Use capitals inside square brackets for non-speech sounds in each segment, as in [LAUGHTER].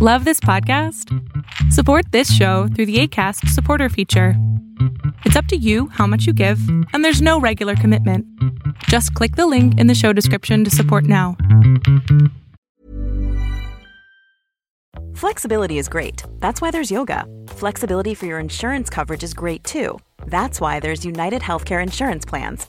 Love this podcast? Support this show through the ACAST supporter feature. It's up to you how much you give, and there's no regular commitment. Just click the link in the show description to support now. Flexibility is great. That's why there's yoga. Flexibility for your insurance coverage is great too. That's why there's United Healthcare Insurance Plans.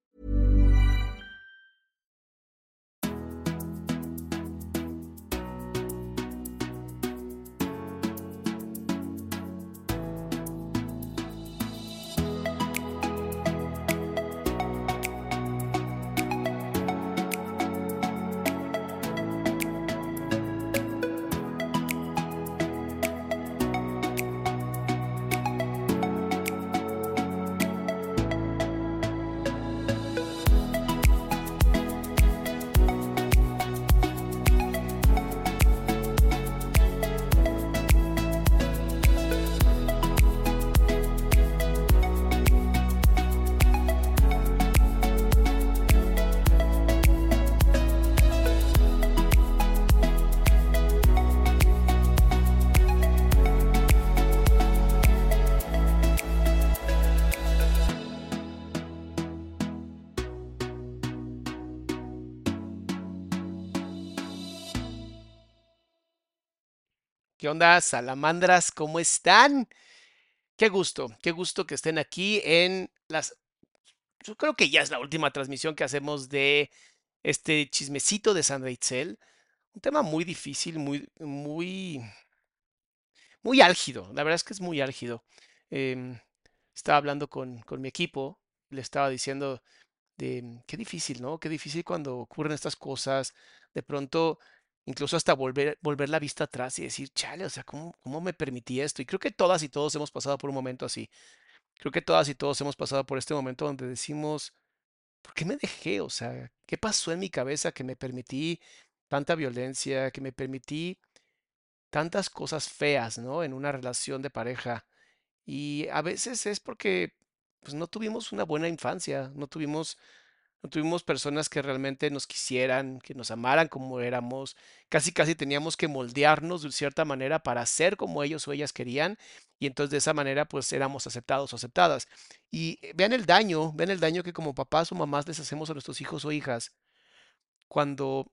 Onda, salamandras? ¿Cómo están? Qué gusto, qué gusto que estén aquí en las... Yo creo que ya es la última transmisión que hacemos de este chismecito de Sandra Itzel. Un tema muy difícil, muy, muy, muy álgido. La verdad es que es muy álgido. Em, estaba hablando con, con mi equipo, le estaba diciendo de qué difícil, ¿no? Qué difícil cuando ocurren estas cosas. De pronto incluso hasta volver, volver la vista atrás y decir, chale, o sea, ¿cómo, ¿cómo me permití esto? Y creo que todas y todos hemos pasado por un momento así. Creo que todas y todos hemos pasado por este momento donde decimos, ¿por qué me dejé? O sea, ¿qué pasó en mi cabeza que me permití tanta violencia, que me permití tantas cosas feas, ¿no? En una relación de pareja. Y a veces es porque pues no tuvimos una buena infancia, no tuvimos no tuvimos personas que realmente nos quisieran, que nos amaran como éramos. Casi, casi teníamos que moldearnos de cierta manera para ser como ellos o ellas querían. Y entonces de esa manera pues éramos aceptados o aceptadas. Y eh, vean el daño, vean el daño que como papás o mamás les hacemos a nuestros hijos o hijas cuando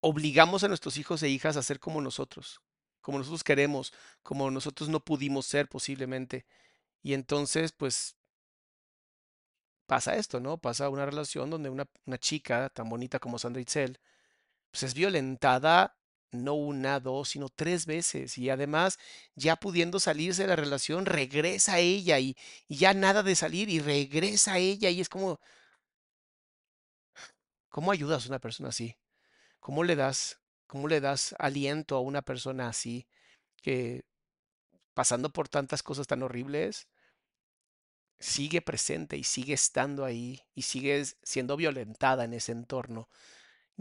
obligamos a nuestros hijos e hijas a ser como nosotros, como nosotros queremos, como nosotros no pudimos ser posiblemente. Y entonces, pues pasa esto, ¿no? Pasa una relación donde una, chica tan bonita como Sandra Itzel, pues es violentada no una, dos, sino tres veces. Y además, ya pudiendo salirse de la relación, regresa a ella y, y ya nada de salir y regresa a ella. Y es como, ¿cómo ayudas a una persona así? ¿Cómo le das, cómo le das aliento a una persona así que pasando por tantas cosas tan horribles, sigue presente y sigue estando ahí y sigue siendo violentada en ese entorno.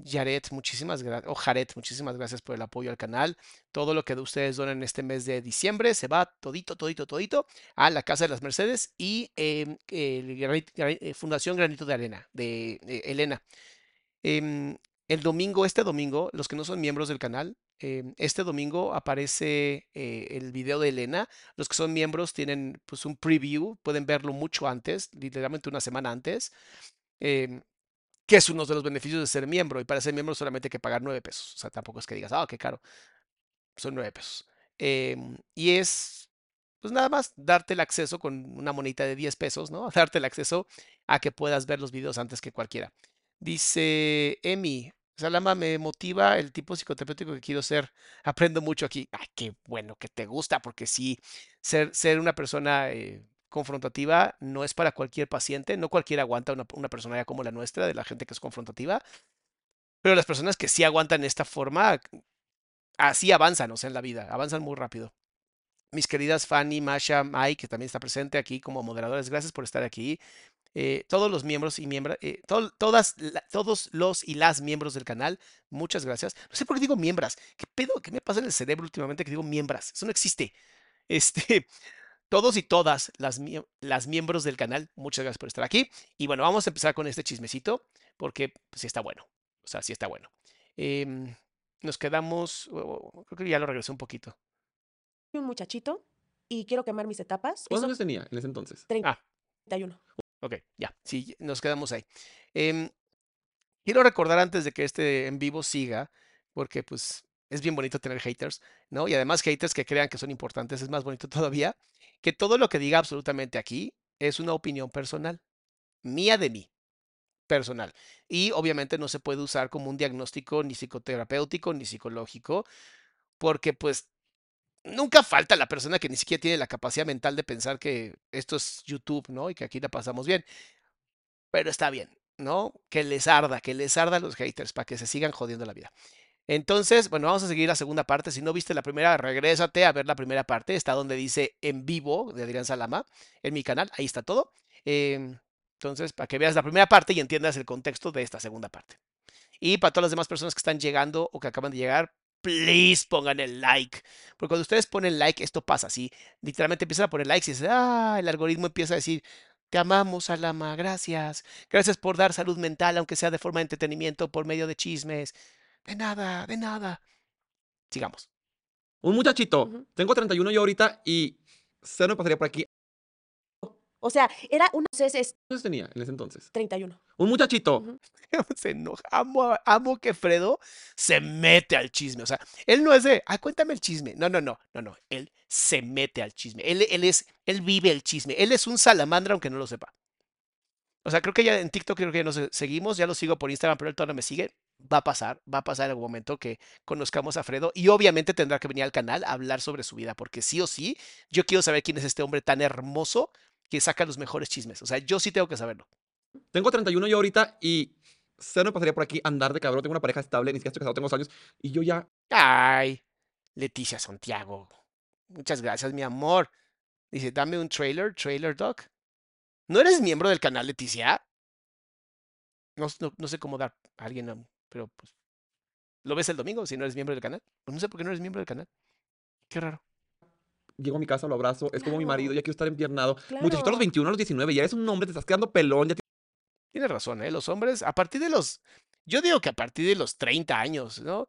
Jared, muchísimas gracias, o Jared, muchísimas gracias por el apoyo al canal. Todo lo que ustedes donan en este mes de diciembre se va todito, todito, todito a la Casa de las Mercedes y em, eh, Fundación Granito de Arena, de, Elena. Em, el domingo, este domingo, los que no son miembros del canal, em, este domingo aparece eh, el video de Elena. Los que son miembros tienen pues un preview, pueden verlo mucho antes, literalmente una semana antes, em, que es uno de los beneficios de ser miembro. Y para ser miembro solamente hay que pagar nueve pesos. O sea, tampoco es que digas, ah, qué caro. Son nueve pesos. Em, y es pues nada más darte el acceso con una monita de 10 pesos, ¿no? [LAUGHS] Darte el acceso a que puedas ver los videos antes que cualquiera. Dice Emi, Salama me motiva el tipo psicoterapéutico que quiero ser. Aprendo mucho aquí. Ay, qué bueno que te gusta, porque sí, ser, una persona eh, confrontativa no es para cualquier paciente. No cualquiera aguanta una, una personalidad como la nuestra, de la gente que es confrontativa. Pero las personas que sí aguantan esta forma, así avanzan, o sea, en la vida, avanzan muy rápido. Mis queridas Fanny, Masha, Mike, que también está presente aquí como moderadores, gracias por estar aquí. Eh, todos los miembros y miembros, eh, todas, todos los y las miembros del canal, muchas gracias. No sé por qué digo miembros. ¿Qué pedo? ¿Qué me pasa en el cerebro últimamente que digo miembros? Eso no existe. [LAUGHS] Este, todos y todas las, las miembros del canal, muchas gracias por estar aquí. Y bueno, vamos a empezar con este chismecito, porque pues, sí está bueno. O sea, sí está bueno. Em, nos quedamos, creo que ya lo regresé un poquito. Un muchachito y quiero quemar mis etapas. ¿Cuántos años tenía en ese entonces? 31. Ah. Ok, ya, sí, nos quedamos ahí. Em, quiero recordar antes de que este en vivo siga, porque pues es bien bonito tener haters, ¿no? Y además haters que crean que son importantes, es más bonito [LAUGHS] todavía, que todo lo que diga absolutamente aquí es una opinión personal, mía de mí, personal. Y obviamente no se puede usar como un diagnóstico ni psicoterapéutico ni psicológico, porque pues nunca falta la persona que ni siquiera tiene la capacidad mental de pensar que esto es YouTube, ¿no? Y que aquí la pasamos bien. Pero está bien, ¿no? Que les arda, que les arda a los haters para que se sigan jodiendo la vida. Entonces, bueno, vamos a seguir la segunda parte. Si no viste la primera, regrésate a ver la primera parte. Está donde dice en vivo de Adrián Salama en mi canal. Ahí está todo. Em, entonces, para que veas la primera parte y entiendas el contexto de esta segunda parte. Y para todas las demás personas que están llegando o que acaban de llegar, please pongan el like. Porque cuando ustedes ponen like, esto pasa así. Literalmente empiezan a poner likes y dices, ah, el algoritmo empieza a decir, te amamos, Alama, gracias. Gracias por dar salud mental, aunque sea de forma de entretenimiento, por medio de chismes. De nada, de nada. Sigamos. Un muchachito, tengo 31 yo ahorita y se me pasaría por aquí o sea, era una... ¿Cuántos tenía en ese entonces? 31. Un muchachito. [LAUGHS] Se enoja. Amo, amo que Fredo se mete al chisme. O sea, él no es de, ah, cuéntame el chisme. No, no, no, no, no. Él se mete al chisme. Él, él es, él vive el chisme. Él es un salamandra aunque no lo sepa. O sea, creo que ya en TikTok creo que ya nos seguimos, ya lo sigo por Instagram, pero él todavía me sigue. Va a pasar, va a pasar en algún momento que conozcamos a Fredo y obviamente tendrá que venir al canal a hablar sobre su vida, porque sí o sí, yo quiero saber quién es este hombre tan hermoso que saca los mejores chismes. O sea, yo sí tengo que saberlo. Tengo 31 yo ahorita y se me pasaría por aquí andar de cabrón. Tengo una pareja estable, ni siquiera estoy casado, tengo dos años y yo ya. Ay, Leticia Santiago. Muchas gracias, mi amor. Dice, dame un trailer, trailer doc. ¿No eres miembro del canal, Leticia? No, no, sé cómo dar a alguien, pero pues. ¿Lo ves el domingo si no eres miembro del canal? Pues no sé por qué no eres miembro del canal. Qué raro llego a mi casa, lo abrazo, es como mi marido, ya quiero estar empiernado. Muchachito a los 21, a los 19, ya eres un hombre, te estás quedando pelón. Ya Tienes razón, ¿eh? Los hombres, a partir de los, yo digo que a partir de los 30 años, ¿no?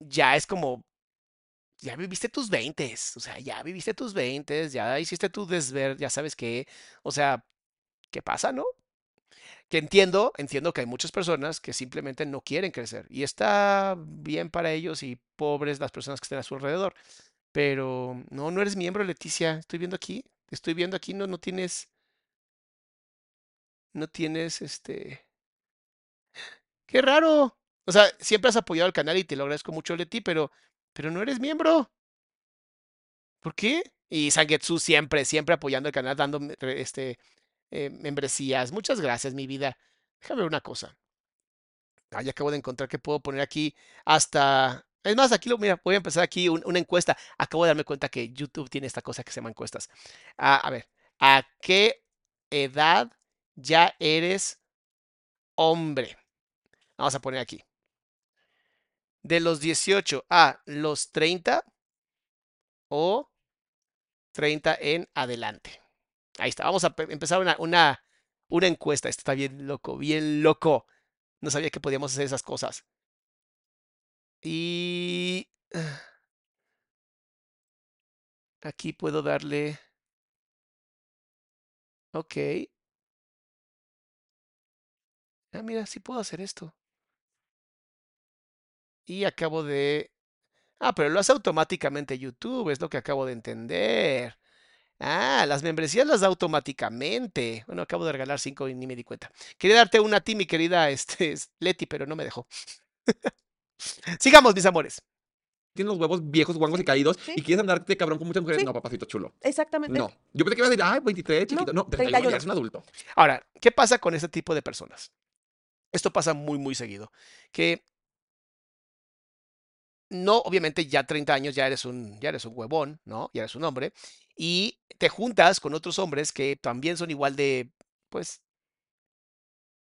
Ya es como, ya viviste tus 20, o sea, ya viviste tus 20, ya hiciste tu desver, ya sabes qué, o sea, ¿qué pasa, no? Que entiendo, entiendo que hay muchas personas que simplemente no quieren crecer y está bien para ellos y pobres las personas que estén a su alrededor. Pero no, no eres miembro, Leticia. Estoy viendo aquí. Estoy viendo aquí, no, no tienes. No tienes este. ¡Qué raro! O sea, siempre has apoyado al canal y te lo agradezco mucho, Leti, pero, pero no eres miembro. ¿Por qué? Y Sangetsu siempre, siempre apoyando el canal, dando este, eh, membresías. Muchas gracias, mi vida. Déjame ver una cosa. Ah, ya acabo de encontrar que puedo poner aquí hasta es más, aquí lo, mira, voy a empezar aquí una encuesta. Acabo de darme cuenta que YouTube tiene esta cosa que se llama encuestas. Ah, a ver, ¿a qué edad ya eres hombre? Vamos a poner aquí. De los 18 a los 30 o 30 en adelante. Ahí está. Vamos a empezar una, una, una encuesta. Esto está bien loco, bien loco. No sabía que podíamos hacer esas cosas. Y aquí puedo darle... Ok. Ah, mira, sí puedo hacer esto. Y acabo de... Ah, pero lo hace automáticamente YouTube, es lo que acabo de entender. Ah, las membresías las da automáticamente. Bueno, acabo de regalar cinco y ni me di cuenta. Quería darte una a ti, mi querida este, Leti, pero no me dejó. [LAUGHS] Sigamos, mis amores. Tienes los huevos viejos, guangos y caídos Sí. y quieres andarte cabrón con muchas mujeres. Sí. No, papacito chulo. Exactamente. No. Yo pensé que ibas a decir, ay, 23, chiquito. No, 31, 31. ya eres un adulto. Ahora, ¿qué pasa con este tipo de personas? Esto pasa muy, muy seguido. Que no, obviamente ya 30 años ya eres un, ya eres un huevón, ¿no? Ya eres un hombre. Y te juntas con otros hombres que también son igual de, pues,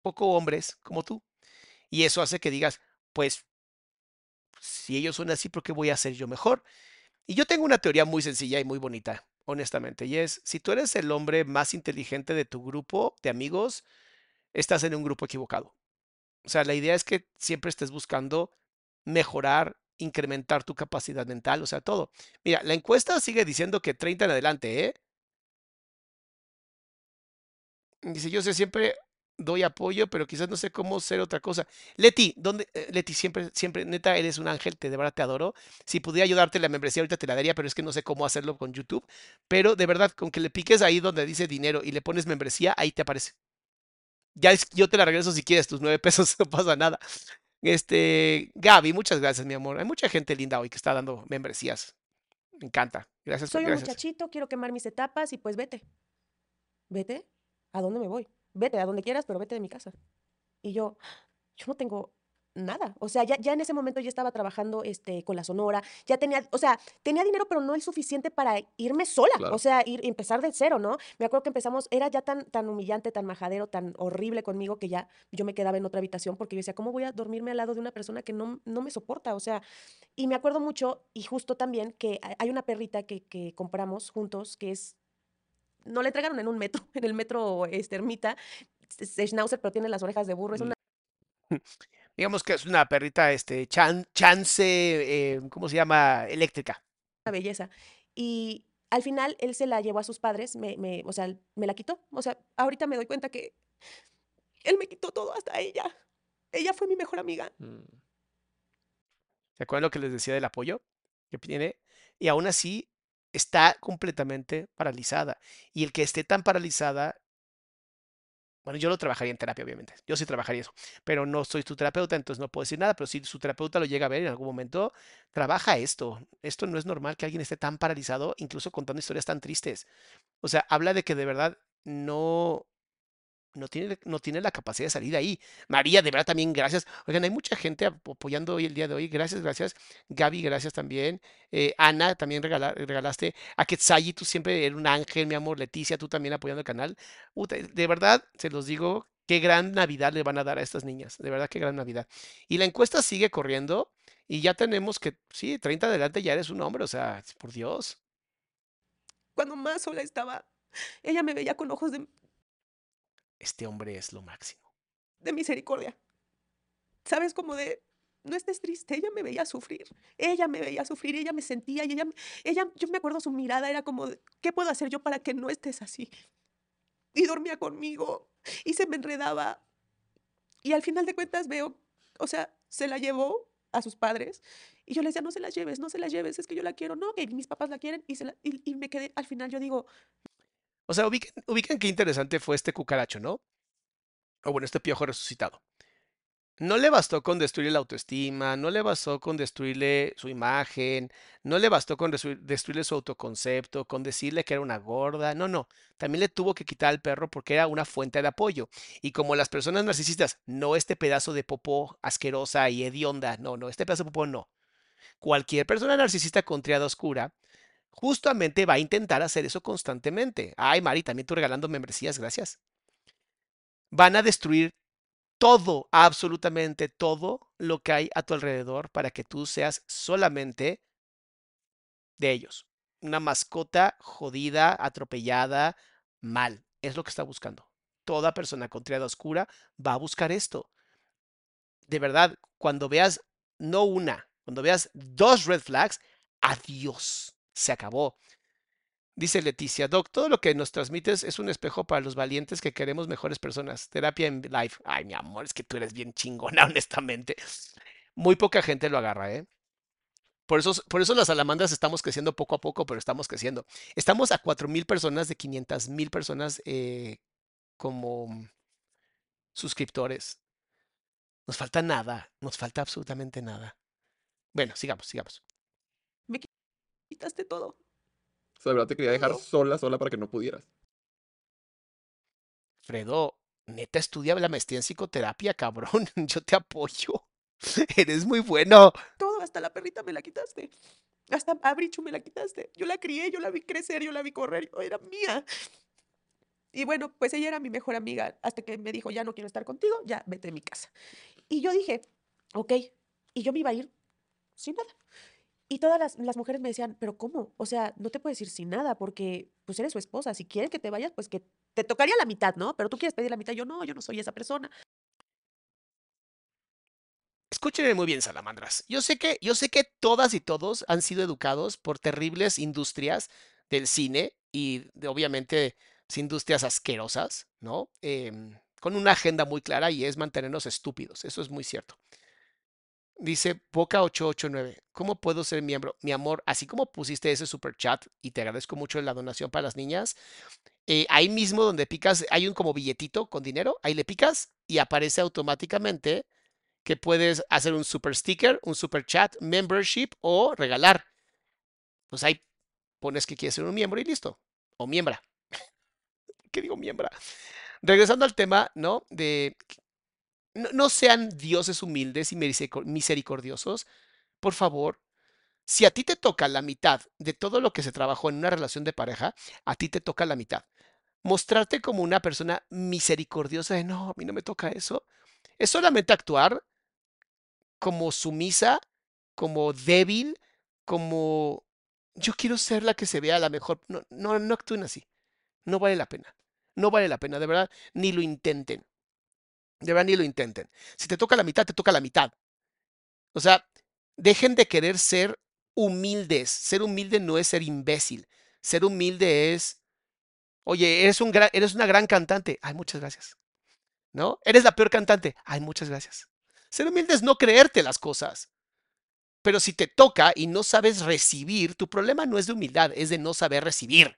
poco hombres como tú. Y eso hace que digas, pues, si ellos son así, ¿por qué voy a ser yo mejor? Y yo tengo una teoría muy sencilla y muy bonita, honestamente, y es, si tú eres el hombre más inteligente de tu grupo de amigos, estás en un grupo equivocado. O sea, la idea es que siempre estés buscando mejorar, incrementar tu capacidad mental, o sea, todo. Mira, la encuesta sigue diciendo que 30 en adelante, ¿eh? Dice, yo sé, siempre doy apoyo, pero quizás no sé cómo ser otra cosa. Leti, ¿dónde? eh, Leti, siempre, siempre, neta, eres un ángel, te de verdad te adoro. Si pudiera ayudarte la membresía, ahorita te la daría, pero es que no sé cómo hacerlo con YouTube. Pero de verdad, con que le piques ahí donde dice dinero y le pones membresía, ahí te aparece. Ya es- yo te la regreso si quieres, tus nueve [LAUGHS] pesos, no pasa nada. Este, Gaby, muchas gracias, mi amor. Hay mucha gente linda hoy que está dando membresías. Me encanta. Gracias, Soy un muchachito, quiero quemar mis etapas y pues vete. Vete. ¿A dónde me voy? Vete a donde quieras, pero vete de mi casa. Y yo, yo no tengo nada. O sea, ya, ya en ese momento ya estaba trabajando este, con la Sonora, ya tenía, o sea, tenía dinero, pero no el suficiente para irme sola. Claro. O sea, ir, empezar de cero, ¿no? Me acuerdo que empezamos, era ya tan, tan humillante, tan majadero, tan horrible conmigo que ya yo me quedaba en otra habitación porque yo decía, ¿cómo voy a dormirme al lado de una persona que no, no me soporta? O sea, y me acuerdo mucho, y justo también, que hay- una perrita que, que compramos juntos, que es, no la entregaron en un metro, [LAUGHS] en el metro este, Ermita, Schnauzer, pero tiene las orejas de burro, es Mm. una [LAUGHS] Digamos que es una perrita, este, chan- chance, eh, ¿cómo se llama? Eléctrica. belleza. Y al final él se la llevó a sus padres, me, me- o sea, me la quitó. O sea, ahorita me doy cuenta que él me quitó todo hasta ella. Ella fue mi mejor amiga. Mm. ¿Se acuerdan lo que les decía del apoyo que tiene? Y aún así está completamente paralizada. Y el que esté tan paralizada, bueno, yo lo trabajaría en terapia, obviamente. Yo sí trabajaría eso, pero no soy tu terapeuta, entonces no puedo decir nada, pero si su terapeuta lo llega a ver en algún momento, trabaja esto. Esto no es normal que alguien esté tan paralizado, incluso contando historias tan tristes. O sea, habla de que de verdad no, no tiene, no tiene la capacidad de salir de ahí. María, de verdad también, gracias. Oigan, hay mucha gente apo- apoyando hoy el día de hoy. Gracias, gracias. Gaby, gracias también. Eh, Ana, también regala- regalaste. A Ketsayi, tú siempre eres un ángel, mi amor. Leticia, tú también apoyando el canal. Puta, de verdad, se los digo, qué gran Navidad le van a dar a estas niñas. De verdad, qué gran Navidad. Y la encuesta sigue corriendo y ya tenemos que, sí, 30 adelante ya eres un hombre, o sea, por Dios. Cuando más sola estaba, ella me veía con ojos de, Este hombre es lo máximo. de misericordia. ¿Sabes? Como de, no estés triste. Ella me veía sufrir. Ella me veía sufrir. Ella me sentía y ella, ella, yo me acuerdo su mirada, era como, ¿qué puedo hacer yo para que no estés así? Y dormía conmigo y se me enredaba. Y al final de cuentas veo, o sea, se la llevó a sus padres y yo le decía, no se las lleves, no se las lleves, es que yo la quiero, no, que mis papás la quieren y, se la- y, y me quedé, al final yo digo, O sea, ubican qué interesante fue este cucaracho, ¿no? O bueno, este piojo resucitado. No le bastó con destruirle la autoestima, no le bastó con destruirle su imagen, no le bastó con destruir- destruirle su autoconcepto, con decirle que era una gorda, no, no, también le tuvo que quitar al perro porque era una fuente de apoyo. Y como las personas narcisistas, no este pedazo de popó asquerosa y hedionda, no, no, este pedazo de popó no. Cualquier persona narcisista con triada oscura justamente va a intentar hacer eso constantemente. Ay, Mari, también tú regalando membresías, gracias. Van a destruir todo, absolutamente todo lo que hay a tu alrededor para que tú seas solamente de ellos. Una mascota jodida, atropellada, mal. Es lo que está buscando. Toda persona con triada oscura va a buscar esto. De verdad, cuando veas no una, cuando veas dos red flags, adiós. Se acabó. Dice Leticia, Doc, todo lo que nos transmites es un espejo para los valientes que queremos mejores personas. Terapia en live. Ay, mi amor, es que tú eres bien chingona, [LAUGHS] honestamente. Muy poca gente lo agarra, ¿eh? Por eso, por eso las salamandras estamos creciendo poco a poco, pero estamos creciendo. Estamos a 4.000 personas de 500.000 personas eh, como suscriptores. Nos falta nada, nos falta absolutamente nada. Bueno, sigamos, sigamos. Quitaste todo. O sea, de verdad te quería dejar sola, sola para que no pudieras. Fredo, neta, estudia la maestría en psicoterapia, cabrón. [LAUGHS] Yo te apoyo. [LAUGHS] Eres muy bueno. Todo, hasta la perrita me la quitaste. Hasta a Brichu me la quitaste. Yo la crié, yo la vi crecer, yo la vi correr, yo- era mía. Y bueno, pues ella era mi mejor amiga hasta que me dijo, ya no quiero estar contigo, ya vete de mi casa. Y yo dije, ok, y yo me iba a ir sin nada. Y todas las, mujeres me decían, pero ¿cómo? O sea, no te puedes ir sin nada porque pues eres su esposa. Si quieres que te vayas, pues que te tocaría la mitad, ¿no? Pero tú quieres pedir la mitad. Yo no, yo no soy esa persona. Escúchenme muy bien, salamandras. Yo sé que, yo sé que todas y todos han sido educados por terribles industrias del cine y de, obviamente pues, industrias asquerosas, ¿no? Em, con una agenda muy clara y es mantenernos estúpidos. Eso es muy cierto. Dice Poca889, ¿cómo puedo ser miembro? Mi amor, así como pusiste ese super chat y te agradezco mucho la donación para las niñas, eh, ahí mismo donde picas, hay un como billetito con dinero, ahí le picas y aparece automáticamente que puedes hacer un super sticker, un super chat, membership o regalar. Pues ahí pones que quieres ser un miembro y listo. O miembra. [LAUGHS] ¿Qué digo miembra? Regresando al tema, ¿no? De no, sean dioses humildes y misericor- misericordiosos. Por favor, si a ti te toca la mitad de todo lo que se trabajó en una relación de pareja, a ti te toca la mitad. Mostrarte como una persona misericordiosa de no, a mí no me toca eso, es solamente actuar como sumisa, como débil, como yo quiero ser la que se vea la mejor. No, no actúen así. No vale la pena. No vale la pena, de verdad, ni lo intenten. De verdad, ni lo intenten. Si te toca la mitad, te toca la mitad. O sea, dejen de querer ser humildes. Ser humilde no es ser imbécil. Ser humilde es, oye, eres, un eres una gran cantante. Ay, muchas gracias. ¿No? Eres la peor cantante. Ay, muchas gracias. Ser humilde es no creerte las cosas. Pero si te toca y no sabes recibir, tu problema no es de humildad, es de no saber recibir.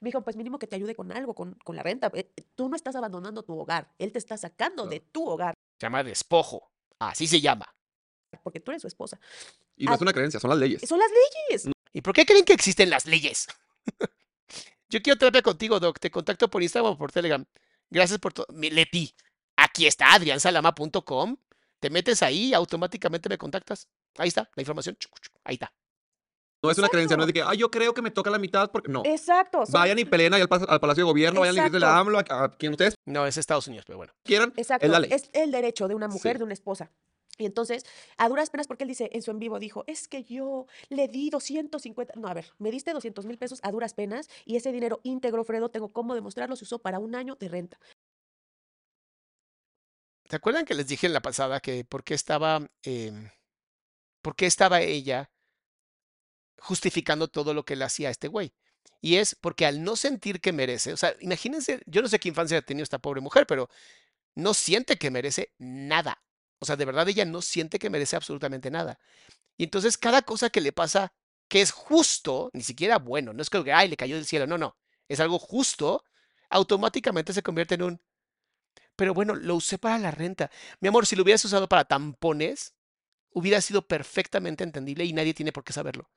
Me dijo, pues mínimo que te ayude con algo, con, con la renta. Eh, Tú no estás abandonando tu hogar, él te está sacando de tu hogar, Se llama despojo. Así se llama. porque tú eres su esposa. Y no Ah. es una creencia, son las leyes. Son las leyes. ¿Y por qué creen que existen las leyes? [LAUGHS] Yo quiero terapia contigo, Doc. Te contacto por Instagram o por Telegram. Gracias por todo. Leti, aquí está adriansalama.com. Te metes ahí y automáticamente me contactas. Ahí está la información. Ahí está. No es una creencia, no es de Exacto. que, ay, yo creo que me toca la mitad porque no. Exacto. son- Vayan y peleen ahí al, al Palacio de Gobierno, vayan a la Exacto. AMLO, a, a quien ustedes No, es Estados Unidos, pero bueno. quieran. Exacto. Es la ley. Es el derecho de una mujer, Sí. de una esposa. Y entonces, a duras penas, porque él dice en su en vivo, dijo, es que yo le di 250, no, a ver, me diste 200 mil pesos a duras penas y ese dinero íntegro, Fredo, tengo cómo demostrarlo, se usó para un año de renta. ¿Se acuerdan que les dije en la pasada que por qué estaba, em, por qué estaba ella justificando todo lo que le hacía a este güey? Y es porque al no sentir que merece, o sea, imagínense, yo no sé qué infancia ha tenido esta pobre mujer, pero no siente que merece nada. O sea, de verdad ella no siente que merece absolutamente nada. Y entonces cada cosa que le pasa que es justo, ni siquiera bueno, no es que, ay, le cayó del cielo, no, no, es algo justo, automáticamente se convierte en un, pero bueno, lo usé para la renta. Mi amor, si lo hubieras usado para tampones, hubiera sido perfectamente entendible y nadie tiene por qué saberlo.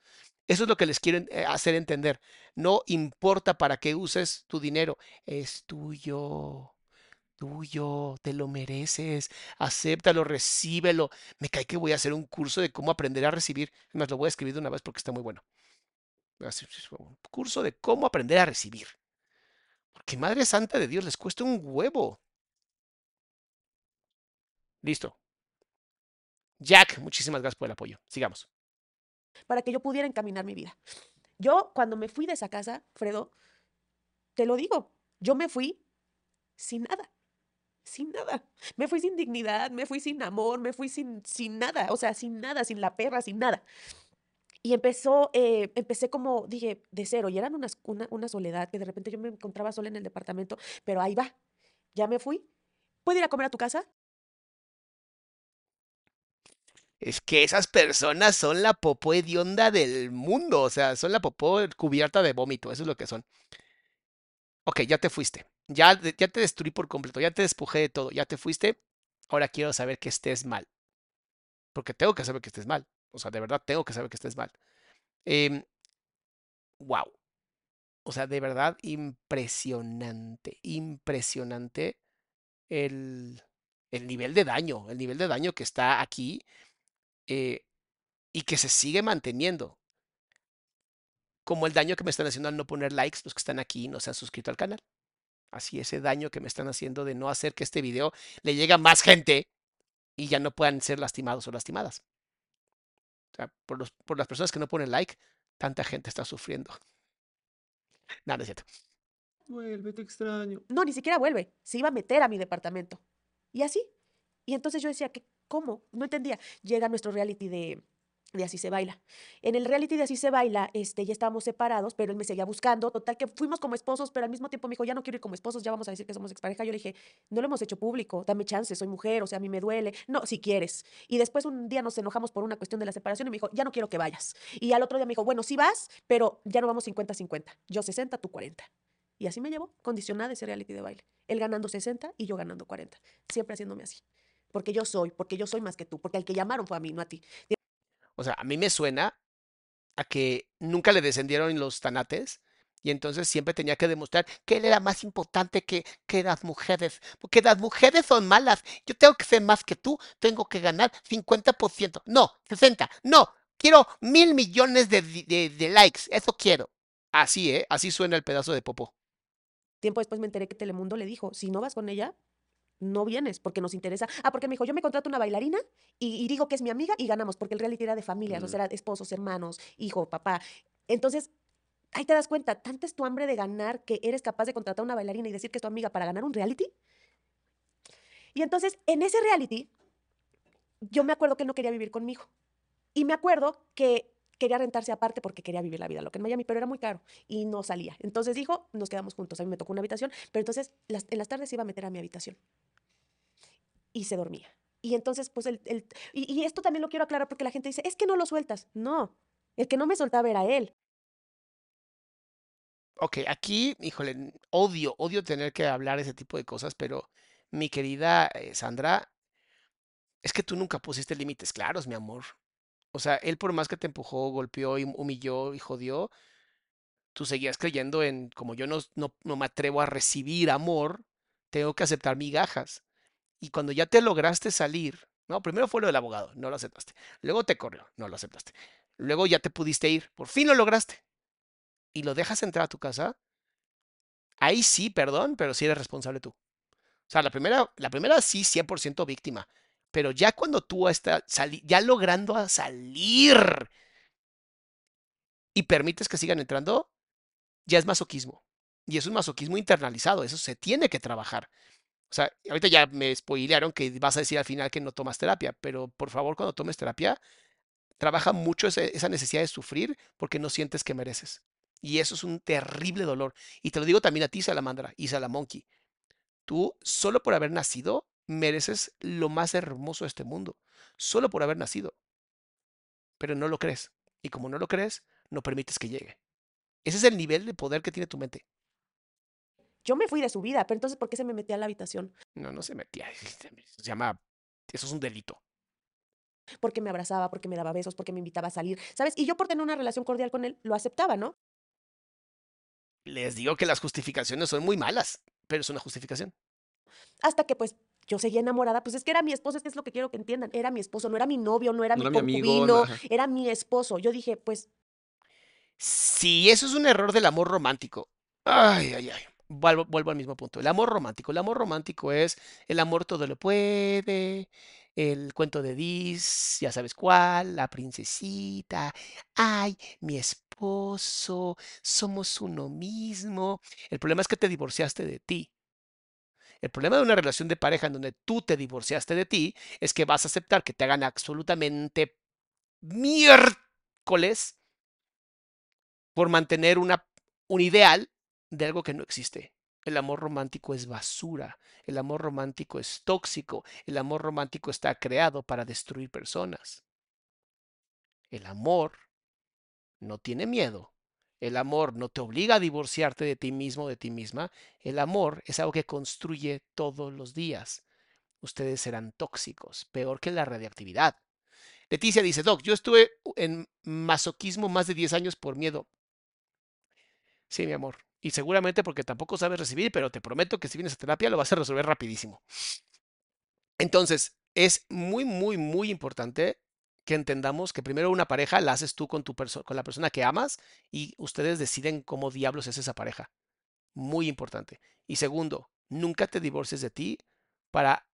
Eso es lo que les quiero eh, hacer entender. No importa para qué uses tu dinero, es tuyo. Tuyo, te lo mereces, acéptalo, recíbelo. Me cae que voy a hacer un curso de cómo aprender a recibir. Es Más lo voy a escribir de una vez porque está muy bueno. Un curso de cómo aprender a recibir. Porque Madre Santa de Dios les cuesta un huevo. Listo. Jack, muchísimas gracias por el apoyo. Sigamos. para que yo pudiera encaminar mi vida. Yo, cuando me fui de esa casa, Fredo, te lo digo, yo me fui sin nada, sin nada. Me fui sin dignidad, me fui sin amor, me fui sin, sin nada, o sea, sin nada, sin la perra, sin nada. Y empezó, eh, empecé como, dije, de cero, y eran unas, una, una soledad que de repente yo me encontraba sola en el departamento, pero ahí va, ya me fui. ¿Puedo ir a comer a tu casa? Es que esas personas son la popó hedionda del mundo, o sea, son la popó cubierta de vómito, eso es lo que son. Ok, ya te fuiste, ya, ya te destruí por completo, ya te despojé de todo, ya te fuiste, ahora quiero saber que estés mal, porque tengo que saber que estés mal, o sea, de verdad tengo que saber que estés mal. Em, wow, o sea, de verdad impresionante, impresionante el, el nivel de daño, el nivel de daño que está aquí eh, y que se sigue manteniendo. Como el daño que me están haciendo al no poner likes los que están aquí y no se han suscrito al canal. Así ese daño que me están haciendo de no hacer que este video le llegue a más gente y ya no puedan ser lastimados o lastimadas. O sea, por, los, por las personas que no ponen like, tanta gente está sufriendo. [LAUGHS] Nada, no es cierto. Vuelve, te extraño. No, ni siquiera vuelve. Se iba a meter a mi departamento. Y así. Y entonces yo decía, que ¿cómo? No entendía. Llega nuestro reality de, de Así se baila. En el reality de Así se baila, este, ya estábamos separados, pero él me seguía buscando. Total, que fuimos como esposos, pero al mismo tiempo me dijo, ya no quiero ir como esposos, ya vamos a decir que somos expareja. Yo le dije, no lo hemos hecho público, dame chance, soy mujer, o sea, a mí me duele. No, si quieres. Y después un día nos enojamos por una cuestión de la separación y me dijo, ya no quiero que vayas. Y al otro día me dijo, bueno, sí vas, pero ya no vamos 50-50. Yo 60, tú 40. Y así me llevó, condicionada ese reality de baile. Él ganando 60 y yo ganando 40. Siempre haciéndome así. Porque yo soy, porque yo soy más que tú, porque al que llamaron fue a mí, no a ti. O sea, a mí me suena a que nunca le descendieron los tanates y entonces siempre tenía que demostrar que él era más importante que, que las mujeres, porque las mujeres son malas. Yo tengo que ser más que tú, tengo que ganar 50%, no, 60, no, quiero mil millones de, de- de likes, eso quiero. Así, ¿eh? Así suena el pedazo de popó. Tiempo después me enteré que Telemundo le dijo, si no vas con ella, no vienes, porque nos interesa. Ah, porque me dijo, yo me contrato una bailarina y, y digo que es mi amiga y ganamos, porque el reality era de familias, o sea, era esposos, hermanos, hijo, papá. Entonces, ahí te das cuenta, tanta es tu hambre de ganar que eres capaz de contratar una bailarina y decir que es tu amiga para ganar un reality. Y entonces, en ese reality, yo me acuerdo que él no quería vivir conmigo. Y me acuerdo que quería rentarse aparte porque quería vivir la vida loca en Miami, pero era muy caro y no salía. Entonces dijo, nos quedamos juntos. A mí me tocó una habitación, pero entonces las- en las tardes iba a meter a mi habitación. Y se dormía. Y entonces, pues, el, el- y, esto también lo quiero aclarar porque la gente dice, es que no lo sueltas. No, el que no me soltaba era él. Ok, aquí, híjole, odio, odio tener que hablar ese tipo de cosas, pero mi querida eh, Sandra, es que tú nunca pusiste límites claros, mi amor. O sea, él por más que te empujó, golpeó y humilló y jodió, tú seguías creyendo en, como yo no, no, no me atrevo a recibir amor, tengo que aceptar migajas. Y cuando ya te lograste salir, no, primero fue lo del abogado, no lo aceptaste. Luego te corrió, no lo aceptaste. Luego ya te pudiste ir, por fin lo lograste. Y lo dejas entrar a tu casa, ahí sí, perdón, pero sí eres responsable tú. O sea, la primera, la primera sí, 100% víctima. Pero ya cuando tú estás ya logrando a salir y permites que sigan entrando, ya es masoquismo. Y es un masoquismo internalizado, eso se tiene que trabajar. O sea, ahorita ya me spoilearon que vas a decir al final que no tomas terapia, pero por favor, cuando tomes terapia, trabaja mucho esa necesidad de sufrir porque no sientes que mereces. Y eso es un terrible dolor. Y te lo digo también a ti, Salamandra y Salamonkey. Tú, solo por haber nacido, mereces lo más hermoso de este mundo. Solo por haber nacido. Pero no lo crees. Y como no lo crees, no permites que llegue. Ese es el nivel de poder que tiene tu mente. Yo me fui de su vida, pero entonces, ¿por qué se me metía a la habitación? No, no se metía. [LAUGHS] Se llama. Eso es un delito. Porque me abrazaba, porque me daba besos, porque me invitaba a salir, ¿sabes? Y yo por tener una relación cordial con él, lo aceptaba, ¿no? Les digo que las justificaciones son muy malas, pero es una justificación. Hasta que pues yo seguía enamorada, pues es que era mi esposo, es que es lo que quiero que entiendan, era mi esposo, no era mi novio, no era No mi concubino, no, era mi esposo. Yo dije, pues Sí, eso es un error del amor romántico. Ay, ay, ay. Vuelvo, al mismo punto. El amor romántico. El amor romántico es el amor todo lo puede, el cuento de Dis, ya sabes cuál, la princesita. Ay, mi esposo, somos uno mismo. El problema es que te divorciaste de ti. El problema de una relación de pareja en donde tú te divorciaste de ti es que vas a aceptar que te hagan absolutamente miércoles por mantener una, un ideal de algo que no existe. El amor romántico es basura, el amor romántico es tóxico, el amor romántico está creado para destruir personas. El amor no tiene miedo. El amor no te obliga a divorciarte de ti mismo de ti misma. El amor es algo que construye todos los días. Ustedes serán tóxicos, peor que la radiactividad. Leticia dice, Doc, yo estuve en masoquismo más de 10 años por miedo. Sí, mi amor. Y seguramente porque tampoco sabes recibir, pero te prometo que si vienes a terapia lo vas a resolver rapidísimo. Entonces, es muy, muy, muy importante que entendamos que primero una pareja la haces tú con, tu con la persona que amas y ustedes deciden cómo diablos es esa pareja. Muy importante. Y segundo, nunca te divorcies de ti para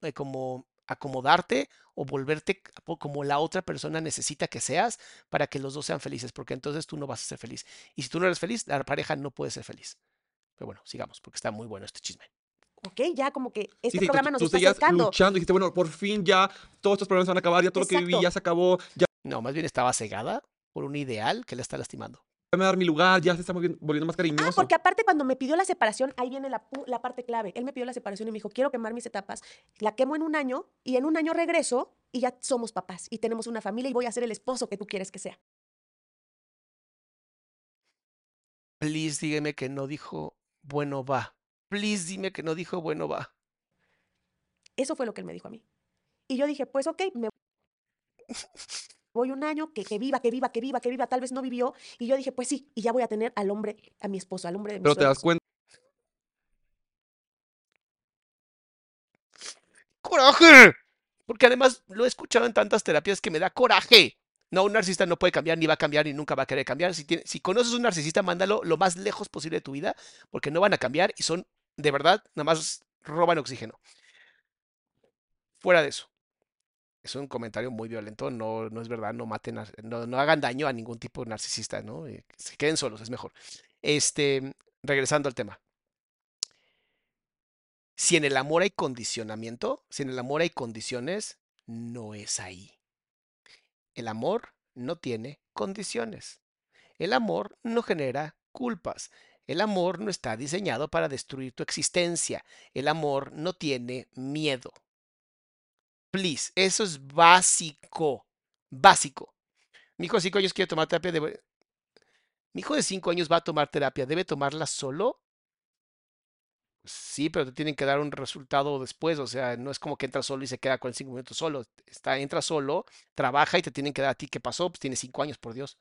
eh, como acomodarte o volverte como la otra persona necesita que seas para que los dos sean felices, porque entonces tú no vas a ser feliz. Y si tú no eres feliz, la pareja no puede ser feliz. Pero bueno, sigamos, porque está muy bueno este chisme. Ok, ya como que este Sí, sí, programa tú, nos tú está acercando. luchando y dijiste, bueno, por fin ya todos estos problemas se van a acabar, ya todo lo que viví Exacto. ya se acabó, ya No, más bien estaba cegada por un ideal que le está lastimando. Me va a dar mi lugar, ya se está volviendo más cariñoso. Ah, porque aparte cuando me pidió la separación, ahí viene la, la parte clave. Él me pidió la separación y me dijo, quiero quemar mis etapas, la quemo en un año y en un año regreso y ya somos papás y tenemos una familia y voy a ser el esposo que tú quieres que sea. Please dígame que no dijo, bueno, va. Please dime que no dijo, bueno, va. Eso fue lo que él me dijo a mí. Y yo dije, pues ok, me [LAUGHS] voy un año, que, que viva, que viva, que viva, que viva. Tal vez no vivió. Y yo dije, pues sí, y ya voy a tener al hombre, a mi esposo, al hombre de mis Pero te das cuenta ¡Coraje! Porque además lo he escuchado en tantas terapias que me da coraje. No, un narcisista no puede cambiar, ni va a cambiar, ni nunca va a querer cambiar. Si, tiene- si conoces un narcisista, mándalo lo más lejos posible de tu vida, porque no van a cambiar y son, de verdad, nada más roban oxígeno. Fuera de eso. Es un comentario muy violento, no, no es verdad, no maten, a- no, no hagan daño a ningún tipo de narcisista, ¿no? Eh, se queden solos, es mejor. Este, regresando al tema. Si en el amor hay condicionamiento, si en el amor hay condiciones, no es ahí. El amor no tiene condiciones. El amor no genera culpas. El amor no está diseñado para destruir tu existencia. El amor no tiene miedo. Please, eso es básico. Básico. Mi hijo de 5 años quiere tomar terapia. Debe... Mi hijo de 5 años va a tomar terapia. ¿Debe tomarla solo? Sí, pero te tienen que dar un resultado después, o sea, no es como que entra solo y se queda con cinco minutos solo. Está, entra solo, trabaja y te tienen que dar a ti qué pasó, pues tiene cinco años, por Dios.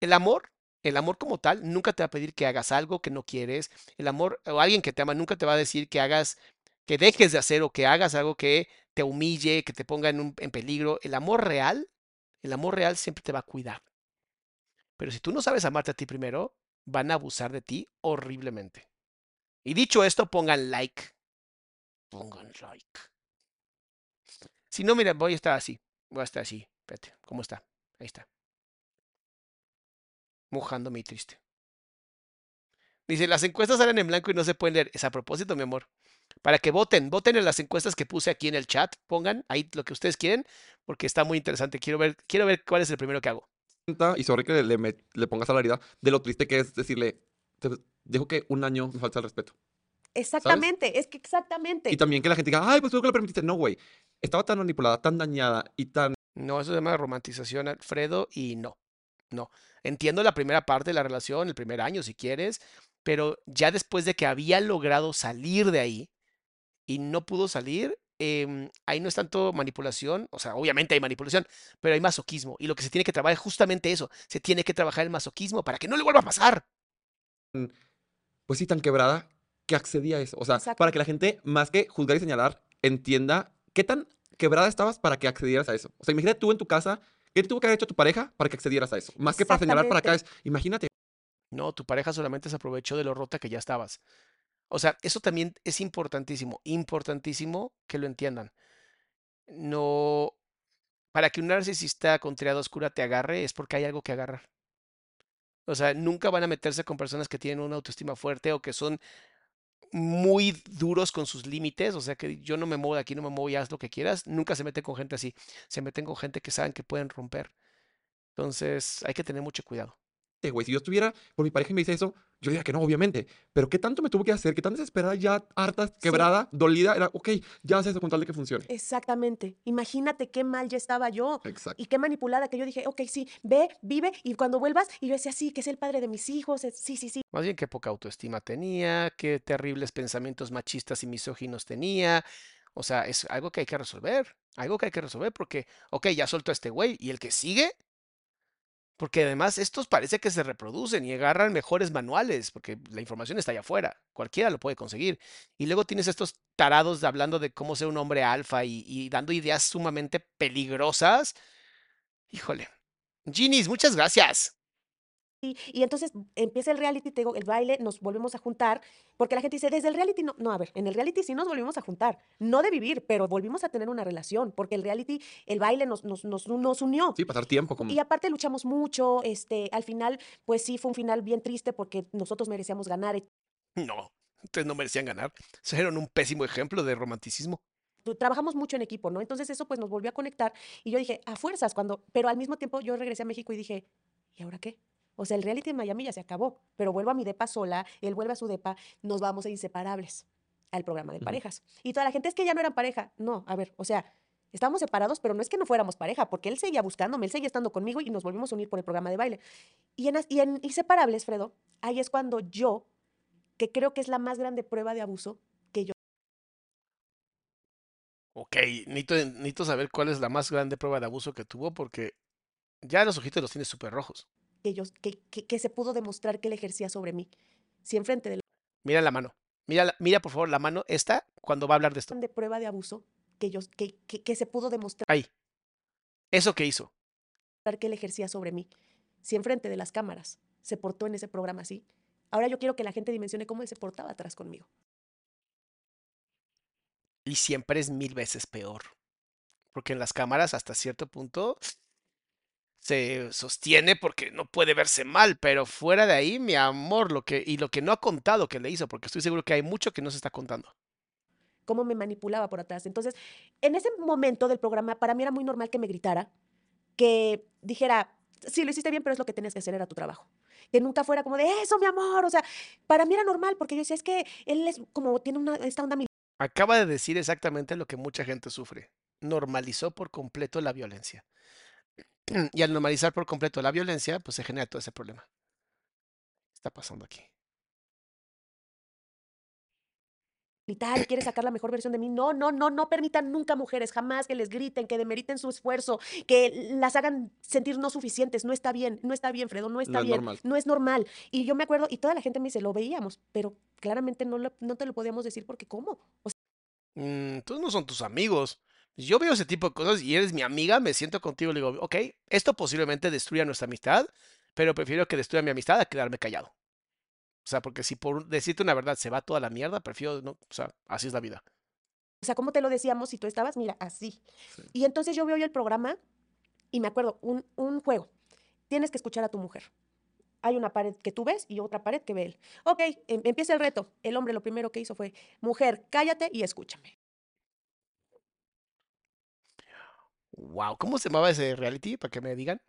El amor, el amor como tal, nunca te va a pedir que hagas algo que no quieres. El amor, o alguien que te ama, nunca te va a decir que hagas, que dejes de hacer o que hagas algo que te humille, que te ponga en, un- en peligro. El amor real, el amor real siempre te va a cuidar. Pero si tú no sabes amarte a ti primero, van a abusar de ti horriblemente. Y dicho esto, pongan like. Pongan like. Si no, mira, voy a estar así. Voy a estar así. Espérate, ¿cómo está? Ahí está. Mojándome y triste. Dice, las encuestas salen en blanco y no se pueden leer. Es a propósito, mi amor. Para que voten, voten en las encuestas que puse aquí en el chat. Pongan ahí lo que ustedes quieren, porque está muy interesante. Quiero ver, quiero ver cuál es el primero que hago. y sorry que le, le, le pongas a la herida de lo triste que es decirle, te dejo que un año me falta el respeto. Exactamente, es que exactamente. Y también que la gente diga, ay, pues tú que lo permitiste. No, güey. Estaba tan manipulada, tan dañada y tan No, eso se llama romantización, Alfredo, y no, no. Entiendo la primera parte de la relación, el primer año, si quieres, pero ya después de que había logrado salir de ahí y no pudo salir, em, ahí no es tanto manipulación, o sea, obviamente hay manipulación, pero hay masoquismo. Y lo que se tiene que trabajar es justamente eso, se tiene que trabajar el masoquismo para que no le vuelva a pasar. pues sí, tan quebrada que accedía a eso. O sea, Exacto. para que la gente, más que juzgar y señalar, entienda qué tan quebrada estabas para que accedieras a eso. O sea, imagínate tú en tu casa, ¿qué tuvo que haber hecho tu pareja para que accedieras a eso? Más que para señalar para acá es, imagínate, No, tu pareja solamente se aprovechó de lo rota que ya estabas. O sea, eso también es importantísimo, importantísimo que lo entiendan. No, para que un narcisista con triada oscura te agarre es porque hay algo que agarrar. O sea, nunca van a meterse con personas que tienen una autoestima fuerte o que son muy duros con sus límites, o sea que yo no me muevo de aquí, no me muevo y haz lo que quieras. Nunca se meten con gente así, se meten con gente que saben que pueden romper. Entonces, hay que tener mucho cuidado. Güey, si yo estuviera por mi pareja y me dice eso, Yo diría que no, obviamente. Pero ¿qué tanto me tuvo que hacer? ¿Qué tan desesperada, ya harta, quebrada, dolida? Era, ok, ya haces eso con tal de que funcione. Exactamente. Imagínate qué mal ya estaba yo. Exacto. Y qué manipulada que yo dije, ok, sí, ve, vive, y cuando vuelvas, y yo decía, sí, que es el padre de mis hijos, sí, sí, sí. Más bien qué poca autoestima tenía, qué terribles pensamientos machistas y misóginos tenía. O sea, es algo que hay que resolver. Algo que hay que resolver porque, ok, ya soltó a este güey. ¿Y el que sigue? Porque además estos parece que se reproducen y agarran mejores manuales, porque la información está allá afuera, cualquiera lo puede conseguir. Y luego tienes estos tarados hablando de cómo ser un hombre alfa y, y dando ideas sumamente peligrosas. Híjole. Ginis, muchas gracias. Y, y entonces empieza el reality, te digo, el baile, nos volvemos a juntar, porque la gente dice, desde el reality no, no, a ver, en el reality sí nos volvimos a juntar, no de vivir, pero volvimos a tener una relación, porque el reality, el baile nos, nos, nos, nos unió. Sí, pasar tiempo como... Y aparte luchamos mucho, este, al final, pues sí, fue un final bien triste porque nosotros merecíamos ganar. No, ustedes no merecían ganar. Eran un pésimo ejemplo de romanticismo. Trabajamos mucho en equipo, ¿no? Entonces eso pues nos volvió a conectar y yo dije, a fuerzas, cuando, pero al mismo tiempo yo regresé a México y dije, ¿y ahora qué? O sea, el reality en Miami ya se acabó, pero vuelvo a mi depa sola, él vuelve a su depa, nos vamos a inseparables al programa de parejas. Y toda la gente es que ya no eran pareja. No, a ver, o sea, estábamos separados, pero no es que no fuéramos pareja, porque él seguía buscándome, él seguía estando conmigo y nos volvimos a unir por el programa de baile. Y en, y en Inseparables, Fredo, ahí es cuando yo, que creo que es la más grande prueba de abuso que yo Ok, necesito, necesito saber cuál es la más grande prueba de abuso que tuvo porque ya los ojitos los tiene súper rojos. Que, yo, que, que, que se pudo demostrar que él ejercía sobre mí. Si enfrente de la Mira la mano. Mira, mira por favor la mano esta cuando va a hablar de esto. de prueba de abuso que, yo, que, que, que se pudo demostrar Ahí. Eso que hizo. que él ejercía sobre mí. Si enfrente de las cámaras se portó en ese programa así, ahora yo quiero que la gente dimensione cómo él se portaba atrás conmigo. Y siempre es mil veces peor. Porque en las cámaras hasta cierto punto se sostiene porque no puede verse mal, pero fuera de ahí, mi amor, lo que y lo que no ha contado que le hizo, porque estoy seguro que hay mucho que no se está contando. cómo me manipulaba por atrás. Entonces, en ese momento del programa, para mí era muy normal que me gritara, que dijera, sí, lo hiciste bien, pero es lo que tenías que hacer, era tu trabajo. Que nunca fuera como de, eso, mi amor. O sea, para mí era normal, porque yo decía, es que él es como, tiene una, esta onda Acaba de decir exactamente lo que mucha gente sufre. Normalizó por completo la violencia. [CLEARS THROAT] Y al normalizar por completo la violencia, pues se genera todo ese problema. ¿Qué está pasando aquí? militar y quiere sacar la mejor versión de mí. No, no, no, no permitan nunca mujeres, jamás que les griten, que demeriten su esfuerzo, que las hagan sentir no suficientes. No está bien, no está bien, Fredo, no está No es bien. normal. No es normal. Y yo me acuerdo, y toda la gente me dice, lo veíamos, pero claramente no, lo- no te lo podíamos decir porque ¿cómo? O sea, Mm, Entonces no son tus amigos. Yo veo ese tipo de cosas y eres mi amiga, me siento contigo y le digo, ok, esto posiblemente destruya nuestra amistad, pero prefiero que destruya mi amistad a quedarme callado. O sea, porque si por decirte una verdad se va toda la mierda, prefiero no, o sea, así es la vida. o sea, ¿cómo te lo decíamos si tú estabas? Mira, así. Sí. Y entonces yo veo el programa y me acuerdo, un, un juego. Tienes que escuchar a tu mujer. Hay una pared que tú ves y otra pared que ve él. Ok, em- empieza el reto. El hombre lo primero que hizo fue, mujer, cállate y escúchame. Wow, ¿cómo se llamaba ese reality? Para que me digan.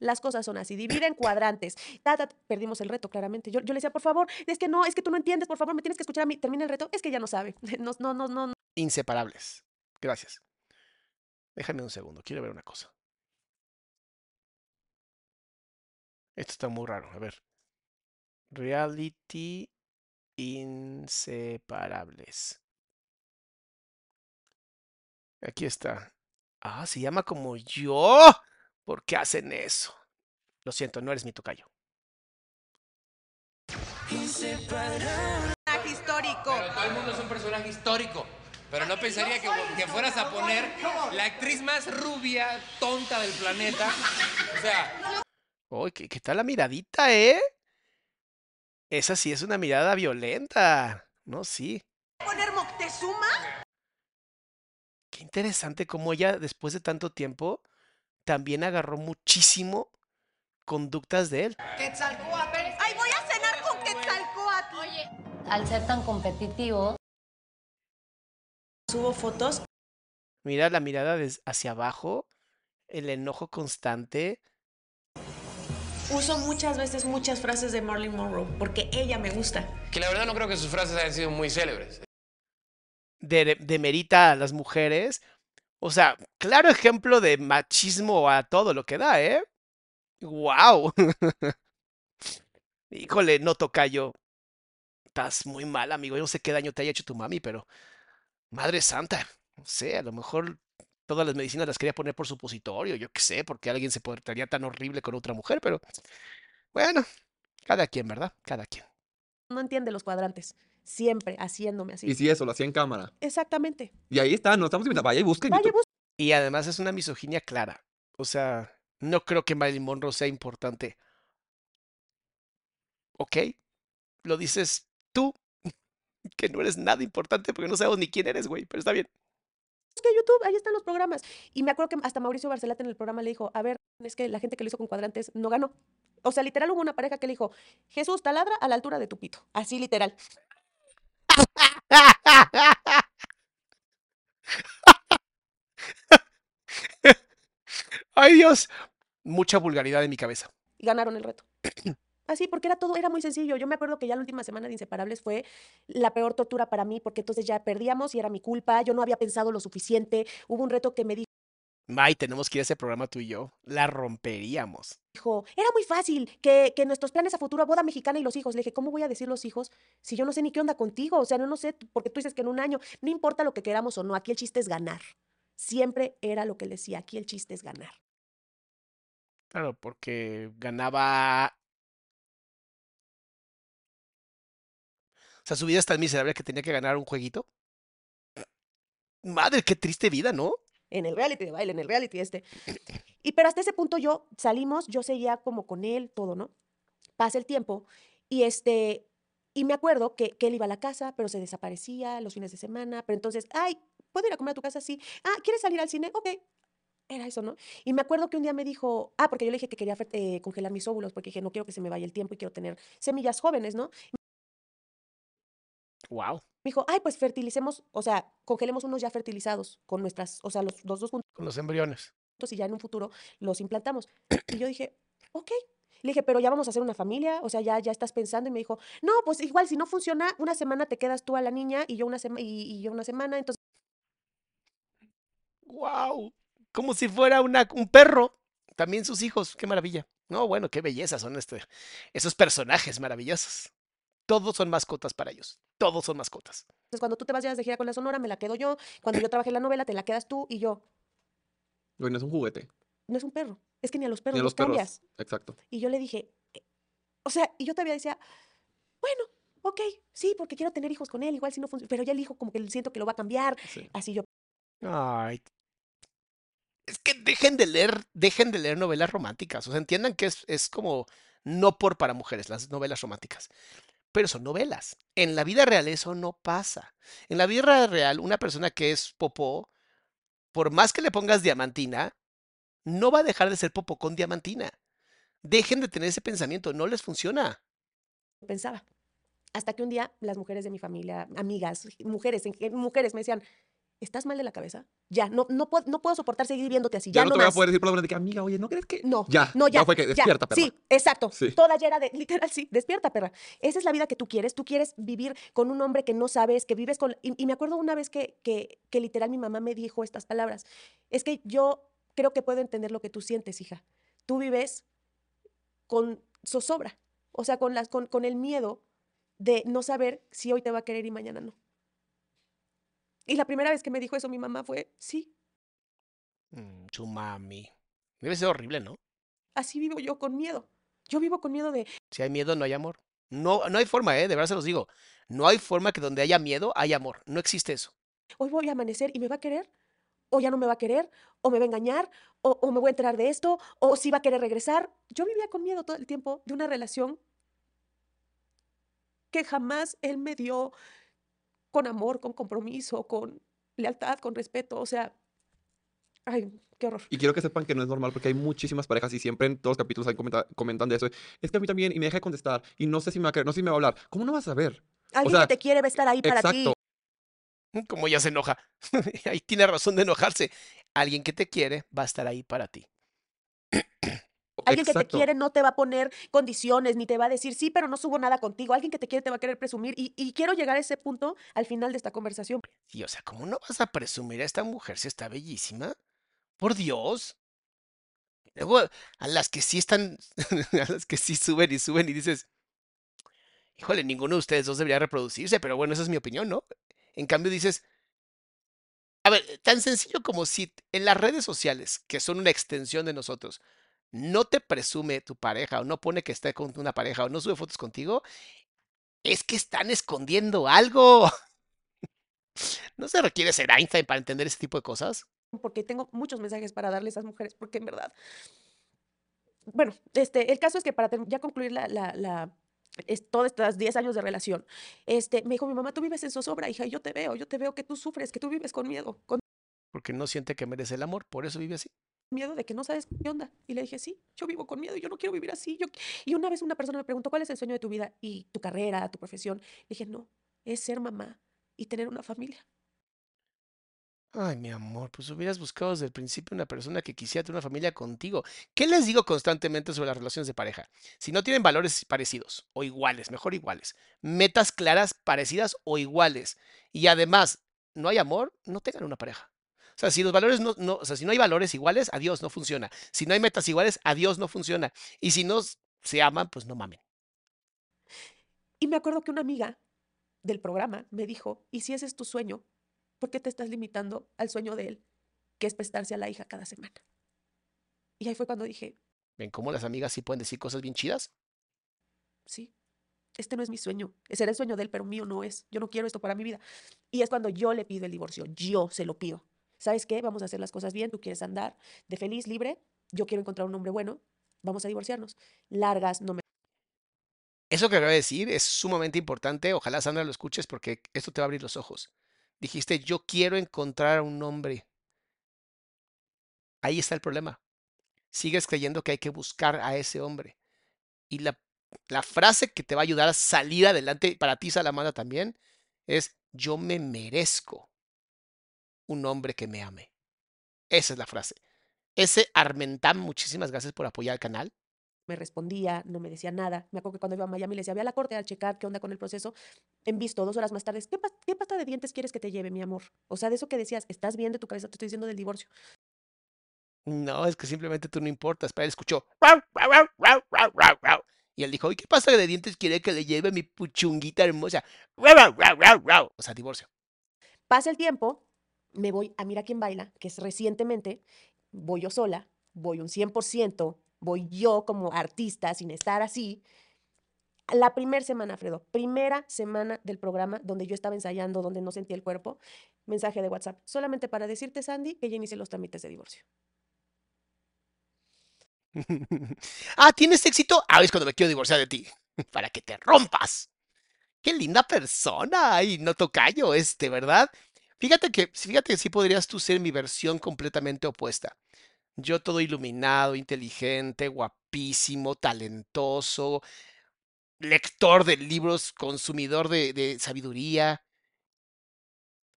Las cosas son así, divide en cuadrantes. Ta, ta, ta. Perdimos el reto, claramente. Yo, yo le decía, por favor, es que no, es que tú no entiendes, por favor, me tienes que escuchar a mí. Termina el reto, es que ya no sabe. [LAUGHS] No, no, no. no. Inseparables. Gracias. Déjame un segundo, quiero ver una cosa. Esto está muy raro, a ver. Reality inseparables. Aquí está. Ah, se llama como yo. ¿Por qué hacen eso? Lo siento, no eres mi tocayo. histórico. Pero todo el mundo es un personaje histórico. Pero no pensaría que, que fueras a poner la actriz más rubia, tonta del planeta. O sea, Uy, ¿qué, qué tal la miradita, eh? Esa sí es una mirada violenta. No, sí. ¿Poner Moctezuma? Qué interesante cómo ella, después de tanto tiempo, también agarró muchísimo conductas de él. ¡Ay, voy a cenar con Quetzalcóatl! Oye. al ser tan competitivo, Subo fotos. Mira la mirada hacia abajo, el enojo constante. Uso muchas veces muchas frases de Marilyn Monroe porque ella me gusta. Que la verdad no creo que sus frases hayan sido muy célebres. De, demerita a las mujeres. O sea, claro ejemplo de machismo a todo lo que da, ¿eh? ¡Wow! [LAUGHS] Híjole, no tocayo. Estás muy mal, amigo. Yo no sé qué daño te haya hecho tu mami, pero. Madre santa. No sé, a lo mejor todas las medicinas las quería poner por supositorio, yo qué sé, porque alguien se portaría tan horrible con otra mujer, pero bueno, cada quien, ¿verdad? Cada quien. No entiende los cuadrantes. Siempre haciéndome así. Y si eso, lo hacía en cámara. Exactamente. Y ahí está, no estamos invitando. Vaya y busquen. Vaya. Y además es una misoginia clara. O sea, no creo que Marilyn Monroe sea importante. ¿Ok? Lo dices tú, [LAUGHS] que no eres nada importante porque no sabemos ni quién eres, güey, pero está bien que YouTube, ahí están los programas. Y me acuerdo que hasta Mauricio Barcelata en el programa le dijo, a ver, es que la gente que lo hizo con cuadrantes no ganó. O sea, literal hubo una pareja que le dijo, Jesús, taladra a la altura de tu pito. Así literal. [LAUGHS] Ay Dios, mucha vulgaridad en mi cabeza. Y ganaron el reto. [CLEARS THROAT] Así, porque era todo, era muy sencillo. Yo me acuerdo que ya la última semana de Inseparables fue la peor tortura para mí, porque entonces ya perdíamos y era mi culpa, yo no había pensado lo suficiente. Hubo un reto que me dijo. May, tenemos que ir a ese programa tú y yo. La romperíamos. Dijo, era muy fácil que, que nuestros planes a futuro, boda mexicana y los hijos. Le dije, ¿cómo voy a decir los hijos si yo no sé ni qué onda contigo? O sea, no, no sé, porque tú dices que en un año, no importa lo que queramos o no, aquí el chiste es ganar. Siempre era lo que le decía, aquí el chiste es ganar. Claro, porque ganaba O sea, su vida es tan miserable que tenía que ganar un jueguito. Madre, qué triste vida, ¿no? En el reality de baile, en el reality este. Y pero hasta ese punto yo salimos, yo seguía como con él, todo, ¿no? Pasa el tiempo y este, y me acuerdo que, que él iba a la casa, pero se desaparecía los fines de semana, pero entonces, ay, ¿puedo ir a comer a tu casa? Sí. Ah, ¿quieres salir al cine? Ok. Era eso, ¿no? Y me acuerdo que un día me dijo, ah, porque yo le dije que quería eh, congelar mis óvulos, porque dije, no quiero que se me vaya el tiempo y quiero tener semillas jóvenes, ¿no? Wow. Me dijo, ay, pues fertilicemos, o sea, congelemos unos ya fertilizados con nuestras, o sea, los, dos juntos. Con los embriones. Y ya en un futuro los implantamos. Y yo dije, ok. Le dije, pero ya vamos a hacer una familia, o sea, ya, ya estás pensando. Y me dijo, no, pues igual, si no funciona, una semana te quedas tú a la niña y yo una, y, yo una semana, entonces. ¡Wow! Como si fuera una, un perro. También sus hijos, qué maravilla. No, bueno, qué belleza son este, esos personajes maravillosos. Todos son mascotas para ellos. Todos son mascotas. Entonces, cuando tú te vas de gira con la Sonora, me la quedo yo. Cuando yo trabajé en la novela, te la quedas tú y yo. no es un juguete. No es un perro. Es que ni a los perros ni a los, cambias. Exacto. Y yo le dije, eh, o sea, y yo todavía decía, bueno, ok, sí, porque quiero tener hijos con él, igual si no funciona. Pero ya el hijo como que siento que lo va a cambiar. Así yo. Ay. Es que dejen de leer, dejen de leer novelas románticas. O sea, entiendan que es, es como no por para mujeres, las novelas románticas pero son novelas. En la vida real eso no pasa. En la vida real, una persona que es popó, por más que le pongas diamantina, no va a dejar de ser popó con diamantina. Dejen de tener ese pensamiento, no les funciona. Pensaba. Hasta que un día las mujeres de mi familia, amigas, mujeres, mujeres me decían, ¿estás mal de la cabeza? Ya, no, no, puedo, no puedo soportar seguir viéndote así. Ya, ya no, te voy a poder decir la de que, amiga, oye, ¿no crees que...? No, ya, no, ya. No fue que despierta, perra. Sí, exacto. Toda ya era de, literal, sí, despierta, perra. Esa es la vida que tú quieres. Tú quieres vivir con un hombre que no sabes, que vives con... Y, me acuerdo una vez que, que, que literal mi mamá me dijo estas palabras. Es que yo creo que puedo entender lo que tú sientes, hija. Tú vives con zozobra. O sea, con, las, con, con el miedo de no saber si hoy te va a querer y mañana no. Y la primera vez que me dijo eso mi mamá fue, sí. Mm, su mami. Debe ser horrible, ¿no? Así vivo yo con miedo. Yo vivo con miedo de... Si hay miedo, no hay amor. No, no hay forma, ¿eh? De verdad se los digo. No hay forma que donde haya miedo, haya amor. No existe eso. Hoy voy a amanecer y me va a querer, o ya no me va a querer, o me va a engañar, o, o me voy a enterar de esto, o si va a querer regresar. Yo vivía con miedo todo el tiempo de una relación que jamás él me dio con amor, con compromiso, con lealtad, con respeto. O sea, ay, qué horror. Y quiero que sepan que no es normal porque hay muchísimas parejas y siempre en todos los capítulos hay comentan de eso. Es que a mí también, y me deja de contestar, y no sé si me va a querer, no sé si me va a hablar. ¿Cómo no vas a ver? Alguien que te quiere va a estar ahí para ti. [LAUGHS] Como ya se enoja. [LAUGHS] ahí tiene razón de enojarse. Alguien que te quiere va a estar ahí para ti. [CLEARS THROAT] Alguien que te quiere no te va a poner condiciones, ni te va a decir, sí, pero no subo nada contigo. Alguien que te quiere te va a querer presumir. Y, y quiero llegar a ese punto al final de esta conversación. Sí, o sea, ¿cómo no vas a presumir a esta mujer si está bellísima? Por Dios. Luego, a las que sí están, [LAUGHS] a las que sí suben y suben y dices, híjole, ninguno de ustedes dos debería reproducirse, pero bueno, esa es mi opinión, ¿no? En cambio dices, a ver, tan sencillo como si en las redes sociales, que son una extensión de nosotros, no te presume tu pareja o no pone que está con una pareja o no sube fotos contigo, es que están escondiendo algo. [LAUGHS] No se requiere ser Einstein para entender ese tipo de cosas. Porque tengo muchos mensajes para darle a esas mujeres, porque en verdad. Bueno, este, el caso es que para ya concluir la, la, la es, todos estos 10 años de relación, este, me dijo mi mamá, tú vives en zozobra, hija, y yo te veo, yo te veo que tú sufres, que tú vives con miedo, con Porque no siente que merece el amor, por eso vive así. Miedo de que no sabes qué onda. Y le dije, sí, yo vivo con miedo, yo no quiero vivir así. Yo... qui-". Y una vez una persona me preguntó, ¿cuál es el sueño de tu vida y tu carrera, tu profesión? Le dije, no, es ser mamá y tener una familia. Ay, mi amor, pues hubieras buscado desde el principio una persona que quisiera tener una familia contigo. ¿Qué les digo constantemente sobre las relaciones de pareja? Si no tienen valores parecidos o iguales, mejor iguales, metas claras parecidas o iguales, y además no hay amor, no tengan una pareja. O sea, si los valores no, no, o sea, si no hay valores iguales, adiós, no funciona. Si no hay metas iguales, adiós, no funciona. Y si no se aman, pues no mamen. Y me acuerdo que una amiga del programa me dijo, ¿y si ese es tu sueño? ¿Por qué te estás limitando al sueño de él, que es prestarse a la hija cada semana? Y ahí fue cuando dije, ¿Ven cómo las amigas sí pueden decir cosas bien chidas? sí, este no es mi sueño. Ese era el sueño de él, pero mío no es. Yo no quiero esto para mi vida. Y es cuando yo le pido el divorcio. Yo se lo pido. ¿Sabes qué? Vamos a hacer las cosas bien. Tú quieres andar de feliz, libre. Yo quiero encontrar un hombre bueno. Vamos a divorciarnos. Largas, no me Eso que acabo de decir es sumamente importante. Ojalá Sandra lo escuches porque esto te va a abrir los ojos. Dijiste, yo quiero encontrar a un hombre. Ahí está el problema. Sigues creyendo que hay que buscar a ese hombre. Y la, la frase que te va a ayudar a salir adelante para ti, Salamanda, también, es yo me merezco un hombre que me ame. Esa es la frase. Ese Armentam, muchísimas gracias por apoyar el canal. me respondía, no me decía nada. Me acuerdo que cuando iba a Miami le decía, ve a la corte a checar qué onda con el proceso. En visto, dos horas más tarde, ¿qué, pas- qué pasta de dientes quieres que te lleve, mi amor? O sea, de eso que decías, estás bien de tu cabeza, te estoy diciendo del divorcio. No, es que simplemente tú no importas. Pero él escuchó. Y él dijo, ¿y qué pasa de dientes quiere que le lleve mi puchunguita hermosa? Rau, rau, rau, rau, rau". O sea, divorcio. Pasa el tiempo, me voy a Mira quién baila, que es recientemente, voy yo sola, voy un 100%, voy yo como artista sin estar así. La primera semana, Fredo, primera semana del programa donde yo estaba ensayando, donde no sentía el cuerpo, mensaje de WhatsApp, solamente para decirte, Sandy, que ya inicié los trámites de divorcio. [LAUGHS] ah, ¿tienes éxito? Ah, es cuando me quiero divorciar de ti. [LAUGHS] Para que te rompas. Qué linda persona. Ay, no tocayo este, ¿verdad? Fíjate que, fíjate que sí podrías tú ser mi versión completamente opuesta. Yo todo iluminado, inteligente, guapísimo, talentoso, lector de libros, consumidor de, de sabiduría,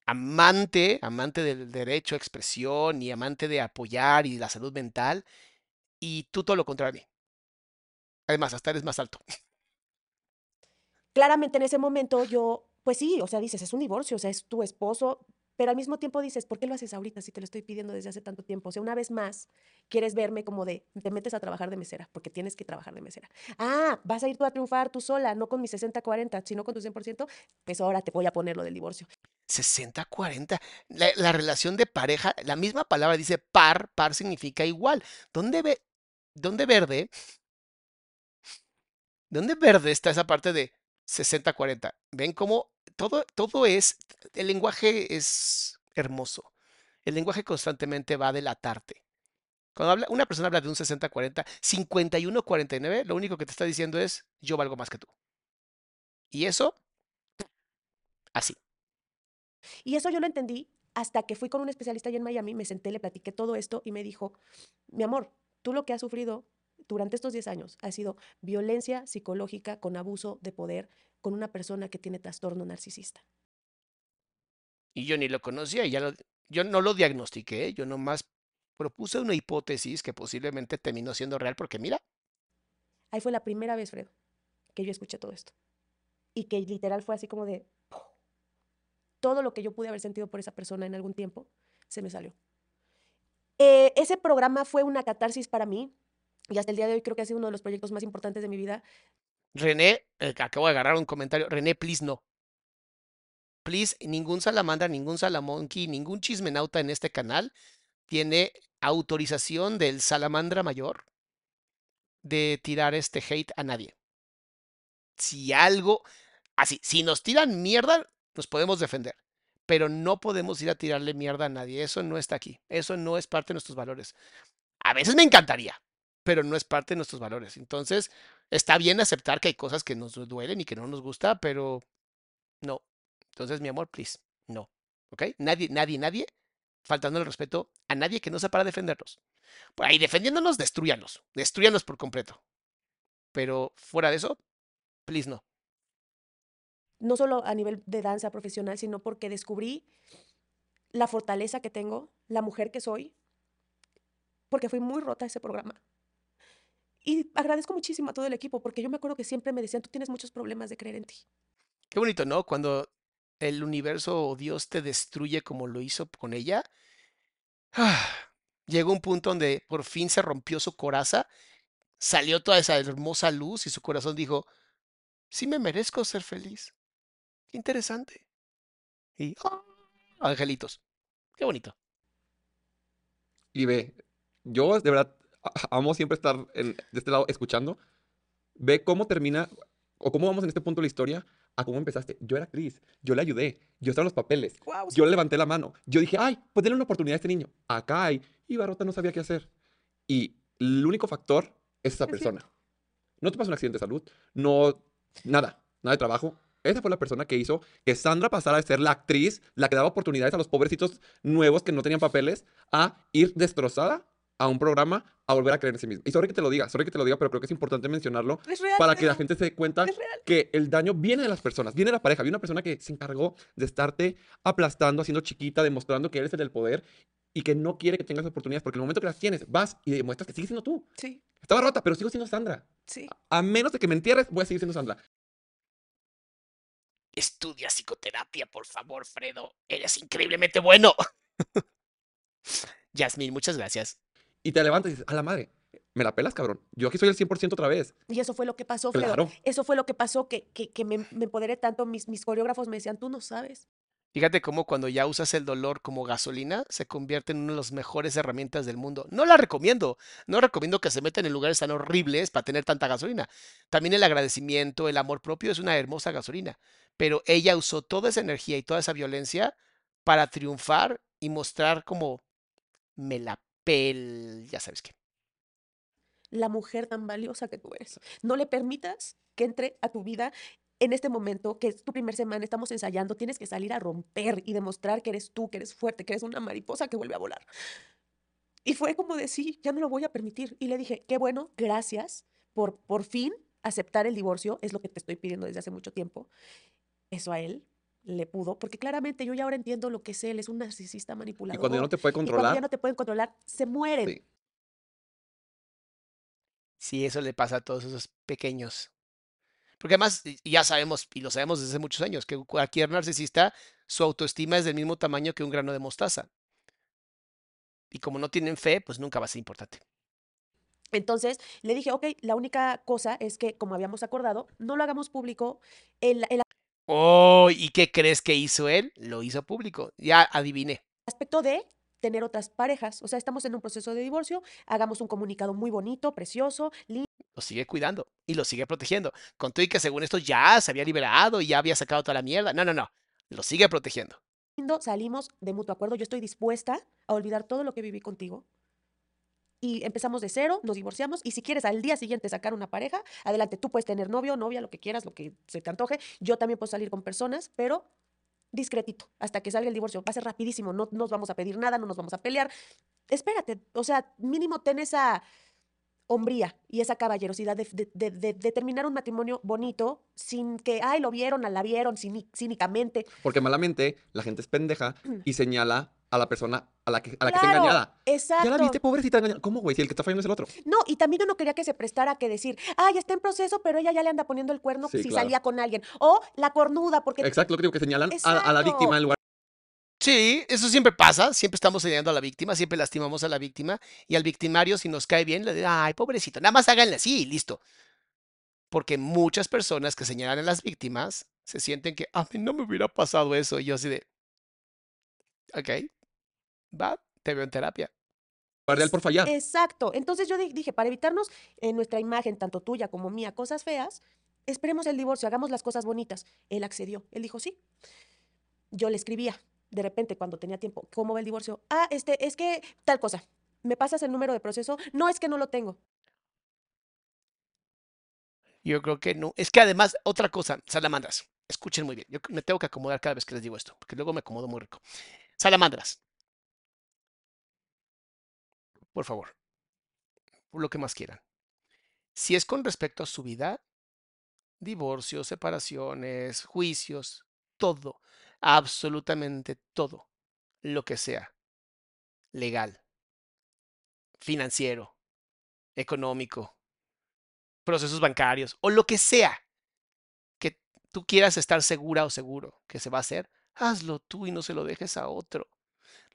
amante, amante del derecho a expresión y amante de apoyar y la salud mental. Y tú todo lo contrario a mí. Además, hasta eres más alto. [LAUGHS] Claramente en ese momento yo, pues sí, o sea, dices, es un divorcio, o sea, es tu esposo, pero al mismo tiempo dices, ¿por qué lo haces ahorita si te lo estoy pidiendo desde hace tanto tiempo? O sea, una vez más, quieres verme como de, te metes a trabajar de mesera, porque tienes que trabajar de mesera. Ah, vas a ir tú a triunfar tú sola, no con mi 60-40, sino con tu 100%, pues ahora te voy a poner lo del divorcio. 60-40. La, la relación de pareja, la misma palabra dice par, par significa igual. ¿Dónde, ve, dónde verde? ¿Dónde verde está esa parte de 60-40? ¿Ven cómo todo, todo es, el lenguaje es hermoso. El lenguaje constantemente va a delatarte. Cuando habla, una persona habla de un 60-40, 51-49, lo único que te está diciendo es, yo valgo más que tú. Y eso, así. Y eso yo lo entendí hasta que fui con un especialista allá en Miami, me senté, le platiqué todo esto y me dijo, mi amor, tú lo que has sufrido durante estos 10 años ha sido violencia psicológica con abuso de poder con una persona que tiene trastorno narcisista. Y yo ni lo conocía y ya lo, yo no lo diagnostiqué, yo nomás propuse una hipótesis que posiblemente terminó siendo real porque mira, Ahí fue la primera vez, Fredo, que yo escuché todo esto. Y que literal fue así como de... Todo lo que yo pude haber sentido por esa persona en algún tiempo se me salió. Eh, ese programa fue una catarsis para mí y hasta el día de hoy creo que ha sido uno de los proyectos más importantes de mi vida. René, eh, acabo de agarrar un comentario, René, please no. Please, ningún salamandra, ningún salamonkey, ningún chismenauta en este canal tiene autorización del salamandra mayor de tirar este hate a nadie. Si algo, así, si nos tiran mierda, nos podemos defender, pero no podemos ir a tirarle mierda a nadie. Eso no está aquí. Eso no es parte de nuestros valores. A veces me encantaría, pero no es parte de nuestros valores. Entonces, está bien aceptar que hay cosas que nos duelen y que no nos gusta, pero no. Entonces, mi amor, please, no. ¿Ok? Nadie, nadie, nadie, faltando el respeto a nadie que no sea para defendernos. Por ahí defendiéndonos, destruyanos. Destruyanos por completo. Pero fuera de eso, please no. No solo a nivel de danza profesional, sino porque descubrí la fortaleza que tengo, la mujer que soy, porque fui muy rota ese programa. Y agradezco muchísimo a todo el equipo, porque yo me acuerdo que siempre me decían, tú tienes muchos problemas de creer en ti. Qué bonito, ¿no? Cuando el universo o Dios te destruye como lo hizo con ella. Ah, llegó un punto donde por fin se rompió su coraza, salió toda esa hermosa luz y su corazón dijo, sí me merezco ser feliz. Qué interesante. Y, ¡ah! angelitos. Qué bonito. Y ve, yo de verdad [LAUGHS] amo siempre estar en- de este lado escuchando. Ve cómo termina o cómo vamos en este punto de la historia a cómo empezaste. Yo era actriz, yo le ayudé, yo estaba en los papeles, yo levanté la mano, yo dije, ay, pues denle una oportunidad a este niño. Acá hay. Y Barrota no sabía qué hacer. Y el único factor es esa Es persona. No te pasó un accidente de salud, no, nada, nada de trabajo. Esa fue la persona que hizo que Sandra pasara de ser la actriz, la que daba oportunidades a los pobrecitos nuevos que no tenían papeles, a ir destrozada a un programa a volver a creer en sí misma. Y sorry que te lo diga, sorry que te lo diga, pero creo que es importante mencionarlo Es real, para que la gente se dé cuenta que el daño viene de las personas, viene de la pareja, viene una persona que se encargó de estarte aplastando, haciendo chiquita, demostrando que eres el del poder y que no quiere que tengas oportunidades, porque en el momento que las tienes, vas y demuestras que sigues siendo tú. Sí, Estaba rota, pero sigo siendo Sandra. sí. A menos de que me entierres, voy a seguir siendo Sandra. Estudia psicoterapia, por favor, Fredo. Eres increíblemente bueno. [LAUGHS] Yasmin, muchas gracias. Y te levantas y dices, a la madre, me la pelas, cabrón. Yo aquí soy el 100% otra vez. Y eso fue lo que pasó, Fredo. Claro. Eso fue lo que pasó, que, que, que me, me empoderé tanto. Mis, mis coreógrafos me decían, tú no sabes. Fíjate cómo cuando ya usas el dolor como gasolina, se convierte en una de las mejores herramientas del mundo. No la recomiendo. No recomiendo que se metan en lugares tan horribles para tener tanta gasolina. También el agradecimiento, el amor propio es una hermosa gasolina. Pero ella usó toda esa energía y toda esa violencia para triunfar y mostrar como me la pel... Ya sabes qué. la mujer tan valiosa que tú eres. No le permitas que entre a tu vida en este momento, que es tu primer semana, estamos ensayando, tienes que salir a romper y demostrar que eres tú, que eres fuerte, que eres una mariposa que vuelve a volar. Y fue como de, sí, ya no lo voy a permitir. Y le dije, qué bueno, gracias por por fin aceptar el divorcio, es lo que te estoy pidiendo desde hace mucho tiempo. Eso a él le pudo, porque claramente yo ya ahora entiendo lo que es él, es un narcisista Y manipulador. cuando ya no te puede Y cuando controlar, ya no te pueden controlar, se mueren. Sí. Sí, eso le pasa a todos esos pequeños. Porque además, y- y ya sabemos, y lo sabemos desde hace muchos años, que cualquier narcisista, su autoestima es del mismo tamaño que un grano de mostaza. Y como no tienen fe, pues nunca va a ser importante. Entonces le dije, ok, la única cosa es que, como habíamos acordado, no lo hagamos público. El, el Oh, ¿y qué crees que hizo él? Lo hizo público. Ya adiviné. aspecto de tener otras parejas. O sea, estamos en un proceso de divorcio, hagamos un comunicado muy bonito, precioso, Lo sigue cuidando y lo sigue protegiendo. Con todo y que según esto ya se había liberado y ya había sacado toda la mierda. No, no, no. Lo sigue protegiendo. lindo, salimos de mutuo acuerdo. Yo estoy dispuesta a olvidar todo lo que viví contigo. Y empezamos de cero, nos divorciamos. Y si quieres al día siguiente sacar una pareja, adelante, tú puedes tener novio, novia, lo que quieras, lo que se te antoje. Yo también puedo salir con personas, pero discretito, hasta que salga el divorcio. Va a ser rapidísimo, no nos vamos a pedir nada, no nos vamos a pelear. Espérate, o sea, mínimo ten esa hombría y esa caballerosidad de, de- de- de- terminar un matrimonio bonito sin que, ay, lo vieron, la vieron cíni- cínicamente. Porque malamente la gente es pendeja [CLEARS THROAT] y señala a la persona a la que, a la que está engañada. Exacto. Ya la viste, pobrecita engañada. ¿Cómo, güey? Si el que está fallando es el otro. No, y también yo no quería que se prestara a que decir, ay, está en proceso, pero ella ya le anda poniendo el cuerno Sí, si claro. salía con alguien. O la cornuda, porque Exacto, lo que digo, que señalan a, a la víctima en lugar Sí, eso siempre pasa, siempre estamos señalando a la víctima, siempre lastimamos a la víctima y al victimario si nos cae bien le digo, ay, pobrecito, nada más háganle así y listo. Porque muchas personas que señalan a las víctimas se sienten que a mí no me hubiera pasado eso y yo así de, ok, va, te veo en terapia. él por fallar. Exacto. Entonces yo di- dije, para evitarnos en nuestra imagen, tanto tuya como mía, cosas feas, esperemos el divorcio, hagamos las cosas bonitas. Él accedió. Él dijo, sí. Yo le escribía, de repente, cuando tenía tiempo, ¿cómo va el divorcio? Ah, este, es que tal cosa. ¿Me pasas el número de proceso? No, es que no lo tengo. Yo creo que no. Es que además, otra cosa, salamandras, escuchen muy bien, yo me tengo que acomodar cada vez que les digo esto, porque luego me acomodo muy rico. Salamandras, por favor, por lo que más quieran. Si es con respecto a su vida, divorcios, separaciones, juicios, todo, absolutamente todo, lo que sea, legal, financiero, económico, procesos bancarios o lo que sea que tú quieras estar segura o seguro que se va a hacer, hazlo tú y no se lo dejes a otro.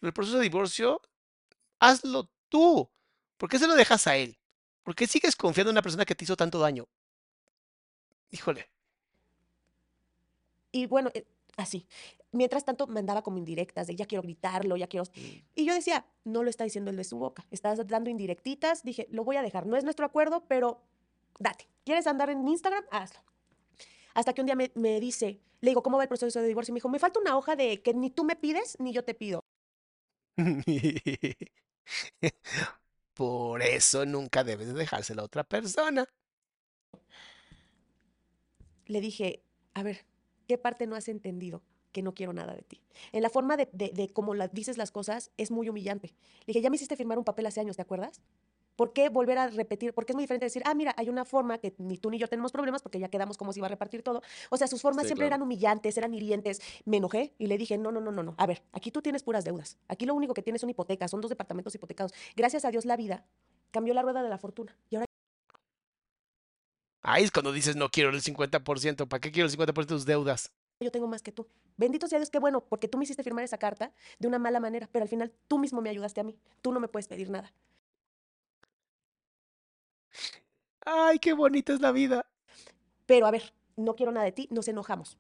El proceso de divorcio, hazlo tú. ¿Por qué se lo dejas a él? ¿Por qué sigues confiando en una persona que te hizo tanto daño? Híjole. Y bueno, eh, así. Mientras tanto, mandaba como indirectas de ya quiero gritarlo, ya quiero. Y yo decía, no lo está diciendo él de su boca. Estás dando indirectitas. Dije, lo voy a dejar. No es nuestro acuerdo, pero date. ¿Quieres andar en Instagram? Hazlo. Hasta que un día me, me dice, le digo, ¿cómo va el proceso de divorcio? Y me dijo, me falta una hoja de que ni tú me pides ni yo te pido. [LAUGHS] Por eso nunca debes de dejárselo a otra persona. Le dije, a ver, ¿qué parte no has entendido? Que no quiero nada de ti. En la forma de, de, de cómo la- dices las cosas es muy humillante. Le dije, ya me hiciste firmar un papel hace años, ¿te acuerdas? ¿Por qué volver a repetir? Porque es muy diferente decir, ah, mira, hay una forma que ni tú ni yo tenemos problemas porque ya quedamos como si iba a repartir todo. O sea, sus formas Sí, siempre claro. eran humillantes, eran hirientes. Me enojé y le dije, no, no, no, no, no. A ver, aquí tú tienes puras deudas. Aquí lo único que tienes son hipotecas, son dos departamentos hipotecados. Gracias a Dios la vida cambió la rueda de la fortuna. Y ahora Ahí es cuando dices no quiero el 50%. ¿Para qué quiero el 50% de tus deudas? yo tengo más que tú. Bendito sea Dios, qué bueno, porque tú me hiciste firmar esa carta de una mala manera, pero al final tú mismo me ayudaste a mí. Tú no me puedes pedir nada. Ay, qué bonita es la vida. Pero a ver, no quiero nada de ti, nos enojamos.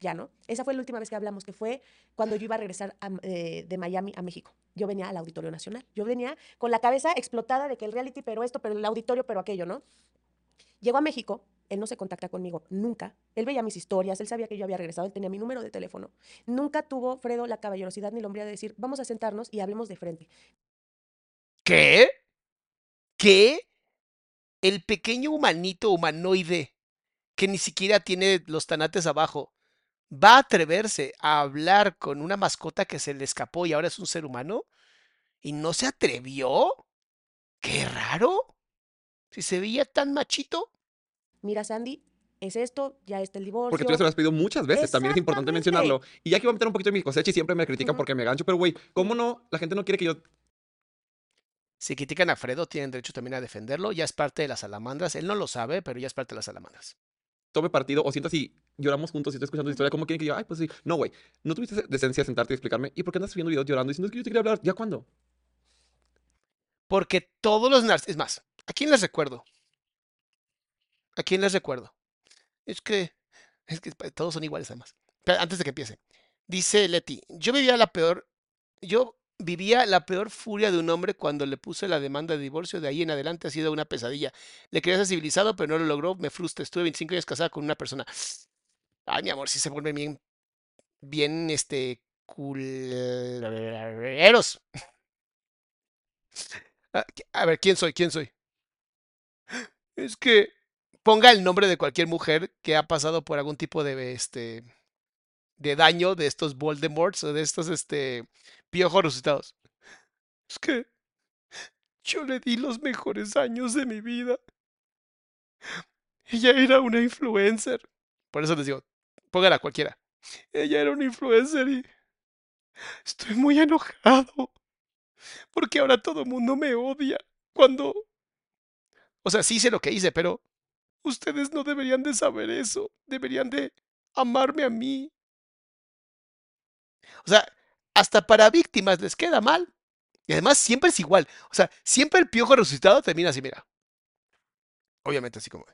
Ya, ¿no? Esa fue la última vez que hablamos, que fue cuando yo iba a regresar a- eh, de Miami a México. Yo venía al Auditorio Nacional. Yo venía con la cabeza explotada de que el reality, pero esto, pero el auditorio, pero aquello, ¿no? Llego a México, él no se contacta conmigo, nunca. Él veía mis historias, él sabía que yo había regresado, él tenía mi número de teléfono. Nunca tuvo, Fredo, la caballerosidad ni la hombría de decir, vamos a sentarnos y hablemos de frente. ¿Qué? ¿Qué? El pequeño humanito humanoide que ni siquiera tiene los tanates abajo va a atreverse a hablar con una mascota que se le escapó y ahora es un ser humano y no se atrevió. Qué raro. Si se veía tan machito. Mira, Sandy, es esto, ya está el divorcio. Porque tú ya se lo has pedido muchas veces, también es importante mencionarlo. Y ya que iba a meter un poquito de mi cosecha y siempre me critican porque me gancho, pero güey, ¿cómo no? La gente no quiere que yo Si critican a Fredo, tienen derecho también a defenderlo. Ya es parte de las salamandras. Él no lo sabe, pero ya es parte de las salamandras. tome partido o siento así, lloramos juntos y estoy escuchando tu historia, ¿cómo quieren que yo? Ay, pues sí. No, güey, no tuviste decencia de sentarte y explicarme. ¿Y por qué andas subiendo videos llorando diciendo es que yo te quería hablar? ¿Ya cuándo? Porque todos los narcisistas. Es más, ¿a quién les recuerdo? ¿A quién les recuerdo? Es que. Es que todos son iguales, además. Pero antes de que empiece. Dice Leti: Yo vivía la peor. Yo vivía la peor furia de un hombre cuando le puse la demanda de divorcio. De ahí en adelante ha sido una pesadilla. Le quería ser civilizado, pero no lo logró. Me frustra. Estuve 25 años casada con una persona. Ay, mi amor, sí se vuelven bien. Bien, este. Culeros. [LAUGHS] Ah, A ver, ¿quién soy? ¿Quién soy? Es que ponga el nombre de cualquier mujer que ha pasado por algún tipo de este de daño de estos Voldemorts o de estos este piojos resucitados. Es que Yo le di los mejores años de mi vida. Ella era una influencer. Por eso les digo, póngala cualquiera. Ella era una influencer y estoy muy enojado. Porque ahora todo el mundo me odia. Cuando... O sea, sí sé lo que hice, pero ustedes no deberían de saber eso. Deberían de amarme a mí. O sea, hasta para víctimas les queda mal. Y además siempre es igual. O sea, siempre el piojo resucitado termina así, mira. Obviamente así como...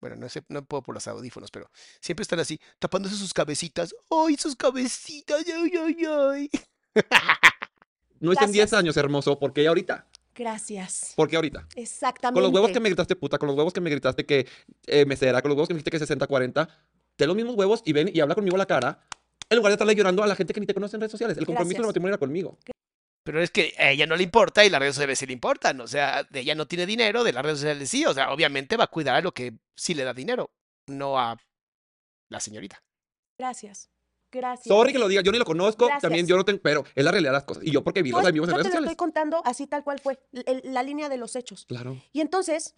Bueno, no, sé, no puedo por los audífonos, pero siempre están así, tapándose sus cabecitas. ¡Ay, sus cabecitas! ¡Ay, ay, ay! No es en 10 años, hermoso, porque ahorita. Gracias. ¿Por qué ahorita? Exactamente. Con los huevos que me gritaste puta, con los huevos que me gritaste que eh, mesera, con los huevos que me dijiste que 60-40, ten los mismos huevos y ven y habla conmigo a la cara, en lugar de estarle llorando a la gente que ni te conoce en redes sociales. El compromiso del matrimonio era conmigo. Pero es que a ella no le importa y las redes sociales sí le importan. O sea, de ella no tiene dinero, de las redes sociales sí. O sea, obviamente va a cuidar a lo que sí le da dinero, no a la señorita. Gracias. Gracias. Sorry que lo diga, yo ni lo conozco, Gracias. también yo no tengo, pero es la realidad de las cosas. Y yo porque vi los Pues, amigos en yo redes te lo sociales. estoy contando así tal cual fue, el- la línea de los hechos. Claro. Y entonces,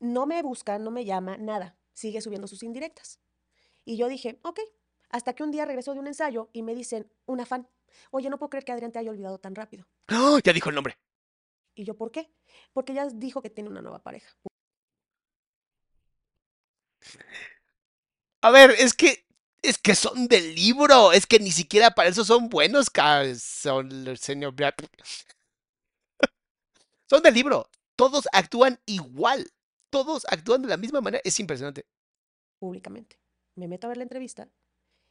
no me busca, no me llama, nada. Sigue subiendo sus indirectas. Y yo dije, ok. Hasta que un día regresó de un ensayo y me dicen, una fan, oye, no puedo creer que Adrián te haya olvidado tan rápido. ¡Oh! Ya dijo el nombre. Y yo, ¿por qué? Porque ya dijo que tiene una nueva pareja. A ver, es que es que son del libro, es que ni siquiera para eso son buenos, son el señor. [LAUGHS] Son del libro. Todos actúan igual. Todos actúan de la misma manera. Es impresionante. públicamente. Me meto a ver la entrevista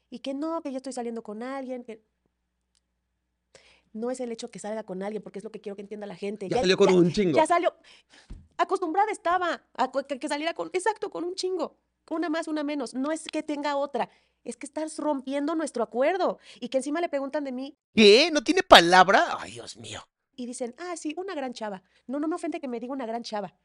y que no, que yo estoy saliendo con alguien, que no es el hecho que salga con alguien, porque es lo que quiero que entienda la gente. Ya salió con un chingo. Ya salió. Acostumbrada estaba a que saliera con, exacto, con un chingo. Una más, una menos. No es que tenga otra, es que estás rompiendo nuestro acuerdo. Y que encima le preguntan de mí ¿Qué? ¿No tiene palabra? Ay, Dios mío. y dicen, ah, sí, una gran chava. No, no me ofende que me diga una gran chava.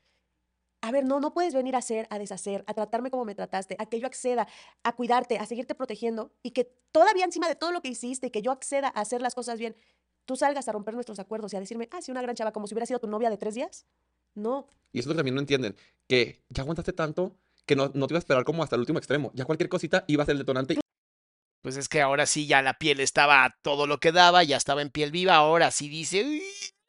A ver, no, no puedes venir a hacer, a deshacer, a tratarme como me trataste, a que yo acceda, a cuidarte, a seguirte protegiendo y que todavía encima de todo lo que hiciste y que yo acceda a hacer las cosas bien, tú salgas a romper nuestros acuerdos y a decirme, ah, sí, una gran chava, como si hubiera sido tu novia de tres días. No, Y eso también no entienden, que ya aguantaste tanto que no, no te iba a esperar como hasta el último extremo. Ya cualquier cosita iba a ser el detonante. Pues es que ahora sí ya la piel estaba todo lo que daba, ya estaba en piel viva, ahora sí dice, "Uy,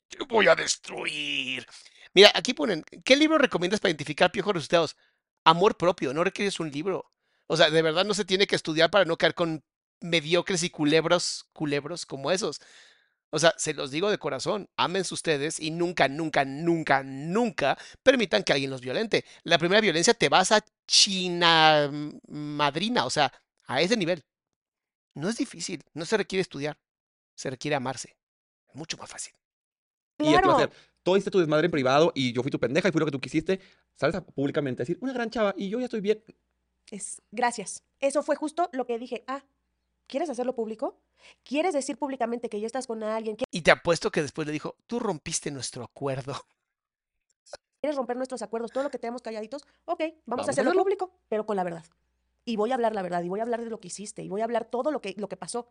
te voy a destruir. Mira, aquí ponen, ¿qué libro recomiendas para identificar piojos resultados? Amor propio, no requieres un libro. O sea, de verdad no se tiene que estudiar para no caer con mediocres y culebros, culebros como esos. O sea, se los digo de corazón, ámense ustedes y nunca, nunca, nunca, nunca permitan que alguien los violente. La primera violencia te vas a China madrina, o sea, a ese nivel. No es difícil, no se requiere estudiar, se requiere amarse. Es mucho más fácil. Y te iba a. Tú hiciste tu desmadre en privado y yo fui tu pendeja y fui lo que tú quisiste. Sales a públicamente a decir, una gran chava y yo ya estoy bien. Es, gracias. Eso fue justo lo que dije. Ah, ¿quieres hacerlo público? ¿Quieres decir públicamente que ya estás con alguien? Y te apuesto que después le dijo, tú rompiste nuestro acuerdo. [LAUGHS] ¿Quieres romper nuestros acuerdos? Todo lo que tenemos calladitos. Ok, vamos, Vamos a a hacerlo hacerlo. público, pero con la verdad. Y voy a hablar la verdad, y voy a hablar de lo que hiciste, y voy a hablar todo lo que, lo que pasó.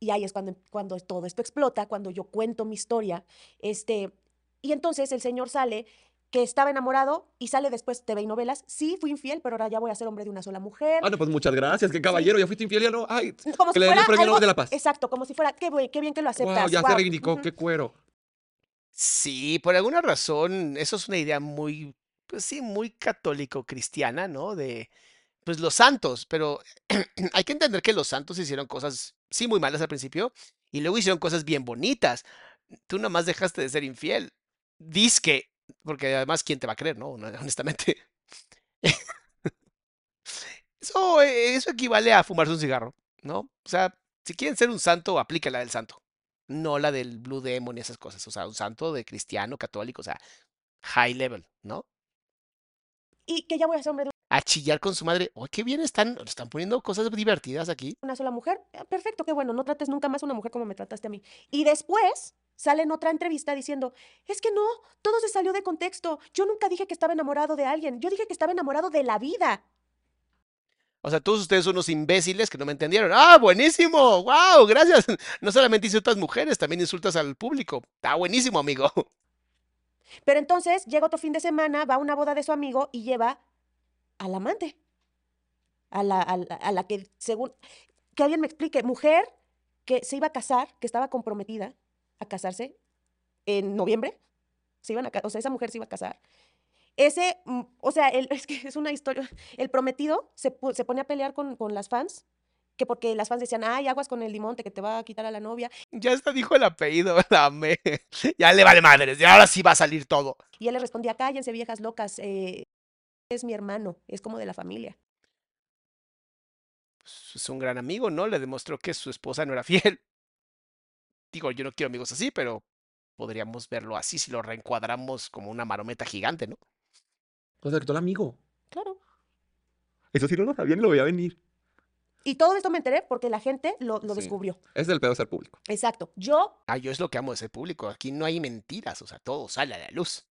Y ahí es cuando, cuando todo esto explota, cuando yo cuento mi historia. Este, y entonces el señor sale que estaba enamorado y sale después TV y novelas. Sí, fui infiel, pero ahora ya voy a ser hombre de una sola mujer. Ah, no, pues muchas gracias, qué caballero, ya fuiste infiel, ya no. Ay, [LAUGHS] como que si le den fuera premio algo- de la Paz. Exacto, como si fuera, qué, qué bien que lo aceptas. Wow, ya guau. se reivindicó, qué cuero. Sí, por alguna razón, eso es una idea muy, pues sí, muy católico-cristiana, ¿no? De, pues los santos, pero [CLEARS THROAT] hay que entender que los santos hicieron cosas, sí, muy malas al principio, y luego hicieron cosas bien bonitas. Tú nomás dejaste de ser infiel. Disque, porque además, ¿quién te va a creer, no? [LAUGHS] Honestamente. Eso, eh, eso equivale a fumarse un cigarro, ¿no? O sea, si quieren ser un santo, aplica la del santo no la del Blue Demon y esas cosas. O sea, un santo de cristiano, católico, o sea, high level, ¿no? Y que ya voy a ser hombre de A chillar con su madre. ¡Oh, qué bien están! Están poniendo cosas divertidas aquí. una sola mujer. Eh, Perfecto, qué bueno, no trates nunca más a una mujer como me trataste a mí. Y después sale en otra entrevista diciendo, es que no, todo se salió de contexto. Yo nunca dije que estaba enamorado de alguien, yo dije que estaba enamorado de la vida. O sea, todos ustedes son unos imbéciles que no me entendieron. ¡Ah, buenísimo! ¡Wow! Gracias. [LAUGHS] No solamente insultas mujeres, también insultas al público. Está buenísimo, amigo. Pero entonces llega otro fin de semana, va a una boda de su amigo y lleva al amante. A la, a la- a la que, según. Que alguien me explique, mujer que se iba a casar, que estaba comprometida a casarse en noviembre. Se iban a, o sea, esa mujer se iba a casar. Ese, mm, o sea, el- [LAUGHS] es que es una historia. El prometido se, se pone a pelear con, con las fans, que porque las fans decían, ay, aguas con el limonte que te va a quitar a la novia. Ya hasta dijo el apellido, [LAUGHS] la amé. Ya le vale madres, ya ahora sí va a salir todo. Y él le respondía, cállense, viejas locas, eh, es mi hermano, es como de la familia. Pues, Es un gran amigo, ¿no? Le demostró que su esposa no era [LAUGHS] fiel. Digo, yo no quiero amigos así, pero podríamos verlo así si lo reencuadramos como una marometa gigante, ¿no? O sea, que todo el amigo. Claro. Eso sí no lo sabía ni lo veía venir. Y todo esto me enteré porque la gente lo, lo Sí. descubrió. Es el pedo de ser público. Exacto. Yo, Ah, yo es lo que amo de ser público. Aquí no hay mentiras, o sea, todo sale a la luz.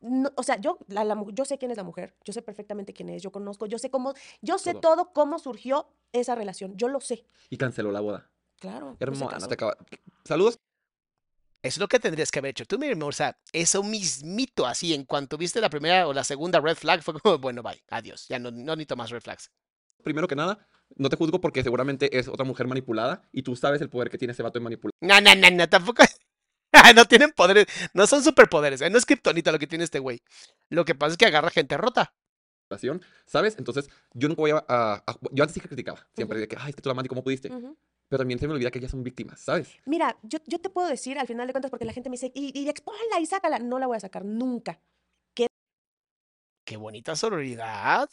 No- o sea, yo, la, la yo sé quién es la mujer, yo sé perfectamente quién es, yo conozco, yo sé cómo, yo sé Todo. todo cómo surgió esa relación, yo lo sé. Y canceló la boda. Claro. Hermana, te acaba. Saludos. Es lo que tendrías que haber hecho tú, mi hermosa. Eso mismito, así, en cuanto viste la primera o la segunda red flag, fue como, [LAUGHS] bueno, bye, adiós. Ya no, no necesito más red flags. Primero que nada, no te juzgo porque seguramente es otra mujer manipulada y tú sabes el poder que tiene ese vato de manipular. No, no, no, no, tampoco. [LAUGHS] No tienen poderes, no son superpoderes, ¿eh? no es kriptonita lo que tiene este güey. Lo que pasa es que agarra gente rota. ¿sabes? Entonces, yo nunca voy a, a- a- Yo antes sí que criticaba. Siempre de que, ay, es que tú la amas y cómo pudiste. Pero también se me olvida que ellas son víctimas, ¿sabes? Mira, yo, yo te puedo decir al final de cuentas porque la gente me dice, y, y expónla y sácala. No la voy a sacar nunca. Qué bonita sororidad.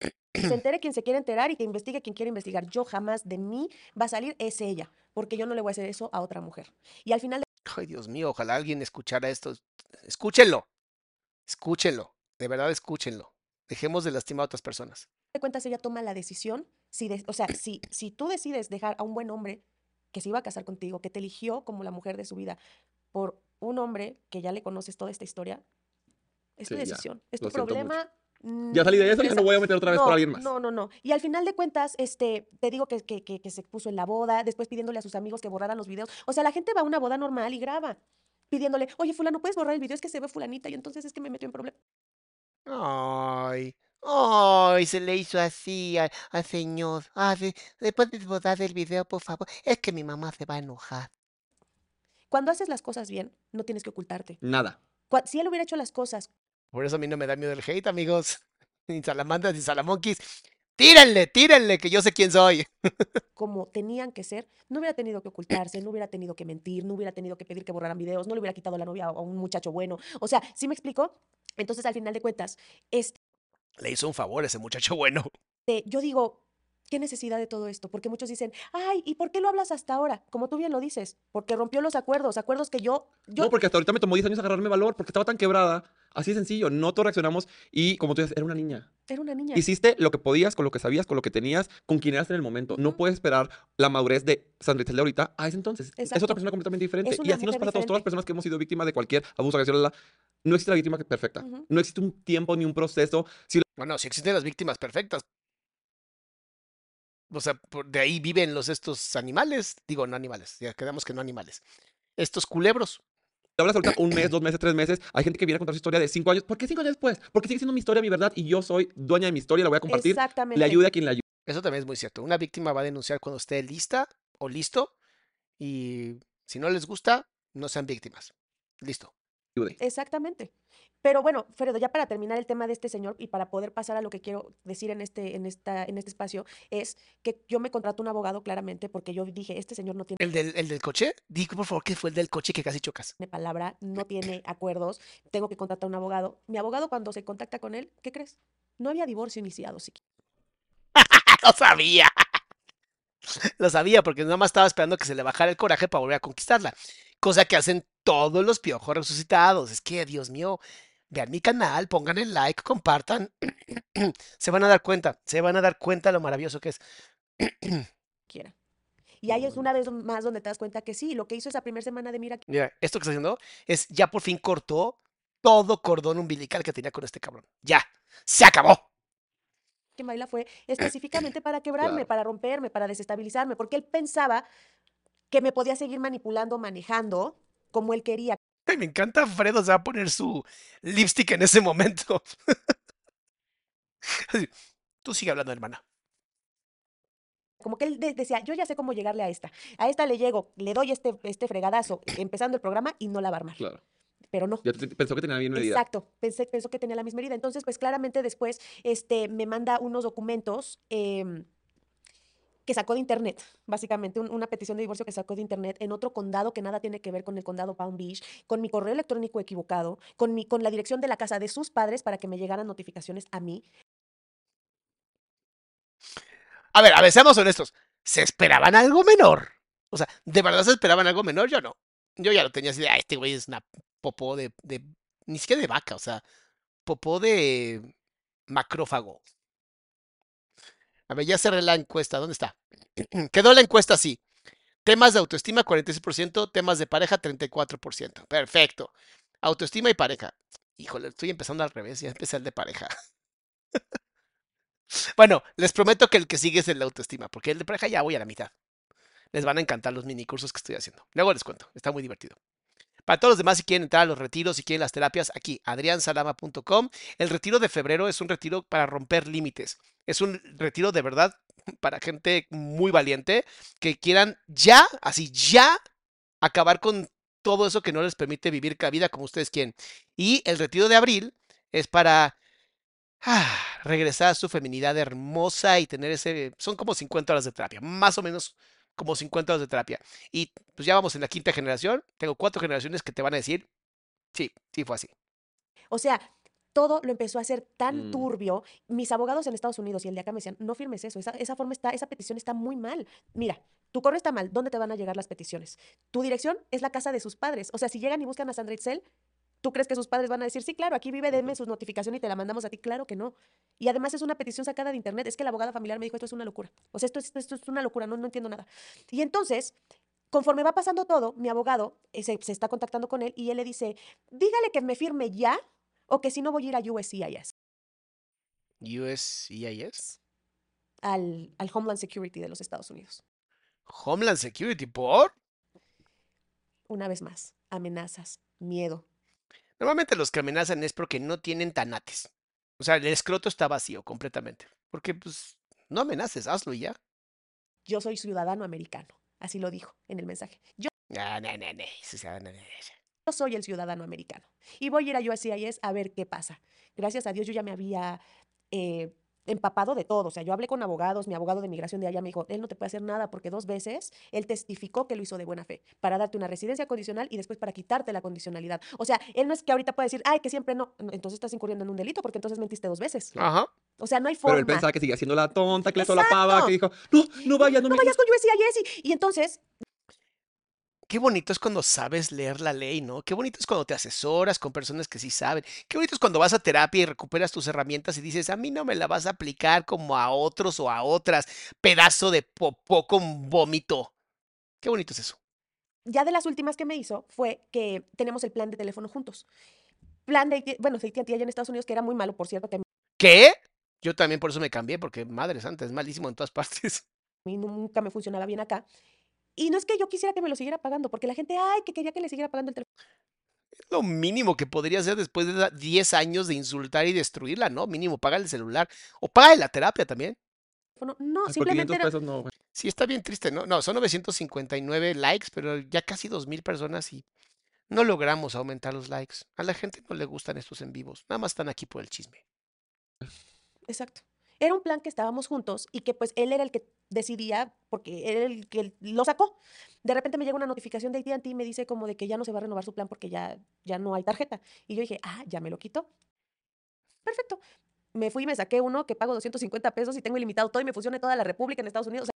Que se entere quien se quiere enterar y que investigue quien quiere investigar. Yo jamás de mí va a salir es ella, porque yo no le voy a hacer eso a otra mujer. Y al final de Ay, Dios mío, ojalá alguien escuchara esto. Escúchenlo. Escúchenlo. De verdad, escúchenlo. Dejemos de lastimar a otras personas. cuentas ella toma la decisión, si de- o sea, si, si tú decides dejar a un buen hombre que se iba a casar contigo, que te eligió como la mujer de su vida, por un hombre que ya le conoces toda esta historia, es tu ya, decisión, es tu problema. Mm, Ya salí de eso, ya no voy a meter otra vez no, por alguien más. No, no, no. Y al final de cuentas, este, te digo que, que, que, que se puso en la boda, después pidiéndole a sus amigos que borraran los videos. O sea, la gente va a una boda normal y graba, pidiéndole, oye, fulano, ¿puedes borrar el video? Es que se ve fulanita y entonces es que me metió en problemas. Ay, ay, se le hizo así al, al señor. Ay, de- después de botar el video, por favor. Es que mi mamá se va a enojar. Cuando haces las cosas bien, no tienes que ocultarte. Nada. Si él hubiera hecho las cosas Por eso a mí no me da miedo el hate, amigos. [LAUGHS] Ni salamandras ni salamonquis. Tírenle, tírenle, que yo sé quién soy. [LAUGHS] como tenían que ser, no hubiera tenido que ocultarse, no hubiera tenido que mentir, no hubiera tenido que pedir que borraran videos, no le hubiera quitado la novia a un muchacho bueno. O sea, ¿sí me explico? Entonces, al final de cuentas, este, Le hizo un favor a ese muchacho bueno. yo digo, ¿qué necesidad de todo esto? Porque muchos dicen, ay, ¿y por qué lo hablas hasta ahora? Como tú bien lo dices, porque rompió los acuerdos, acuerdos que yo, yo No, porque hasta ahorita me tomó 10 años agarrarme valor porque estaba tan quebrada. Así de sencillo. No todos reaccionamos y, como tú dices, era una niña. era una niña. Hiciste lo que podías, con lo que sabías, con lo que tenías, con quien eras en el momento. No puedes esperar la madurez de Sandra de ahorita a ese entonces. Es otra persona completamente diferente. Y así nos pasa a todos. Todas las personas que hemos sido víctimas de cualquier abuso, agresión, la- no existe la víctima perfecta. No existe un tiempo ni un proceso. Si Bueno, si existen las víctimas perfectas. O sea, por- de ahí viven los estos animales. Digo, no animales, ya quedamos que no animales. Estos culebros. Te hablas ahorita un mes, dos meses, tres meses, hay gente que viene a contar su historia de cinco años. ¿Por qué cinco años después? Porque sigue siendo mi historia, mi verdad, y yo soy dueña de mi historia, la voy a compartir. Exactamente. Le ayude a quien le ayude. Eso también es muy cierto. Una víctima va a denunciar cuando esté lista o listo. Y si no les gusta, no sean víctimas. Listo. Exactamente. Pero bueno, Fredo, ya para terminar el tema de este señor y para poder pasar a lo que quiero decir en este, en esta, en este espacio, es que yo me contrato un abogado claramente porque yo dije, este señor no tiene ¿El del, el del coche? Digo, por favor, que fue el del coche que casi chocas. palabra, no tiene acuerdos, tengo que contratar un abogado. Mi abogado cuando se contacta con él, ¿qué crees? No había divorcio iniciado siquiera. [LAUGHS] Lo sabía. [LAUGHS] Lo sabía porque nada más estaba esperando que se le bajara el coraje para volver a conquistarla. Cosa que hacen todos los piojos resucitados. Es que, Dios mío, vean mi canal, pongan el like, compartan. [CLEARS THROAT] se van a dar cuenta, se van a dar cuenta lo maravilloso que es. [CLEARS THROAT] Quiera. Y ahí es una vez más donde te das cuenta que sí, lo que hizo esa primera semana de Mira Mira, esto que está haciendo es ya por fin cortó todo cordón umbilical que tenía con este cabrón. Ya, se acabó. que baila fue [CLEARS THROAT] específicamente para quebrarme, Claro. para romperme, para desestabilizarme, porque él pensaba que me podía seguir manipulando, manejando como él quería. Ay, me encanta Fredo, se va a poner su lipstick en ese momento. [LAUGHS] Tú sigue hablando, hermana. Como que él de- decía, yo ya sé cómo llegarle a esta. A esta le llego, le doy este, este fregadazo empezando el programa y no la va a armar. Claro. Pero no. Ya pensó que tenía bien medida. Exacto, pensé, pensó que tenía la misma herida. Entonces, pues claramente después este, me manda unos documentos em, que sacó de internet, básicamente, un- una petición de divorcio que sacó de internet en otro condado que nada tiene que ver con el condado Palm Beach, con mi correo electrónico equivocado, con, mi, con la dirección de la casa de sus padres para que me llegaran notificaciones a mí. A ver, a ver, seamos honestos. ¿Se esperaban algo menor? O sea, ¿de verdad se esperaban algo menor? Yo no. Yo ya lo tenía así de, ah, este güey es una popó de, de, ni siquiera de vaca, o sea, popó de macrófago. A ver, ya cerré la encuesta, ¿dónde está? [CLEARS THROAT] Quedó la encuesta así. Temas de autoestima 46%, temas de pareja 34%. Perfecto. Autoestima y pareja. Híjole, estoy empezando al revés, ya empecé el de pareja. [LAUGHS] Bueno, les prometo que el que sigue es el de autoestima, porque el de pareja ya voy a la mitad. Les van a encantar los mini cursos que estoy haciendo. Luego les cuento, está muy divertido. Para todos los demás, si quieren entrar a los retiros, si quieren las terapias, aquí, adriansalama.com. El retiro de febrero es un retiro para romper límites. Es un retiro de verdad para gente muy valiente que quieran ya, así ya, acabar con todo eso que no les permite vivir la vida como ustedes quieren. Y el retiro de abril es para ah, regresar a su feminidad hermosa y tener ese, son como 50 horas de terapia, más o menos como 50 horas de terapia. Y pues ya vamos en la quinta generación, tengo cuatro generaciones que te van a decir, sí, sí fue así. O sea, todo lo empezó a hacer tan Mm. turbio. Mis abogados en Estados Unidos y el de acá me decían, no firmes eso, esa, esa forma está, esa petición está muy mal. Mira, tu correo está mal, ¿dónde te van a llegar las peticiones? Tu dirección es la casa de sus padres. O sea, si llegan y buscan a Sandra Itzel, ¿tú crees que sus padres van a decir, sí, claro, aquí vive, deme sus notificaciones y te la mandamos a ti? Claro que no. Y además es una petición sacada de internet. Es que la abogada familiar me dijo, esto es una locura. O sea, esto es, esto es una locura, no, no entiendo nada. Y entonces, conforme va pasando todo, mi abogado eh, se, se está contactando con él y él le dice, dígale que me firme ya o que si no voy a ir a USCIS, USCIS, al, al Homeland Security de los Estados Unidos. Homeland Security, por. Una vez más, amenazas, miedo. Normalmente los que amenazan es porque no tienen tanates. O sea, el escroto está vacío completamente. Porque, pues, no amenaces, hazlo y ya. Yo soy ciudadano americano, así lo dijo en el mensaje. Yo no, no, no. Soy el ciudadano americano y voy a ir a USCIS a ver qué pasa. Gracias a Dios yo ya me había eh, empapado de todo. O sea, yo hablé con abogados, mi abogado de migración de allá me dijo, él no te puede hacer nada porque dos veces él testificó que lo hizo de buena fe para darte una residencia condicional y después para quitarte la condicionalidad. O sea, él no es que ahorita pueda decir, ay, que siempre no. Entonces estás incurriendo en un delito porque entonces mentiste dos veces. Ajá. O sea, no hay forma. Pero él pensaba que seguía siendo la tonta, que le solapaba, Exacto. que dijo, no, no vayas, no, no me vayas con USCIS. Y entonces Qué bonito es cuando sabes leer la ley, ¿no? Qué bonito es cuando te asesoras con personas que sí saben. Qué bonito es cuando vas a terapia y recuperas tus herramientas y dices, a mí no me la vas a aplicar como a otros o a otras, pedazo de popó con vómito. Qué bonito es eso. ya de las últimas que me hizo fue que tenemos el plan de teléfono juntos. Plan de, bueno, de AT&T allá en Estados Unidos, que era muy malo, por cierto, que a ¿Qué? Yo también por eso me cambié, porque madre santa, es malísimo en todas [LAUGHS] partes. mí nunca me funcionaba bien acá. Y no es que yo quisiera que me lo siguiera pagando, porque la gente, ay, que quería que le siguiera pagando el teléfono. Es lo mínimo que podría hacer después de da- 10 años de insultar y destruirla, ¿no? Mínimo, paga el celular. O paga la terapia también. No, Por simplemente 500 era- pesos no. Sí, está bien triste, ¿no? No, son 959 likes, pero ya casi 2000 personas y no logramos aumentar los likes. A la gente no le gustan estos en vivos, nada más están aquí por el chisme. Exacto. Era un plan que estábamos juntos y que pues él era el que decidía, porque era el que lo sacó. De repente me llega una notificación de AT&T y me dice como de que ya no se va a renovar su plan porque ya, ya no hay tarjeta. Y yo dije, ah, ya me lo quitó. Perfecto. Me fui y me saqué uno que pago 250 pesos y tengo ilimitado todo y me funciona toda la República en Estados Unidos.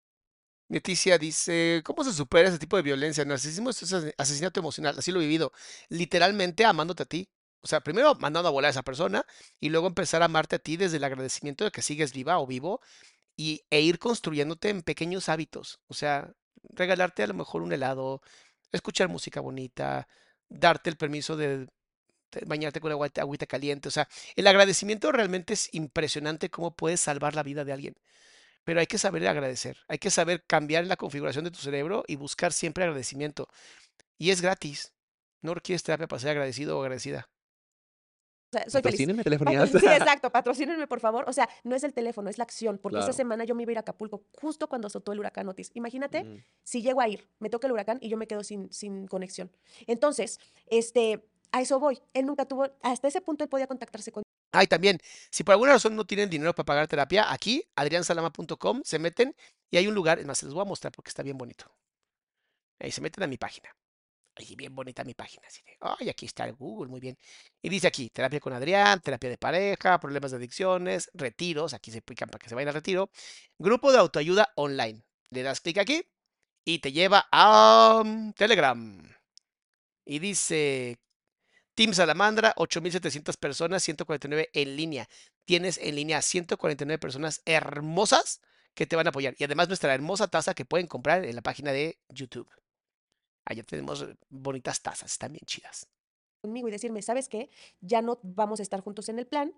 Leticia dice, ¿cómo se supera ese tipo de violencia? Narcisismo es ase- asesinato emocional, así lo he vivido. Literalmente amándote a ti. O sea, primero mandando a volar a esa persona y luego empezar a amarte a ti desde el agradecimiento de que sigues viva o vivo y, e ir construyéndote en pequeños hábitos. O sea, regalarte a lo mejor un helado, escuchar música bonita, darte el permiso de, bañarte con agua, agüita caliente. O sea, el agradecimiento realmente es impresionante cómo puedes salvar la vida de alguien. Pero hay que saber agradecer, hay que saber cambiar la configuración de tu cerebro y buscar siempre agradecimiento. Y es gratis. ¿No quieres terapia para ser agradecido o agradecida? O sea, soy feliz. Patrocínenme telefonía. Sí, [LAUGHS] exacto, patrocínenme, por favor. O sea, no es el teléfono, es la acción, porque esa Claro. semana yo me iba a ir a Acapulco justo cuando azotó el huracán Otis. Imagínate Mm. si llego a ir, me toca el huracán y yo me quedo sin, sin conexión. Entonces, este, a eso voy. Él nunca tuvo, hasta ese punto él podía contactarse con Ah, y también, si por alguna razón no tienen dinero para pagar terapia, aquí, adriansalama.com, se meten y hay un lugar, es más, se los voy a mostrar porque está bien bonito. Ahí se meten a mi página. Ahí bien bonita mi página. Ay, aquí está Google, muy bien. Y dice aquí, terapia con Adrián, terapia de pareja, problemas de adicciones, retiros, aquí se pican para que se vayan al retiro, grupo de autoayuda online. Le das clic aquí y te lleva a um, Telegram. Y dice, Team Salamandra, 8.700 personas, 149 en línea. Tienes en línea a 149 personas hermosas que te van a apoyar. Y además nuestra hermosa taza que pueden comprar en la página de YouTube. Allá tenemos eh, bonitas tazas, están bien chidas. conmigo y decirme, ¿sabes qué? Ya no vamos a estar juntos en el plan,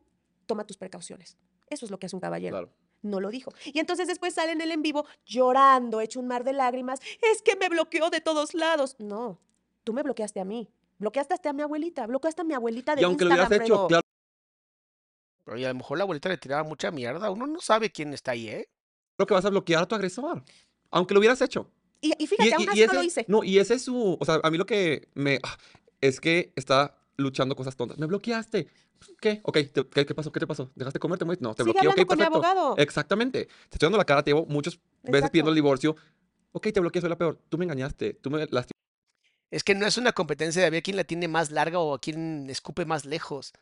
toma tus precauciones. Eso es lo que hace un caballero. Claro. No lo dijo. Y entonces después sale en el en vivo llorando, hecho un mar de lágrimas. Es que me bloqueó de todos lados. No, tú me bloqueaste a mí. Bloqueaste hasta a mi abuelita. Bloqueaste a mi abuelita de Y aunque lo hubieras hecho, claro. Pero y a lo mejor la abuelita le tiraba mucha mierda. Uno no sabe quién está ahí, ¿eh? Creo que vas a bloquear a tu agresor. Aunque lo hubieras hecho. Y, y fíjate, aún así no lo hice. No, y ese es su. O sea, a mí lo que me. ah, Es que está luchando cosas tontas. Me bloqueaste. ¿Qué? Ok, te- ¿qué, qué pasó? ¿Qué te pasó? ¿Dejaste comer? ¿Te moriste? No, te Sigue bloqueé. Ok, con mi abogado. Exactamente. Te estoy dando la cara, te llevo muchas veces Exacto. pidiendo el divorcio. Ok, te bloqueé, soy la peor. Tú me engañaste. Tú me lastimaste. Es que no es una competencia de ver quién la tiene más larga o a quién escupe más lejos.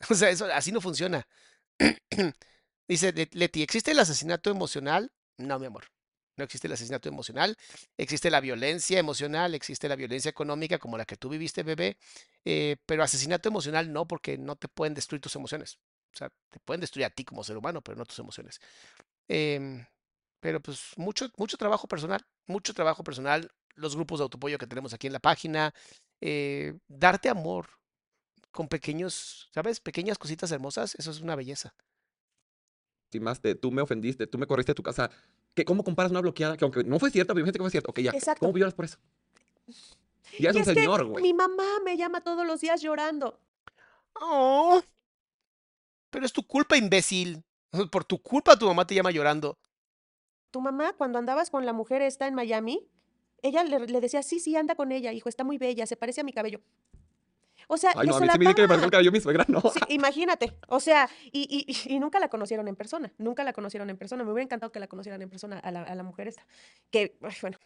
[LAUGHS] O sea, eso así no funciona. [CLEARS THROAT] Dice Le- Leti, ¿existe el asesinato emocional? No, mi amor. No existe el asesinato emocional. Existe la violencia emocional, existe la violencia económica como la que tú viviste, bebé. eh, pero asesinato emocional no, porque no te pueden destruir tus emociones. O sea, te pueden destruir a ti como ser humano, pero no tus emociones. Em, pero pues mucho, mucho trabajo personal, mucho trabajo personal, los grupos de autoapoyo que tenemos aquí en la página, eh, darte amor con pequeños, ¿sabes? Pequeñas cositas hermosas, eso es una belleza. Tú me ofendiste. Tú me corriste de tu casa. ¿Qué, ¿Cómo comparas una bloqueada? Que aunque no fue cierta, pero imagínate que fue cierta. Ok, ya. Exacto. ¿Cómo lloras por eso? Ya es Y un es señor, güey. mi mamá me llama todos los días llorando. Oh, pero es tu culpa, imbécil. Por tu culpa tu mamá te llama llorando. Tu mamá, cuando andabas con la mujer esta en Miami, ella le, le decía, sí, sí, anda con ella, hijo, está muy bella, se parece a mi cabello. O sea, Ay, no, a mí sí me dice que me parece el solapaba. cabello de mi suegra, no. Sí, imagínate, o sea, y, y- y nunca la conocieron en persona, nunca la conocieron en persona. Me hubiera encantado que la conocieran en persona a la, a la mujer esta. Que, bueno,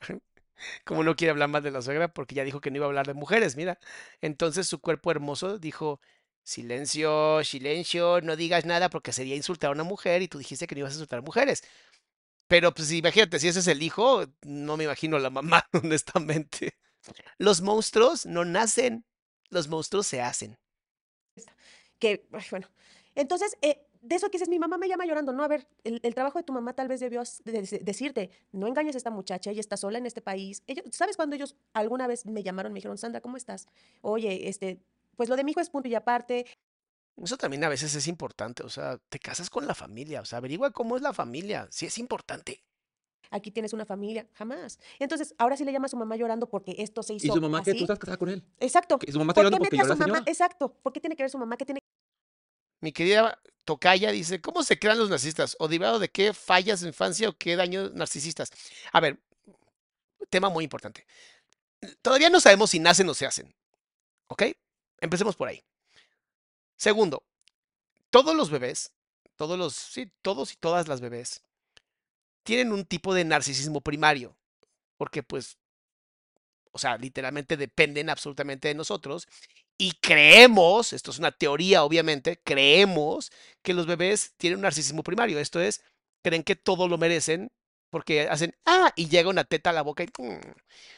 [LAUGHS] Como no quiere hablar más de la suegra porque ya dijo que no iba a hablar de mujeres, mira. Entonces su cuerpo hermoso dijo, silencio, silencio, no digas nada porque sería insultar a una mujer y tú dijiste que no ibas a insultar a mujeres. Pero pues imagínate, si ese es el hijo, no me imagino a la mamá, [LAUGHS] honestamente. Los monstruos no nacen, los monstruos se hacen. que, ay, bueno. Entonces, eh, de eso que dices, mi mamá me llama llorando, no, a ver, el, el trabajo de tu mamá tal vez debió as- de- de- decirte, no engañes a esta muchacha, ella está sola en este país. Ellos, ¿Sabes cuando ellos alguna vez me llamaron, me dijeron, Sandra, ¿cómo estás? Oye, este, pues lo de mi hijo es punto y aparte, Eso también a veces es importante, o sea, te casas con la familia, o sea, averigua cómo es la familia, sí es importante. Aquí tienes una familia, jamás. Entonces, ahora sí le llama a su mamá llorando porque esto se hizo Y su mamá, que tú estás casada con él. Exacto. Que su mamá está ¿Por qué porque mete a llora su mamá? señora. Exacto. ¿Por qué tiene que ver su mamá? ¿Qué tiene Mi querida Tocaya dice, ¿cómo se crean los narcisistas? ¿O derivado de qué fallas de infancia o qué daños narcisistas? A ver, tema muy importante. Todavía no sabemos si nacen o se hacen. ¿Ok? Empecemos por ahí. Segundo, todos los bebés, todos los, sí, todos y todas las bebés, tienen un tipo de narcisismo primario. Porque pues, o sea, literalmente dependen absolutamente de nosotros. Y creemos, esto es una teoría obviamente, creemos que los bebés tienen un narcisismo primario. Esto es, creen que todo lo merecen porque hacen, ah, y llega una teta a la boca y... mm.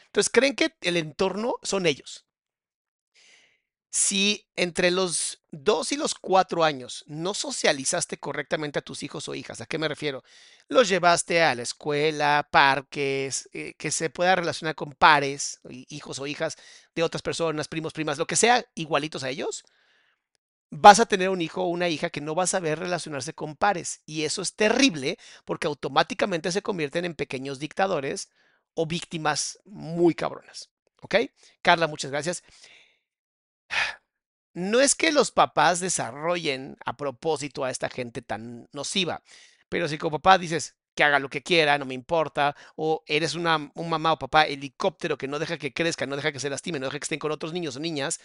Entonces creen que el entorno son ellos. Si entre los 2 y los 4 años no socializaste correctamente a tus hijos o hijas, ¿a qué me refiero? Los llevaste a la escuela, parques, eh, que se pueda relacionar con pares, hi- hijos o hijas de otras personas, primos, primas, lo que sea, igualitos a ellos, vas a tener un hijo o una hija que no va a saber relacionarse con pares. Y eso es terrible porque automáticamente se convierten en pequeños dictadores o víctimas muy cabronas. ¿Ok? Carla, muchas gracias. No es que los papás desarrollen a propósito a esta gente tan nociva, pero si como papá dices que haga lo que quiera, no me importa, o eres una, un mamá o papá helicóptero que no deja que crezca, no deja que se lastime, no deja que estén con otros niños o niñas,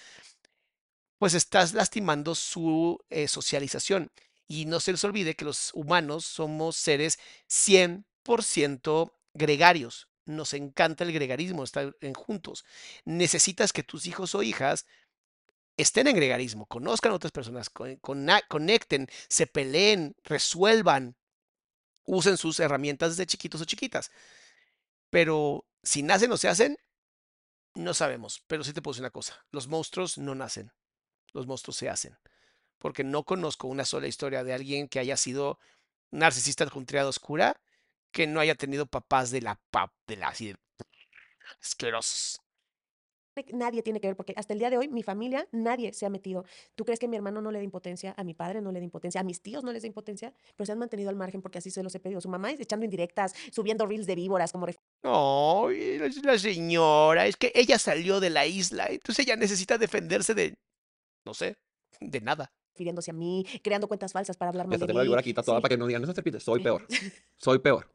pues estás lastimando su eh, socialización. Y no se les olvide que los humanos somos seres 100% gregarios. Nos encanta el gregarismo, estar en juntos. Necesitas que tus hijos o hijas estén en gregarismo, conozcan a otras personas, conecten, se peleen, resuelvan, usen sus herramientas desde chiquitos o chiquitas. Pero si nacen o se hacen, no sabemos. Pero sí te puedo decir una cosa, los monstruos no nacen, los monstruos se hacen. Porque no conozco una sola historia de alguien que haya sido narcisista con triada oscura, que no haya tenido papás de la pap, de la así de asquerosos. Nadie tiene que ver, porque hasta el día de hoy mi familia, nadie se ha metido. ¿Tú crees que mi hermano no le da impotencia? A mi padre no le da impotencia, a mis tíos no les da impotencia, pero se han mantenido al margen porque así se los he pedido. Su mamá es echando indirectas, subiendo reels de víboras como No, y la señora, es que ella salió de la isla, entonces ella necesita defenderse de, no sé, de nada. refiriéndose a mí, creando cuentas falsas para hablar mal de tengo la mí. víbora aquí tatuada Sí. para que no digan, no se repite, [LAUGHS] soy peor. Soy peor.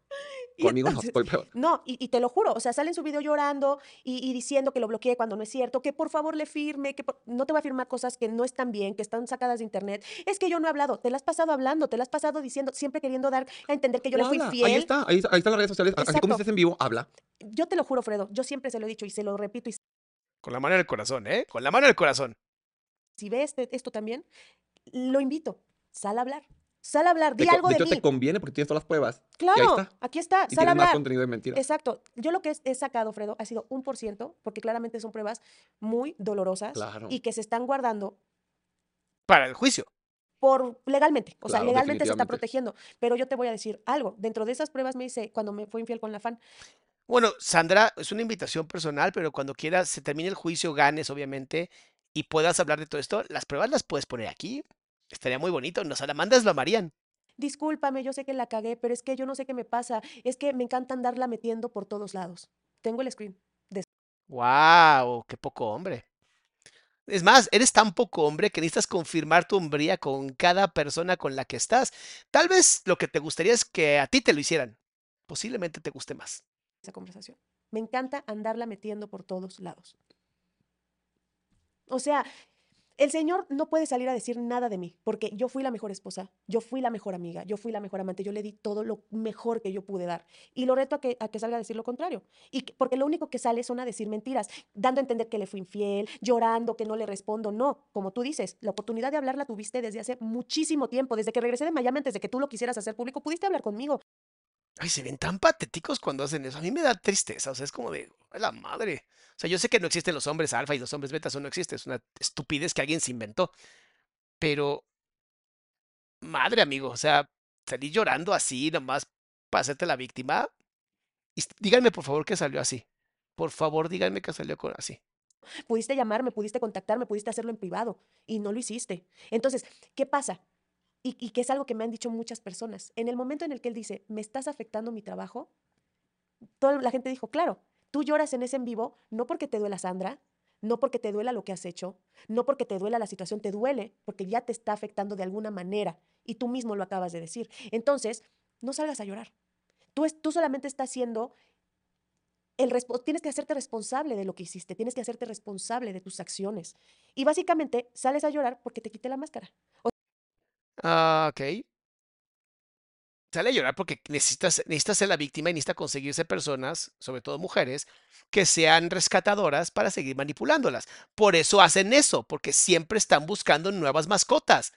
Conmigo entonces- no, soy peor. No, y, y te lo juro, o sea, sale en su video llorando y, y diciendo que lo bloqueé cuando no es cierto, que por favor le firme, que por- no te va a firmar cosas que no están bien, que están sacadas de internet. Es que yo no he hablado, te las has pasado hablando, te las has pasado diciendo, siempre queriendo dar a entender que yo le fui Habla, fiel. Ahí está, ahí, ahí están las redes sociales. Así como Exacto. dices en vivo, habla. Yo te lo juro, Fredo, yo siempre se lo he dicho y se lo repito y Con la mano en el corazón, ¿eh? Con la mano en el corazón. si ves este- esto también, lo invito, sal a hablar, sal a hablar, Te di co- algo de de, hecho, mí. te conviene porque tienes todas las pruebas. Claro, está. aquí está, Y sal a tienes más hablar. contenido de mentiras. Exacto. Yo lo que he sacado, Fredo, ha sido un por ciento, porque claramente son pruebas muy dolorosas Claro. y que se están guardando Para el juicio. por legalmente. O sea, Claro, legalmente se está protegiendo. Pero yo te voy a decir algo. Dentro de esas pruebas me hice cuando me fue infiel con la fan. Bueno, Sandra, es una invitación personal, pero cuando quieras, se termine el juicio, ganes, obviamente, y puedas hablar de todo esto, las pruebas las puedes poner aquí. Estaría muy bonito. Nos salamandas lo amarían. Discúlpame, yo sé que la cagué, pero es que yo no sé qué me pasa. Es que me encanta andarla metiendo por todos lados. Tengo el screen. de- ¡Wow! ¡Qué poco hombre! Es más, eres tan poco hombre que necesitas confirmar tu hombría con cada persona con la que estás. Tal vez lo que te gustaría es que a ti te lo hicieran. Posiblemente te guste más. esa conversación. Me encanta andarla metiendo por todos lados. O sea, el Señor no puede salir a decir nada de mí, porque yo fui la mejor esposa, yo fui la mejor amiga, yo fui la mejor amante, yo le di todo lo mejor que yo pude dar. Y lo reto a que, a que salga a decir lo contrario. Y que- porque lo único que sale son a decir mentiras, dando a entender que le fui infiel, llorando, que no le respondo. No, como tú dices, la oportunidad de hablar la tuviste desde hace muchísimo tiempo, desde que regresé de Miami, antes de que tú lo quisieras hacer público, pudiste hablar conmigo. Ay, se ven tan patéticos cuando hacen eso. A mí me da tristeza. O sea, es como de, ¡ay, la madre! O sea, yo sé que no existen los hombres alfa y los hombres beta, eso no existe. Es una estupidez que alguien se inventó. Pero, madre, amigo, o sea, salir llorando así nomás para hacerte la víctima. Y díganme, por favor, que salió así. Por favor, díganme que salió así. Pudiste llamarme, pudiste contactarme, pudiste hacerlo en privado y no lo hiciste. Entonces, ¿qué pasa? Y, que es algo que me han dicho muchas personas. En el momento en el que él dice, me estás afectando mi trabajo, toda la gente dijo, claro, tú lloras en ese en vivo no porque te duela Sandra, no porque te duela lo que has hecho, no porque te duela la situación, te duele porque ya te está afectando de alguna manera y tú mismo lo acabas de decir. Entonces, no salgas a llorar. Tú, es- tú solamente estás siendo el tienes que hacerte responsable de lo que hiciste, tienes que hacerte responsable de tus acciones. Y básicamente sales a llorar porque te quité la máscara. Ah, ok. Sale a llorar porque necesitas, necesitas ser la víctima y necesita conseguirse personas, sobre todo mujeres, que sean rescatadoras para seguir manipulándolas. Por eso hacen eso, porque siempre están buscando nuevas mascotas.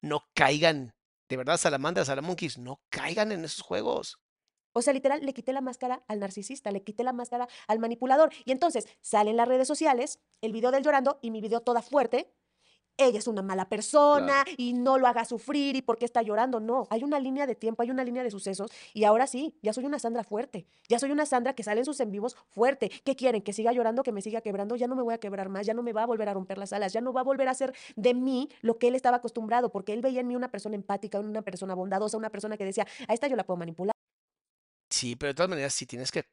No caigan, de verdad, salamandras, salamonkeys, no caigan en esos juegos. O sea, literal, le quité la máscara al narcisista, le quité la máscara al manipulador. Y entonces sale en las redes sociales el video del llorando y mi video toda fuerte. Ella es una mala persona y no lo haga sufrir y por qué está llorando. No, hay una línea de tiempo, hay una línea de sucesos y ahora sí, ya soy una Sandra fuerte. Ya soy una Sandra que sale en sus en vivos fuerte. ¿Qué quieren? ¿Que siga llorando, que me siga quebrando? Ya no me voy a quebrar más, ya no me va a volver a romper las alas, ya no va a volver a hacer de mí lo que él estaba acostumbrado, porque él veía en mí una persona empática, una persona bondadosa, una persona que decía, a esta yo la puedo manipular. Sí, pero de todas maneras sí tienes que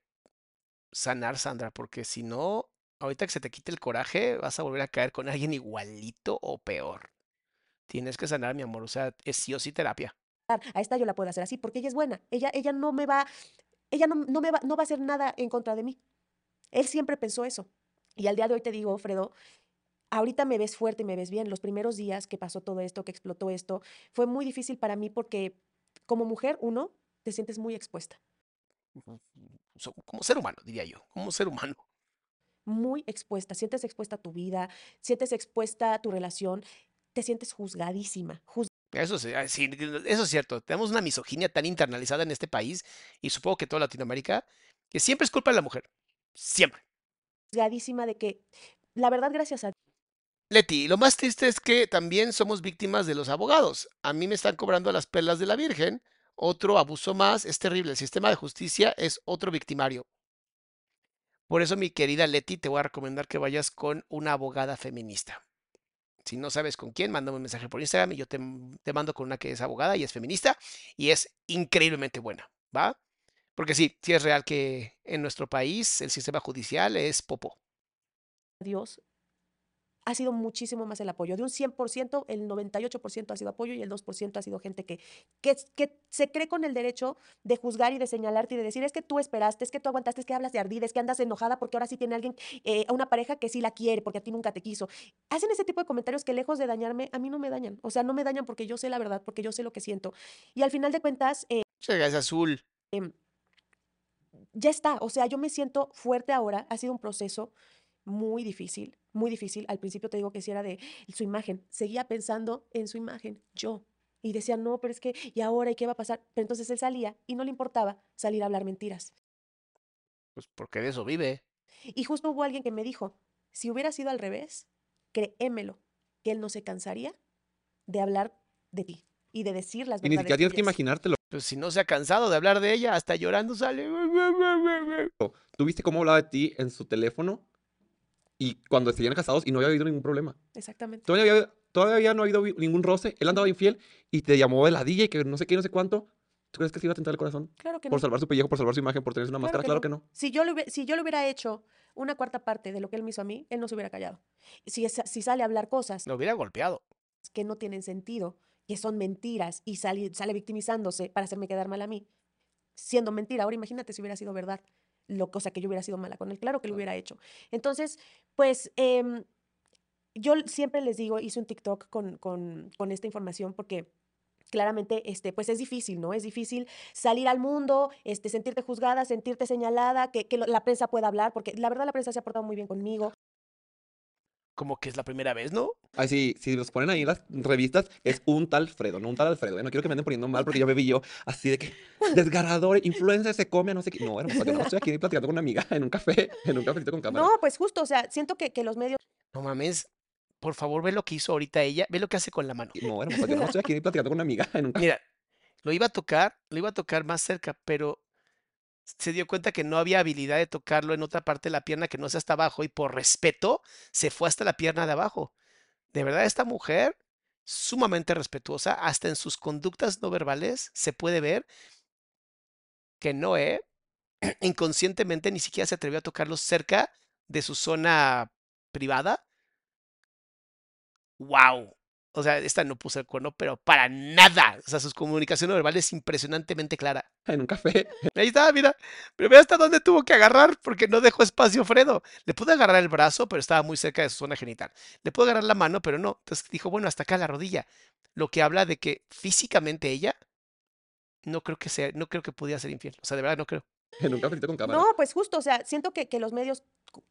sanar, Sandra, porque si no, ahorita que se te quite el coraje, vas a volver a caer con alguien igualito o peor. Tienes que sanar, mi amor. O sea, es sí o sí terapia. A esta yo la puedo hacer así porque ella es buena. Ella, ella no me va, ella no, no me va, no va a hacer nada en contra de mí. Él siempre pensó eso. Y al día de hoy te digo, Fredo, ahorita me ves fuerte y me ves bien. Los primeros días que pasó todo esto, que explotó esto, fue muy difícil para mí porque como mujer, uno, te sientes muy expuesta. Como ser humano, diría yo. Como ser humano. Muy expuesta, sientes expuesta a tu vida, sientes expuesta a tu relación, te sientes juzgadísima, Eso, sí, ah, sí, eso es cierto. Tenemos una misoginia tan internalizada en este país y supongo que toda Latinoamérica, que siempre es culpa de la mujer. Siempre. juzgadísima de que, la verdad, gracias a Leti, lo más triste es que también somos víctimas de los abogados. A mí me están cobrando las perlas de la Virgen, otro abuso más, es terrible. El sistema de justicia es otro victimario. Por eso, mi querida Leti, te voy a recomendar que vayas con una abogada feminista. Si no sabes con quién, mándame un mensaje por Instagram y yo te, te mando con una que es abogada y es feminista y es increíblemente buena, ¿va? Porque sí, sí es real que en nuestro país el sistema judicial es popo. Dios ha sido muchísimo más el apoyo. De un 100%, el 98% ha sido apoyo y el 2% ha sido gente que, que, que se cree con el derecho de juzgar y de señalarte y de decir, es que tú esperaste, es que tú aguantaste, es que hablas de ardida, es que andas enojada porque ahora sí tiene alguien, eh, una pareja que sí la quiere, porque a ti nunca te quiso. Hacen ese tipo de comentarios que lejos de dañarme, a mí no me dañan. O sea, no me dañan porque yo sé la verdad, porque yo sé lo que siento. Y al final de cuentas, eh, Es azul. em, ya está. O sea, yo me siento fuerte ahora. Ha sido un proceso muy difícil, muy difícil. Al principio te digo que si era de su imagen. Seguía pensando en su imagen, yo. Y decía, no, pero es que, ¿y ahora? ¿Y qué va a pasar? Pero entonces él salía y no le importaba salir a hablar mentiras. Pues porque de eso vive. Y justo hubo alguien que me dijo, si hubiera sido al revés, créemelo, que él no se cansaría de hablar de ti y de decir las Y ni siquiera tienes que tuyas". imaginártelo. Pues si no se ha cansado de hablar de ella, hasta llorando sale. ¿Tú viste cómo hablaba de ti en su teléfono? Y cuando seguían casados y no había habido ningún problema. Exactamente. Todavía, había- todavía no ha habido ningún roce. Él andaba infiel y te llamó de la DJ que no sé qué, no sé cuánto. ¿Tú crees que se iba a tentar el corazón? Claro que Por no. salvar su pellejo, por salvar su imagen, por tener una máscara. Claro que no. Si yo, le hubie- si yo le hubiera hecho una cuarta parte de lo que él me hizo a mí, él no se hubiera callado. Si, es- si sale a hablar cosas Lo hubiera golpeado. que no tienen sentido, que son mentiras, y sale, sale victimizándose para hacerme quedar mal a mí, siendo mentira. Ahora imagínate si hubiera sido verdad, lo, cosa que yo hubiera sido mala con él. Claro que lo hubiera hecho. Entonces, pues em, yo siempre les digo, hice un TikTok con, con, con esta información porque claramente, este, pues es difícil, ¿no? Es difícil salir al mundo, este, sentirte juzgada, sentirte señalada, que, que la prensa pueda hablar, porque la verdad la prensa se ha portado muy bien conmigo. Como que es la primera vez, ¿no? Ay, sí, si los ponen ahí en las revistas, es un tal Fredo, no un tal Alfredo. ¿eh? No quiero que me anden poniendo mal porque ya me vi yo así de que [LAUGHS] desgarrador, influencer se come a no sé qué. No, hermosa, yo no estoy aquí platicando con una amiga en un café, [LAUGHS] en un cafecito con cámara. No, pues justo, o sea, siento que, que los medios No mames. Por favor, ve lo que hizo ahorita ella. Ve lo que hace con la mano. No, hermosa, yo no estoy aquí platicando con una amiga en un café. Mira, lo iba a tocar, lo iba a tocar más cerca, pero se dio cuenta que no había habilidad de tocarlo en otra parte de la pierna que no sea hasta abajo y por respeto se fue hasta la pierna de abajo. De verdad, esta mujer, sumamente respetuosa, hasta en sus conductas no verbales se puede ver que no, ¿eh? [CLEARS THROAT] Inconscientemente ni siquiera se atrevió a tocarlo cerca de su zona privada. ¡Wow! O sea, esta no puso el cuerno, pero para nada. O sea, su comunicación verbal es impresionantemente clara. En un café. [LAUGHS] Ahí está, mira. Pero ve hasta dónde tuvo que agarrar porque no dejó espacio Fredo. Le pudo agarrar el brazo, pero estaba muy cerca de su zona genital. Le pudo agarrar la mano, pero no. Entonces dijo, bueno, hasta acá la rodilla. Lo que habla de que físicamente ella no creo que sea, no creo que pudiera ser infiel. O sea, de verdad no creo. En un cafecito con cámara. No, pues justo, o sea, siento que, que los medios,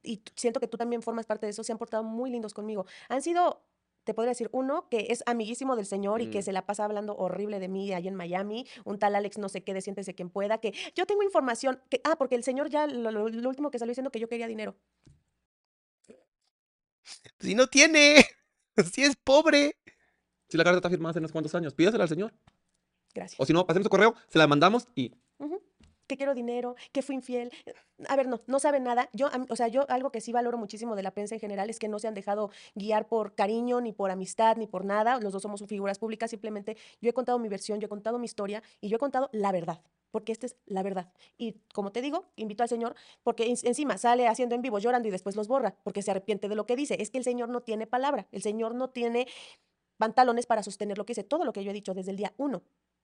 y siento que tú también formas parte de eso, se han portado muy lindos conmigo. Han sido, te podría decir, uno que es amiguísimo del señor y que Mm. se la pasa hablando horrible de mí allá en Miami, un tal Alex no sé qué, de siéntese quien pueda, que yo tengo información, que, ah, porque el señor ya, lo, lo- lo último que salió diciendo que yo quería dinero. Si no tiene, [LAUGHS] si es pobre. Si la carta está firmada hace unos cuantos años, pídasela al señor. Gracias. O si no, pasemos su correo, se la mandamos y Ujú. Que quiero dinero, que fui infiel. A ver, no, no saben nada. Yo, o sea, yo algo que sí valoro muchísimo de la prensa en general es que no se han dejado guiar por cariño, ni por amistad, ni por nada. Los dos somos figuras públicas. Simplemente yo he contado mi versión, yo he contado mi historia y yo he contado la verdad. porque esta es la verdad. Y como te digo, invito al Señor, porque en- encima sale haciendo en vivo, llorando y después los borra, porque se arrepiente de lo que dice. Es que el Señor no tiene palabra, el Señor no tiene pantalones para sostener lo que dice. Todo lo que yo he dicho desde el día uno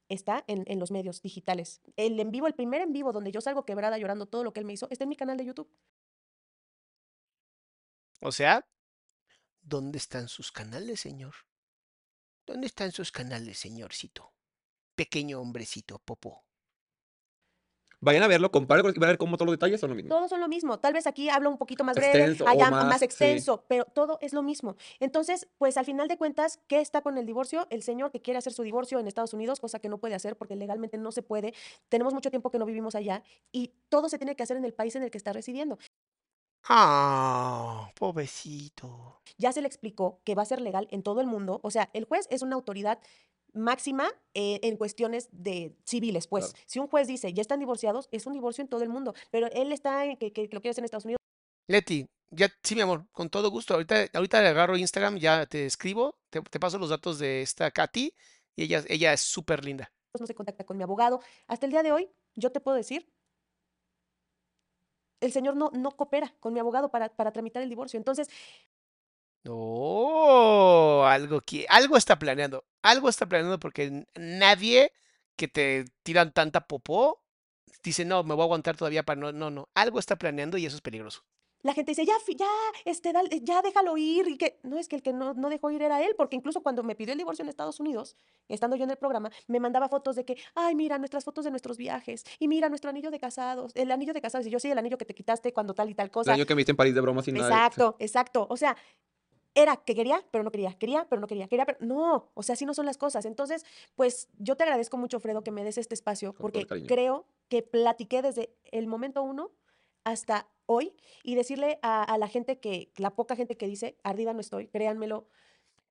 está en, en los medios digitales. El en vivo, el primer en vivo donde yo salgo quebrada llorando todo lo que él me hizo, está en mi canal de YouTube. O sea, ¿dónde están sus canales, señor? ¿Dónde están sus canales, señorcito? Pequeño hombrecito, popó. Vayan a verlo, comparen con van a ver cómo todos los detalles son lo mismo. Todos son lo mismo. Tal vez aquí hablo un poquito más breve, Extenso allá más, más, sí. extenso, pero todo es lo mismo. Entonces, pues al final de cuentas, ¿qué está con el divorcio? El señor que quiere hacer su divorcio en Estados Unidos, cosa que no puede hacer porque legalmente no se puede. Tenemos mucho tiempo que no vivimos allá y todo se tiene que hacer en el país en el que está residiendo. Ah, pobrecito. Ya se le explicó que va a ser legal en todo el mundo. O sea, el juez es una autoridad máxima eh, en cuestiones de civiles, pues. Claro. Si un juez dice, ya están divorciados, es un divorcio en todo el mundo. Pero él está en que, que lo quiere hacer en Estados Unidos. Leti, ya, sí, mi amor, con todo gusto. Ahorita, ahorita le agarro Instagram, ya te escribo, te, te paso los datos de esta Katy y ella, ella es súper linda. no se contacta con mi abogado. Hasta el día de hoy, yo te puedo decir, el señor no, no coopera con mi abogado para, para tramitar el divorcio. Entonces, Oh, algo que, algo está planeando, algo está planeando porque nadie que te tiran tanta popó dice, no, me voy a aguantar todavía para no, no, no, algo está planeando y eso es peligroso. la gente dice, ya, ya, este, dale- ya déjalo ir. Y que no es que el que no, no dejó ir era él, porque incluso cuando me pidió el divorcio en Estados Unidos, estando yo en el programa, me mandaba fotos de que, ay, mira, nuestras fotos de nuestros viajes, y mira nuestro anillo de casados, el anillo de casados, y yo sí, el anillo que te quitaste cuando tal y tal El cosa. año que me viste en París de broma sin nada. Exacto, exacto. O sea, era que quería, pero no quería, quería, pero no quería, quería, pero no. O sea, así no son las cosas. Entonces, pues yo te agradezco mucho, Fredo, que me des este espacio, Con porque creo que platiqué desde el momento uno hasta hoy y decirle a, a la gente que, la poca gente que dice, ardida no estoy, créanmelo,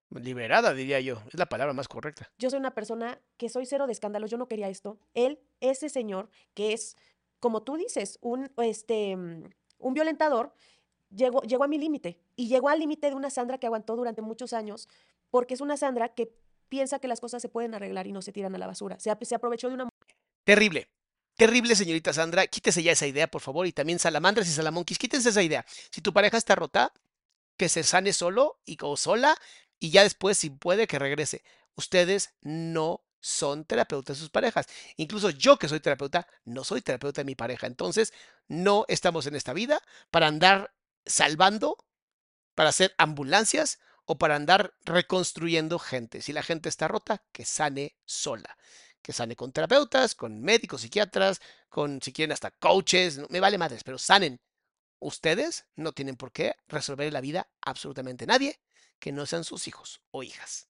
Liberada, diría yo, es la palabra más correcta. yo soy una persona que soy cero de escándalos, yo no quería esto. Él, ese señor, que es, como tú dices, un, este, mm, un violentador, llegó, llegó a mi límite. Y llegó al límite de una Sandra que aguantó durante muchos años, porque es una Sandra que piensa que las cosas se pueden arreglar y no se tiran a la basura. Se, ap- se aprovechó de una Terrible. Terrible, señorita Sandra. Quítese ya esa idea, por favor. Y también salamandras y salamonquis, quítense esa idea. Si tu pareja está rota, que se sane solo y o sola y ya después, si puede, que regrese. Ustedes no son terapeutas de sus parejas. Incluso yo que soy terapeuta, no soy terapeuta de mi pareja. Entonces, no estamos en esta vida para andar salvando, para hacer ambulancias o para andar reconstruyendo gente. Si la gente está rota, que sane sola. Que sane con terapeutas, con médicos, psiquiatras, con, si quieren, hasta coaches. me vale madres, pero sanen. Ustedes no tienen por qué resolver la vida absolutamente nadie que no sean sus hijos o hijas.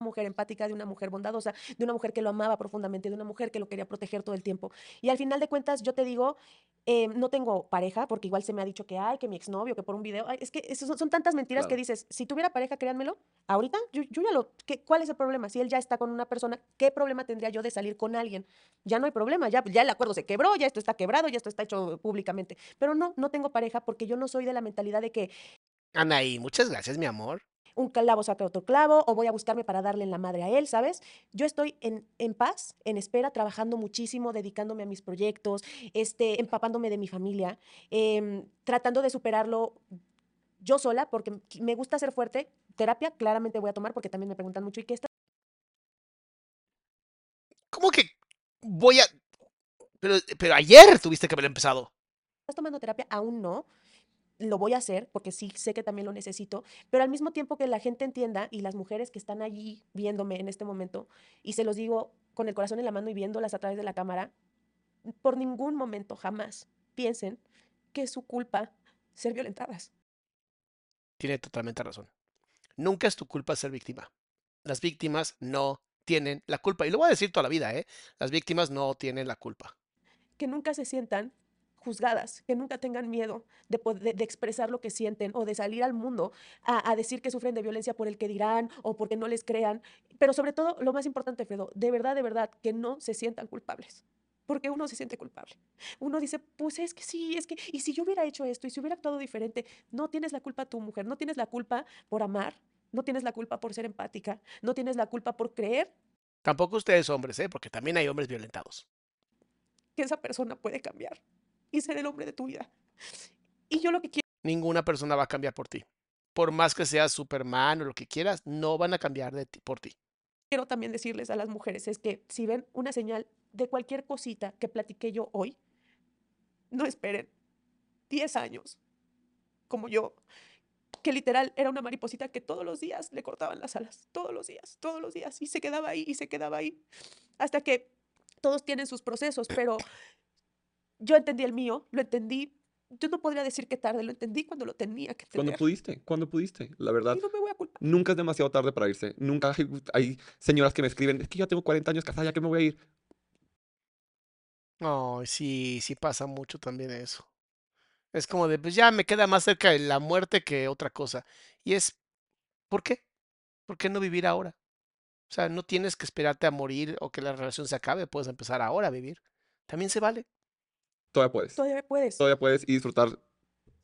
Mujer empática, de una mujer bondadosa, de una mujer que lo amaba profundamente, de una mujer que lo quería proteger todo el tiempo. Y al final de cuentas, yo te digo, eh, no tengo pareja, porque igual se me ha dicho que, ay, que mi exnovio, que por un video, ay, es que eso son, son tantas mentiras que dices, si tuviera pareja, créanmelo, ahorita yo, yo ya lo, ¿qué- ¿cuál es el problema? Si él ya está con una persona, ¿qué problema tendría yo de salir con alguien? Ya no hay problema, ya, ya el acuerdo se quebró, ya esto está quebrado, ya esto está hecho públicamente. Pero no, no tengo pareja porque yo no soy de la mentalidad de que Anaí, muchas gracias, mi amor. Un clavo saca otro clavo o voy a buscarme para darle en la madre a él, ¿sabes? Yo estoy en, en paz, en espera, trabajando muchísimo, dedicándome a mis proyectos, este, empapándome de mi familia, em, tratando de superarlo yo sola, porque me gusta ser fuerte. Terapia claramente voy a tomar porque también me preguntan mucho, ¿y qué estás ¿Cómo que voy a... Pero, pero ayer tuviste que haber empezado. tomando terapia? Aún no. Lo voy a hacer porque sí sé que también lo necesito, pero al mismo tiempo que la gente entienda y las mujeres que están allí viéndome en este momento, y se los digo con el corazón en la mano y viéndolas a través de la cámara, por ningún momento jamás piensen que es su culpa ser violentadas. Tiene totalmente razón. Nunca es tu culpa ser víctima. Las víctimas no tienen la culpa. Y lo voy a decir toda la vida, ¿eh? Las víctimas no tienen la culpa. que nunca se sientan juzgadas, que nunca tengan miedo de, de- de expresar lo que sienten o de salir al mundo a, a decir que sufren de violencia por el que dirán o porque no les crean. Pero sobre todo, lo más importante, Fredo, de verdad, de verdad, que no se sientan culpables. Porque uno se siente culpable. Uno dice, pues es que sí, es que, y si yo hubiera hecho esto, y si hubiera actuado diferente, no tienes la culpa tu mujer, no tienes la culpa por amar, no tienes la culpa por ser empática, no tienes la culpa por creer Tampoco ustedes hombres, ¿eh? Porque también hay hombres violentados. que esa persona puede cambiar y ser el hombre de tu vida. Y yo lo que quiero Ninguna persona va a cambiar por ti. Por más que seas Superman o lo que quieras, no van a cambiar de ti, por ti. quiero también decirles a las mujeres es que si ven una señal de cualquier cosita que platiqué yo hoy, no esperen 10 años, como yo, que literal era una mariposita que todos los días le cortaban las alas, todos los días, todos los días, y se quedaba ahí y se quedaba ahí, hasta que todos tienen sus procesos, pero yo entendí el mío, lo entendí, yo no podría decir que tarde, lo entendí cuando lo tenía que Cuando tener. pudiste, cuando pudiste, la verdad. Y no me voy a culpar. Nunca es demasiado tarde para irse. Nunca hay, hay señoras que me escriben, es que yo ya tengo 40 años casada, ¿ya que me voy a ir? Ay, sí, sí pasa mucho también eso. Es como de, pues ya me queda más cerca de la muerte que otra cosa. Y es, ¿por qué? ¿Por qué no vivir ahora? O sea, no tienes que esperarte a morir o que la relación se acabe, puedes empezar ahora a vivir. También se vale. Todavía puedes. Todavía puedes. Todavía puedes y disfrutar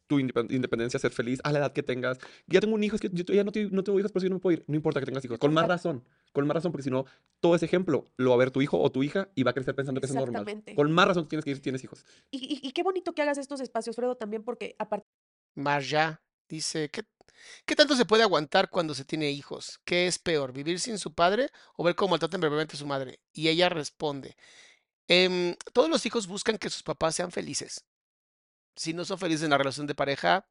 tu independ- independencia, ser feliz a la edad que tengas. Ya tengo un hijo, es que yo ya no, te- no tengo hijos, pero si no me puedo ir. No importa que tengas hijos. Con más razón. Con más razón, porque si no, todo ese ejemplo lo va a ver tu hijo o tu hija y va a crecer pensando que es normal. Exactamente. Con más razón tienes que ir si tienes hijos. Y, y- y qué bonito que hagas estos espacios, Fredo, también porque aparte Marja dice, ¿qué, ¿qué tanto se puede aguantar cuando se tiene hijos? ¿Qué es peor, vivir sin su padre o ver cómo maltratan verbalmente a su madre? Y ella responde, "Em, todos los hijos buscan que sus papás sean felices. Si no son felices en la relación de pareja,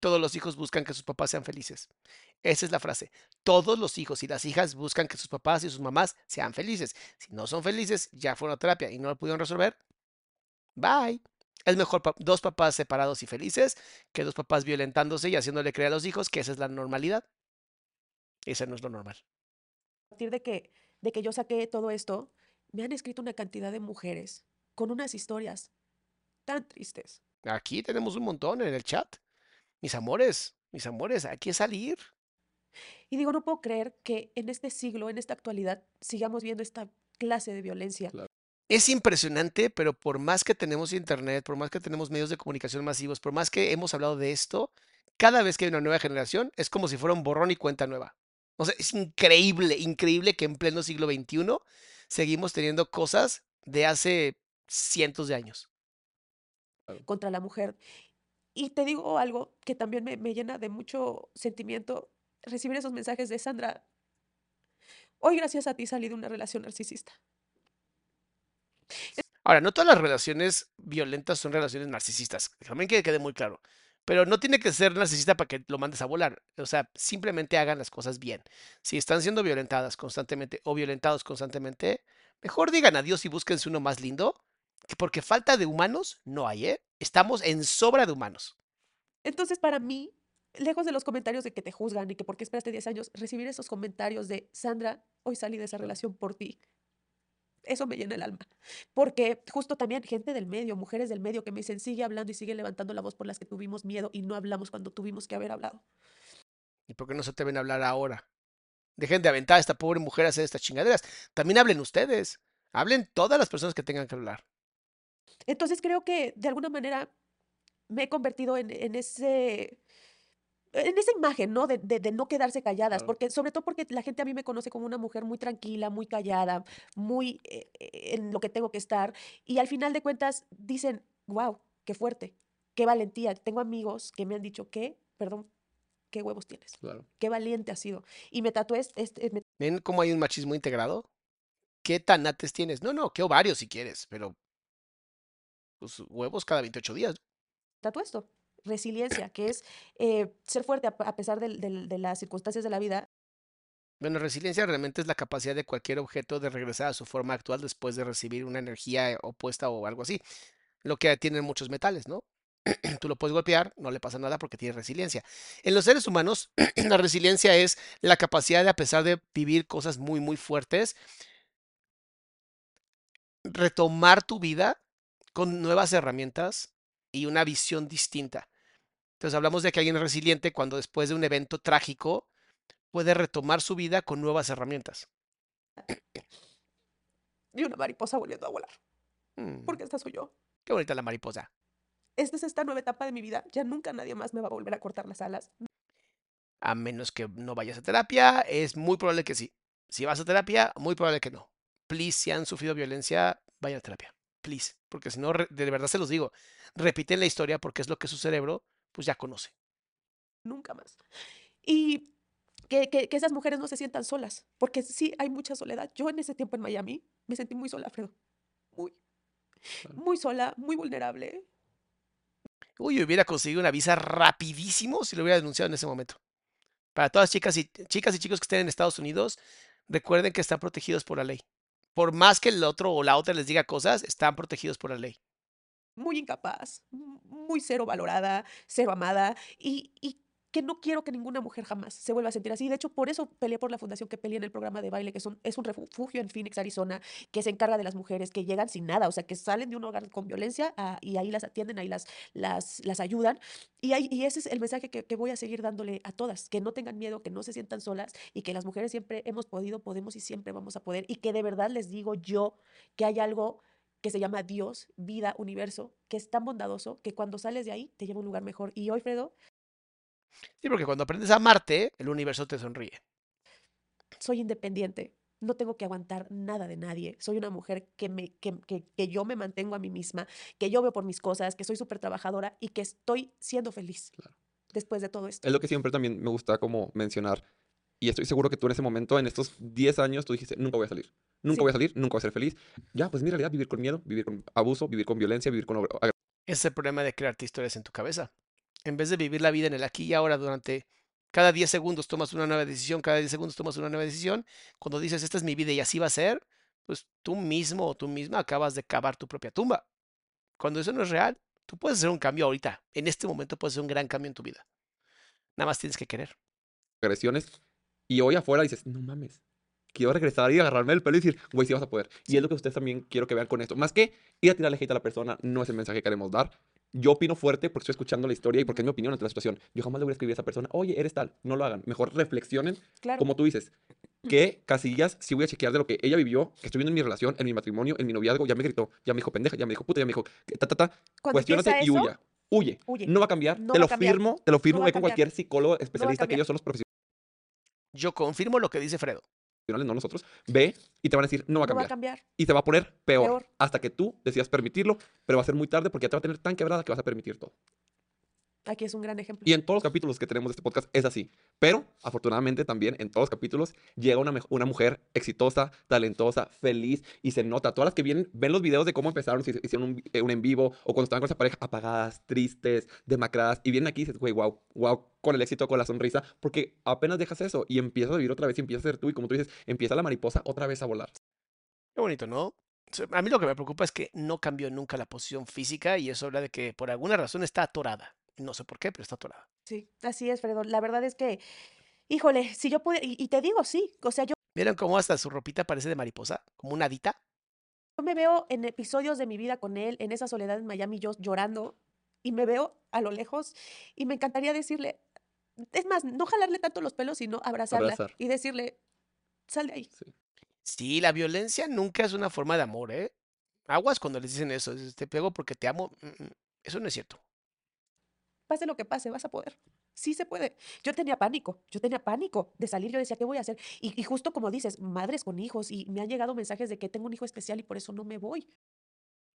todos los hijos buscan que sus papás sean felices. Esa es la frase. Todos los hijos y las hijas buscan que sus papás y sus mamás sean felices. Si no son felices, ya fueron a terapia y no lo pudieron resolver, bye. Es mejor dos papás separados y felices que dos papás violentándose y haciéndole creer a los hijos que esa es la normalidad. Esa no es lo normal. partir de que, de que yo saqué todo esto, me han escrito una cantidad de mujeres con unas historias tan tristes. Aquí tenemos un montón en el chat. Mis amores, mis amores, hay que salir. Y digo, no puedo creer que en este siglo, en esta actualidad, sigamos viendo esta clase de violencia. Es impresionante, pero por más que tenemos internet, por más que tenemos medios de comunicación masivos, por más que hemos hablado de esto, cada vez que hay una nueva generación es como si fuera un borrón y cuenta nueva. O sea, es increíble, increíble que en pleno siglo XXI seguimos teniendo cosas de hace cientos de años. contra la mujer. Y te digo algo que también me, me llena de mucho sentimiento, recibir esos mensajes de Sandra. Hoy gracias a ti salí de una relación narcisista. Ahora, no todas las relaciones violentas son relaciones narcisistas. También que quede muy claro. Pero no tiene que ser narcisista para que lo mandes a volar. O sea, simplemente hagan las cosas bien. Si están siendo violentadas constantemente o violentados constantemente, mejor digan adiós y búsquense uno más lindo. que Porque falta de humanos no hay, ¿eh? Estamos en sobra de humanos. Entonces, para mí, lejos de los comentarios de que te juzgan y que por qué esperaste 10 años, recibir esos comentarios de Sandra, hoy salí de esa relación por ti. Eso me llena el alma. Porque justo también gente del medio, mujeres del medio que me dicen, sigue hablando y sigue levantando la voz por las que tuvimos miedo y no hablamos cuando tuvimos que haber hablado. ¿Y por qué no se atreven a hablar ahora? Dejen de aventar a esta pobre mujer a hacer estas chingaderas. También hablen ustedes. Hablen todas las personas que tengan que hablar. Entonces creo que de alguna manera me he convertido en, en ese en esa imagen, ¿no? De, de- de no quedarse calladas, Claro. porque sobre todo porque la gente a mí me conoce como una mujer muy tranquila, muy callada, muy eh, eh, en lo que tengo que estar, y al final de cuentas dicen, wow, qué fuerte, qué valentía. Tengo amigos que me han dicho, ¿qué? Perdón, ¿qué huevos tienes? Claro. Qué valiente has sido. Y me tatué, este- me ¿Ven cómo hay un machismo integrado? ¿Qué tanates tienes? No, no, qué ovarios si quieres, pero pues, huevos cada 28 días. tatué esto. Resiliencia, que es eh, ser fuerte a, pesar del- de las circunstancias de la vida, Bueno, resiliencia realmente es la capacidad de cualquier objeto de regresar a su forma actual después de recibir una energía opuesta o algo así. Lo que tienen muchos metales, ¿no? [CLEARS THROAT] Tú lo puedes golpear, no le pasa nada porque tiene resiliencia. En los seres humanos, [CLEARS THROAT] la resiliencia es la capacidad de, a pesar de vivir cosas muy, muy fuertes, retomar tu vida con nuevas herramientas y una visión distinta. Entonces hablamos de que alguien es resiliente cuando después de un evento trágico puede retomar su vida con nuevas herramientas. y una mariposa volviendo a volar, Mm, porque esta soy yo. qué bonita la mariposa. Esta es esta nueva etapa de mi vida. Ya nunca nadie más me va a volver a cortar las alas. A menos que no vayas a terapia, es muy probable que sí. Si vas a terapia, muy probable que no. Please, si han sufrido violencia, vayan a terapia. please, porque si no, de verdad se los digo, repiten la historia porque es lo que su cerebro pues ya conoce. nunca más. Y que, que- que esas mujeres no se sientan solas, porque sí hay mucha soledad. Yo en ese tiempo en Miami me sentí muy sola, Fredo. Muy, muy sola, muy vulnerable. Uy, hubiera conseguido una visa rapidísimo si lo hubiera denunciado en ese momento. Para todas las chicas y, chicas y chicos que estén en Estados Unidos, recuerden que están protegidos por la ley. Por más que el otro o la otra les diga cosas, están protegidos por la ley. Muy incapaz, muy cero valorada, cero amada y, y que no quiero que ninguna mujer jamás se vuelva a sentir así. De hecho, por eso peleé por la fundación que peleé en el programa de baile, que es un, es un refugio en Phoenix, Arizona, que se encarga de las mujeres que llegan sin nada, o sea, que salen de un hogar con violencia ah, y ahí las atienden, ahí las, las, las ayudan. Y, ahí- y ese es el mensaje que, que voy a seguir dándole a todas, que no tengan miedo, que no se sientan solas y que las mujeres siempre hemos podido, podemos y siempre vamos a poder. Y que de verdad les digo yo que hay algo que se llama Dios, vida, universo, que es tan bondadoso que cuando sales de ahí te lleva a un lugar mejor. Y hoy, Fredo, Sí, porque cuando aprendes a amarte, el universo te sonríe. soy independiente, no tengo que aguantar nada de nadie, soy una mujer que, me, que, que- que yo me mantengo a mí misma, que yo veo por mis cosas, que soy súper trabajadora y que estoy siendo feliz después de todo esto. Es lo que siempre también me gusta como mencionar. Y estoy seguro que tú en ese momento, en estos 10 años, tú dijiste, nunca voy a salir. Nunca Sí. voy a salir, nunca voy a ser feliz. Ya, pues mi realidad, vivir con miedo, vivir con abuso, vivir con violencia, vivir con... Ese es el problema de crearte historias en tu cabeza. En vez de vivir la vida en el aquí y ahora durante cada 10 segundos tomas una nueva decisión, cada 10 segundos tomas una nueva decisión, cuando dices, esta es mi vida y así va a ser, pues tú mismo o tú misma acabas de cavar tu propia tumba. Cuando eso no es real, tú puedes hacer un cambio ahorita. En este momento puedes hacer un gran cambio en tu vida. Nada más tienes que querer. agresiones. Y hoy afuera dices, no mames. Quiero regresar y agarrarme el pelo y decir, güey, sí vas a poder. Y es lo que ustedes también quiero que vean con esto. Más que ir a tirarle hate a la persona, no es el mensaje que queremos dar. Yo opino fuerte porque estoy escuchando la historia y porque es mi opinión ante la situación. Yo jamás le voy a escribir a esa persona, oye, eres tal. No lo hagan. Mejor reflexionen, Claro. como tú dices. ¿Qué casillas sí voy a chequear de lo que ella vivió, que estoy viendo en mi relación, en mi matrimonio, en mi noviazgo? Ya me gritó, ya me dijo pendeja, ya me dijo puta, ya me dijo que ta, ta, ta. Cuestiónate y huya. Huye. huye. No va a cambiar. No te va lo cambiar. firmo, te lo firmo. va a Ve con cualquier psicólogo especialista que cambiar. ellos son los profesionales. Yo confirmo lo que dice Fredo. no nosotros, ve y te van a decir, no va a no va cambiar. a cambiar. Y te va a poner peor, Peor. hasta que tú decidas permitirlo, pero va a ser muy tarde porque ya te va a tener tan quebrada que vas a permitir todo. Aquí es un gran ejemplo. Y en todos los capítulos que tenemos de este podcast es así. Pero, afortunadamente, también en todos los capítulos llega una, una mujer exitosa, talentosa, feliz y se nota. Todas las que vienen, ven los videos de cómo empezaron, si hicieron un, eh, un en vivo o cuando estaban con esa pareja apagadas, tristes, demacradas. Y vienen aquí y dices, güey, wow, wow, con el éxito, con la sonrisa, porque apenas dejas eso y empiezas a vivir otra vez y empiezas a ser tú. Y como tú dices, empieza la mariposa otra vez a volar. Qué bonito, ¿no? A mí lo que me preocupa es que no cambió nunca la posición física y eso habla de que por alguna razón está atorada. No sé por qué, pero está atorada. Sí, así es, Fredo. La verdad es que, híjole, si yo pudiera, y, y te digo, sí, o sea, yo ¿Vieron cómo hasta su ropita parece de mariposa? Como una hadita. Yo me veo en episodios de mi vida con él, en esa soledad en Miami, yo llorando, y me veo a lo lejos, y me encantaría decirle, es más, no jalarle tanto los pelos, sino abrazarla Abrazar. y decirle, sal de ahí. Sí, la violencia nunca es una forma de amor, ¿eh? Aguas cuando les dicen eso, te pego porque te amo. Mm, mm, Eso no es cierto. Pase lo que pase, vas a poder. Sí se puede. Yo tenía pánico, yo tenía pánico de salir, yo decía, ¿qué voy a hacer? Y, y justo como dices, madres con hijos, y me han llegado mensajes de que tengo un hijo especial y por eso no me voy.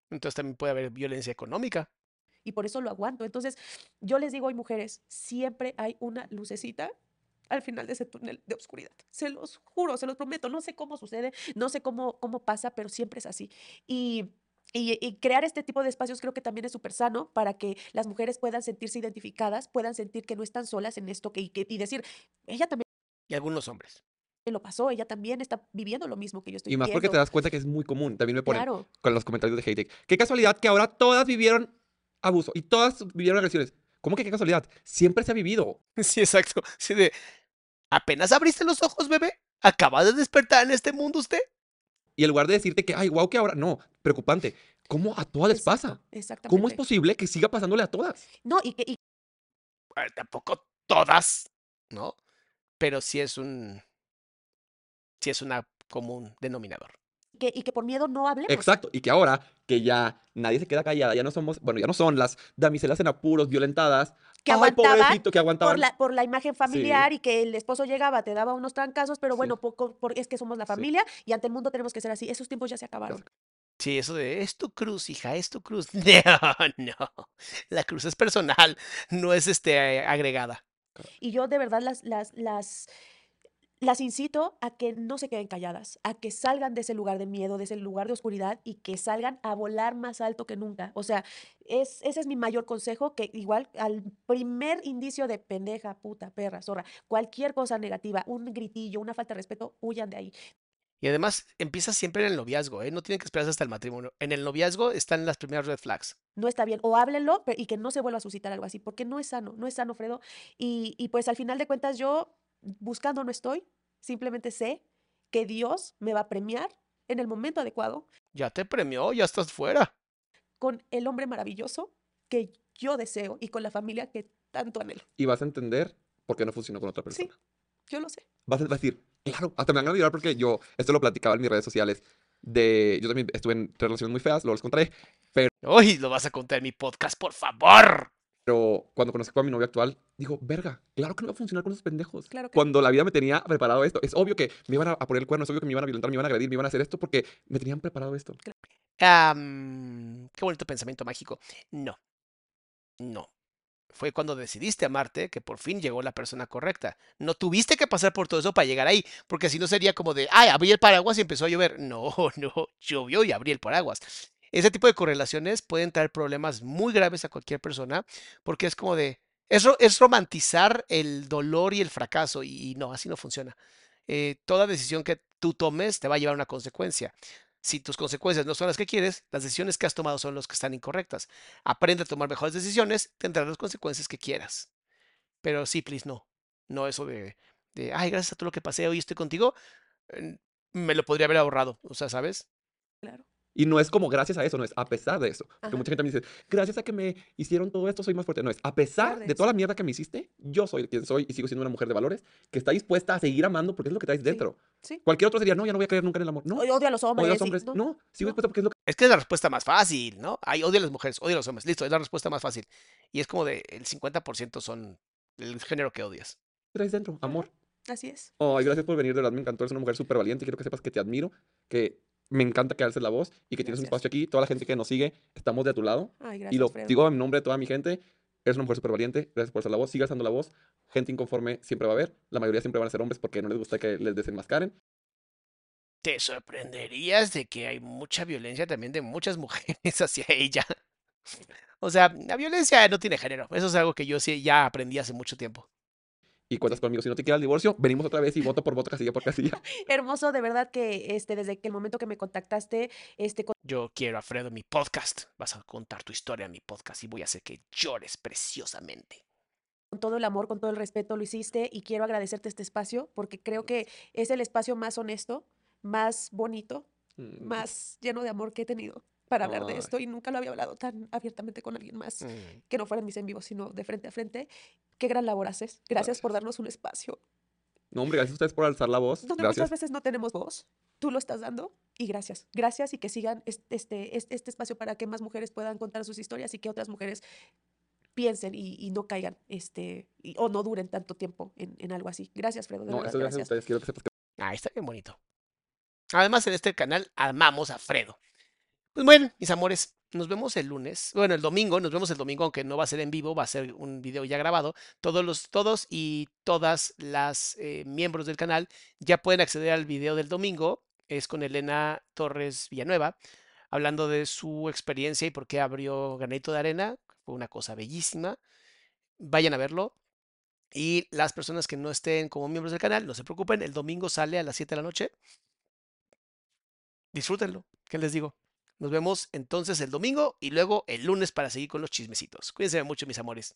Entonces también puede haber violencia económica. y por eso lo aguanto. Entonces, yo les digo hoy, mujeres, siempre hay una lucecita al final de ese túnel de oscuridad. Se los juro, se los prometo. No sé cómo sucede, no sé cómo, cómo pasa, pero siempre es así. Y, y, y crear este tipo de espacios creo que también es súper sano para que las mujeres puedan sentirse identificadas, puedan sentir que no están solas en esto que, y, que, y decir, ella también Y algunos hombres. lo pasó, ella también está viviendo lo mismo que yo estoy Y más porque te viviendo. das cuenta que es muy común. También me ponen Claro. con los comentarios de hate. Qué casualidad que ahora todas vivieron abuso y todas vivieron agresiones. ¿Cómo que qué casualidad? Siempre se ha vivido. [LAUGHS] Sí, exacto. Sí, de, ¿apenas abriste los ojos, bebé? ¿Acabas de despertar en este mundo usted? Y en lugar de decirte que, ay, wow, que ahora. No, preocupante. ¿Cómo a todas les pasa? Exactamente. ¿Cómo es posible que siga pasándole a todas? No, y que, y Bueno, tampoco todas, ¿no? Pero sí es un. Sí es una común denominador. Que, y que por miedo no hablemos. Exacto. Y que ahora que ya nadie se queda callada, ya no somos, bueno, ya no son las damiselas en apuros, violentadas. Que ay, aguantaban pobrecito, que aguantaban. por la, por la imagen familiar y que el esposo llegaba, te daba unos trancazos, pero Sí. bueno, poco, por, es que somos la Sí. familia y ante el mundo tenemos que ser así. Esos tiempos ya se acabaron. Sí, eso de, es tu cruz, hija, es tu cruz. [LAUGHS] No, no. La cruz es personal, no es este agregada. Y yo de verdad las, las, las, las incito a que no se queden calladas, a que salgan de ese lugar de miedo, de ese lugar de oscuridad y que salgan a volar más alto que nunca. O sea, es, ese es mi mayor consejo, que igual al primer indicio de pendeja, puta, perra, zorra, cualquier cosa negativa, un gritillo, una falta de respeto, huyan de ahí. Y además empieza siempre en el noviazgo, ¿eh? No tienen que esperarse hasta el matrimonio. En el noviazgo están las primeras red flags. No está bien. O háblenlo y que no se vuelva a suscitar algo así, porque no es sano, no es sano, Fredo. Y, y pues al final de cuentas yo buscando no estoy, simplemente sé que Dios me va a premiar en el momento adecuado. Ya te premió, ya estás fuera. Con el hombre maravilloso que yo deseo y con la familia que tanto anhelo. Y vas a entender por qué no funcionó con otra persona. Sí, yo lo sé. Vas a decir, claro, hasta me van a olvidar porque yo, esto lo platicaba en mis redes sociales, de, yo también estuve en relaciones muy feas, luego les contaré, pero... Uy, lo vas a contar en mi podcast, por favor. Pero cuando conocí a mi novia actual, digo, verga, claro que no va a funcionar con esos pendejos. Claro que Cuando la vida me tenía preparado esto, es obvio que me iban a poner el cuerno, es obvio que me iban a violentar, me iban a agredir, me iban a hacer esto porque me tenían preparado esto. Qué bonito pensamiento mágico. No, no. Fue cuando decidiste amarte que por fin llegó la persona correcta. No tuviste que pasar por todo eso para llegar ahí, porque si no sería como de, ay, abrí el paraguas y empezó a llover. No, [LAUGHS] no, llovió y abrí el paraguas. Ese tipo de correlaciones pueden traer problemas muy graves a cualquier persona, porque es como de, es, es romantizar el dolor y el fracaso, y, no, así no funciona. Eh, toda decisión que tú tomes te va a llevar a una consecuencia. Si tus consecuencias no son las que quieres, las decisiones que has tomado son las que están incorrectas. Aprende a tomar mejores decisiones, tendrás las consecuencias que quieras. Pero sí, please, no. No eso de, de ay, gracias a todo lo que pasé, hoy estoy contigo, me lo podría haber ahorrado. O sea, ¿sabes? Claro. Y no es como gracias a eso, no es a pesar de eso. Porque Ajá. mucha gente me dice, gracias a que me hicieron todo esto, soy más fuerte. No, es a pesar de toda la mierda que me hiciste, yo soy quien soy y sigo siendo una mujer de valores que está dispuesta a seguir amando porque es lo que traes dentro. Sí. Cualquier otro sería, no, ya no voy a creer nunca en el amor. No, Odio a los hombres. odio a los sí, hombres. no. No, sigo no. dispuesta porque es lo que Es que es la respuesta más fácil, ¿no? Hay odio a las mujeres, odio a los hombres. Listo, es la respuesta más fácil. Y es como de el 50% son el género que odias. traes dentro, amor. Así es. Ay, gracias por venir, de verdad me encantó. Eres una mujer súper valiente y quiero que sepas que te admiro, que me encanta que alces la voz y que tienes un espacio aquí. Toda la gente que nos sigue, estamos de tu lado. Ay, gracias, y lo Fredo. digo en nombre de toda mi gente. Eres una mujer súper valiente. Gracias por alzar la voz. Sigue alzando la voz. Gente inconforme siempre va a haber. La mayoría siempre van a ser hombres porque no les gusta que les desenmascaren. Te sorprenderías de que hay mucha violencia también de muchas mujeres [LAUGHS] hacia ella. O sea, la violencia no tiene género. Eso es algo que yo sí ya aprendí hace mucho tiempo. Y cuentas conmigo. Si no te queda el divorcio, venimos otra vez y voto por voto, casilla por casilla. [LAUGHS] Hermoso, de verdad que este, desde que el momento que me contactaste, este, con Yo quiero, Alfredo, mi podcast. Vas a contar tu historia en mi podcast y voy a hacer que llores preciosamente. con todo el amor, con todo el respeto lo hiciste y quiero agradecerte este espacio porque creo que es el espacio más honesto, más bonito, Mm, más lleno de amor que he tenido para hablar de esto y nunca lo había hablado tan abiertamente con alguien más Mm. que no fueran mis en vivos, sino de frente a frente. Qué gran labor haces. Gracias por darnos un espacio No, hombre, gracias a ustedes por alzar la voz. donde muchas veces no tenemos voz. Tú lo estás dando y gracias. Gracias y que sigan es- este, es- este espacio para que más mujeres puedan contar sus historias y que otras mujeres piensen y, y no caigan este, y- o no duren tanto tiempo en, en algo así. Gracias, Fredo. De No, verdad, eso es gracias a ustedes. Quiero que sepas que Ah, está bien bonito. Además, en este canal amamos a Fredo. Pues bueno, mis amores, nos vemos el lunes. Bueno, el domingo, nos vemos el domingo, aunque no va a ser en vivo, va a ser un video ya grabado. Todos los, todos y todas las eh, miembros del canal ya pueden acceder al video del domingo. Es con Elena Torres Villanueva, hablando de su experiencia y por qué abrió Granito de Arena. Fue una cosa bellísima. Vayan a verlo. Y las personas que no estén como miembros del canal, no se preocupen, el domingo sale a las 7 de la noche. Disfrútenlo, ¿qué les digo? Nos vemos entonces el domingo y luego el lunes para seguir con los chismecitos. Cuídense mucho, mis amores.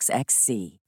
XXC.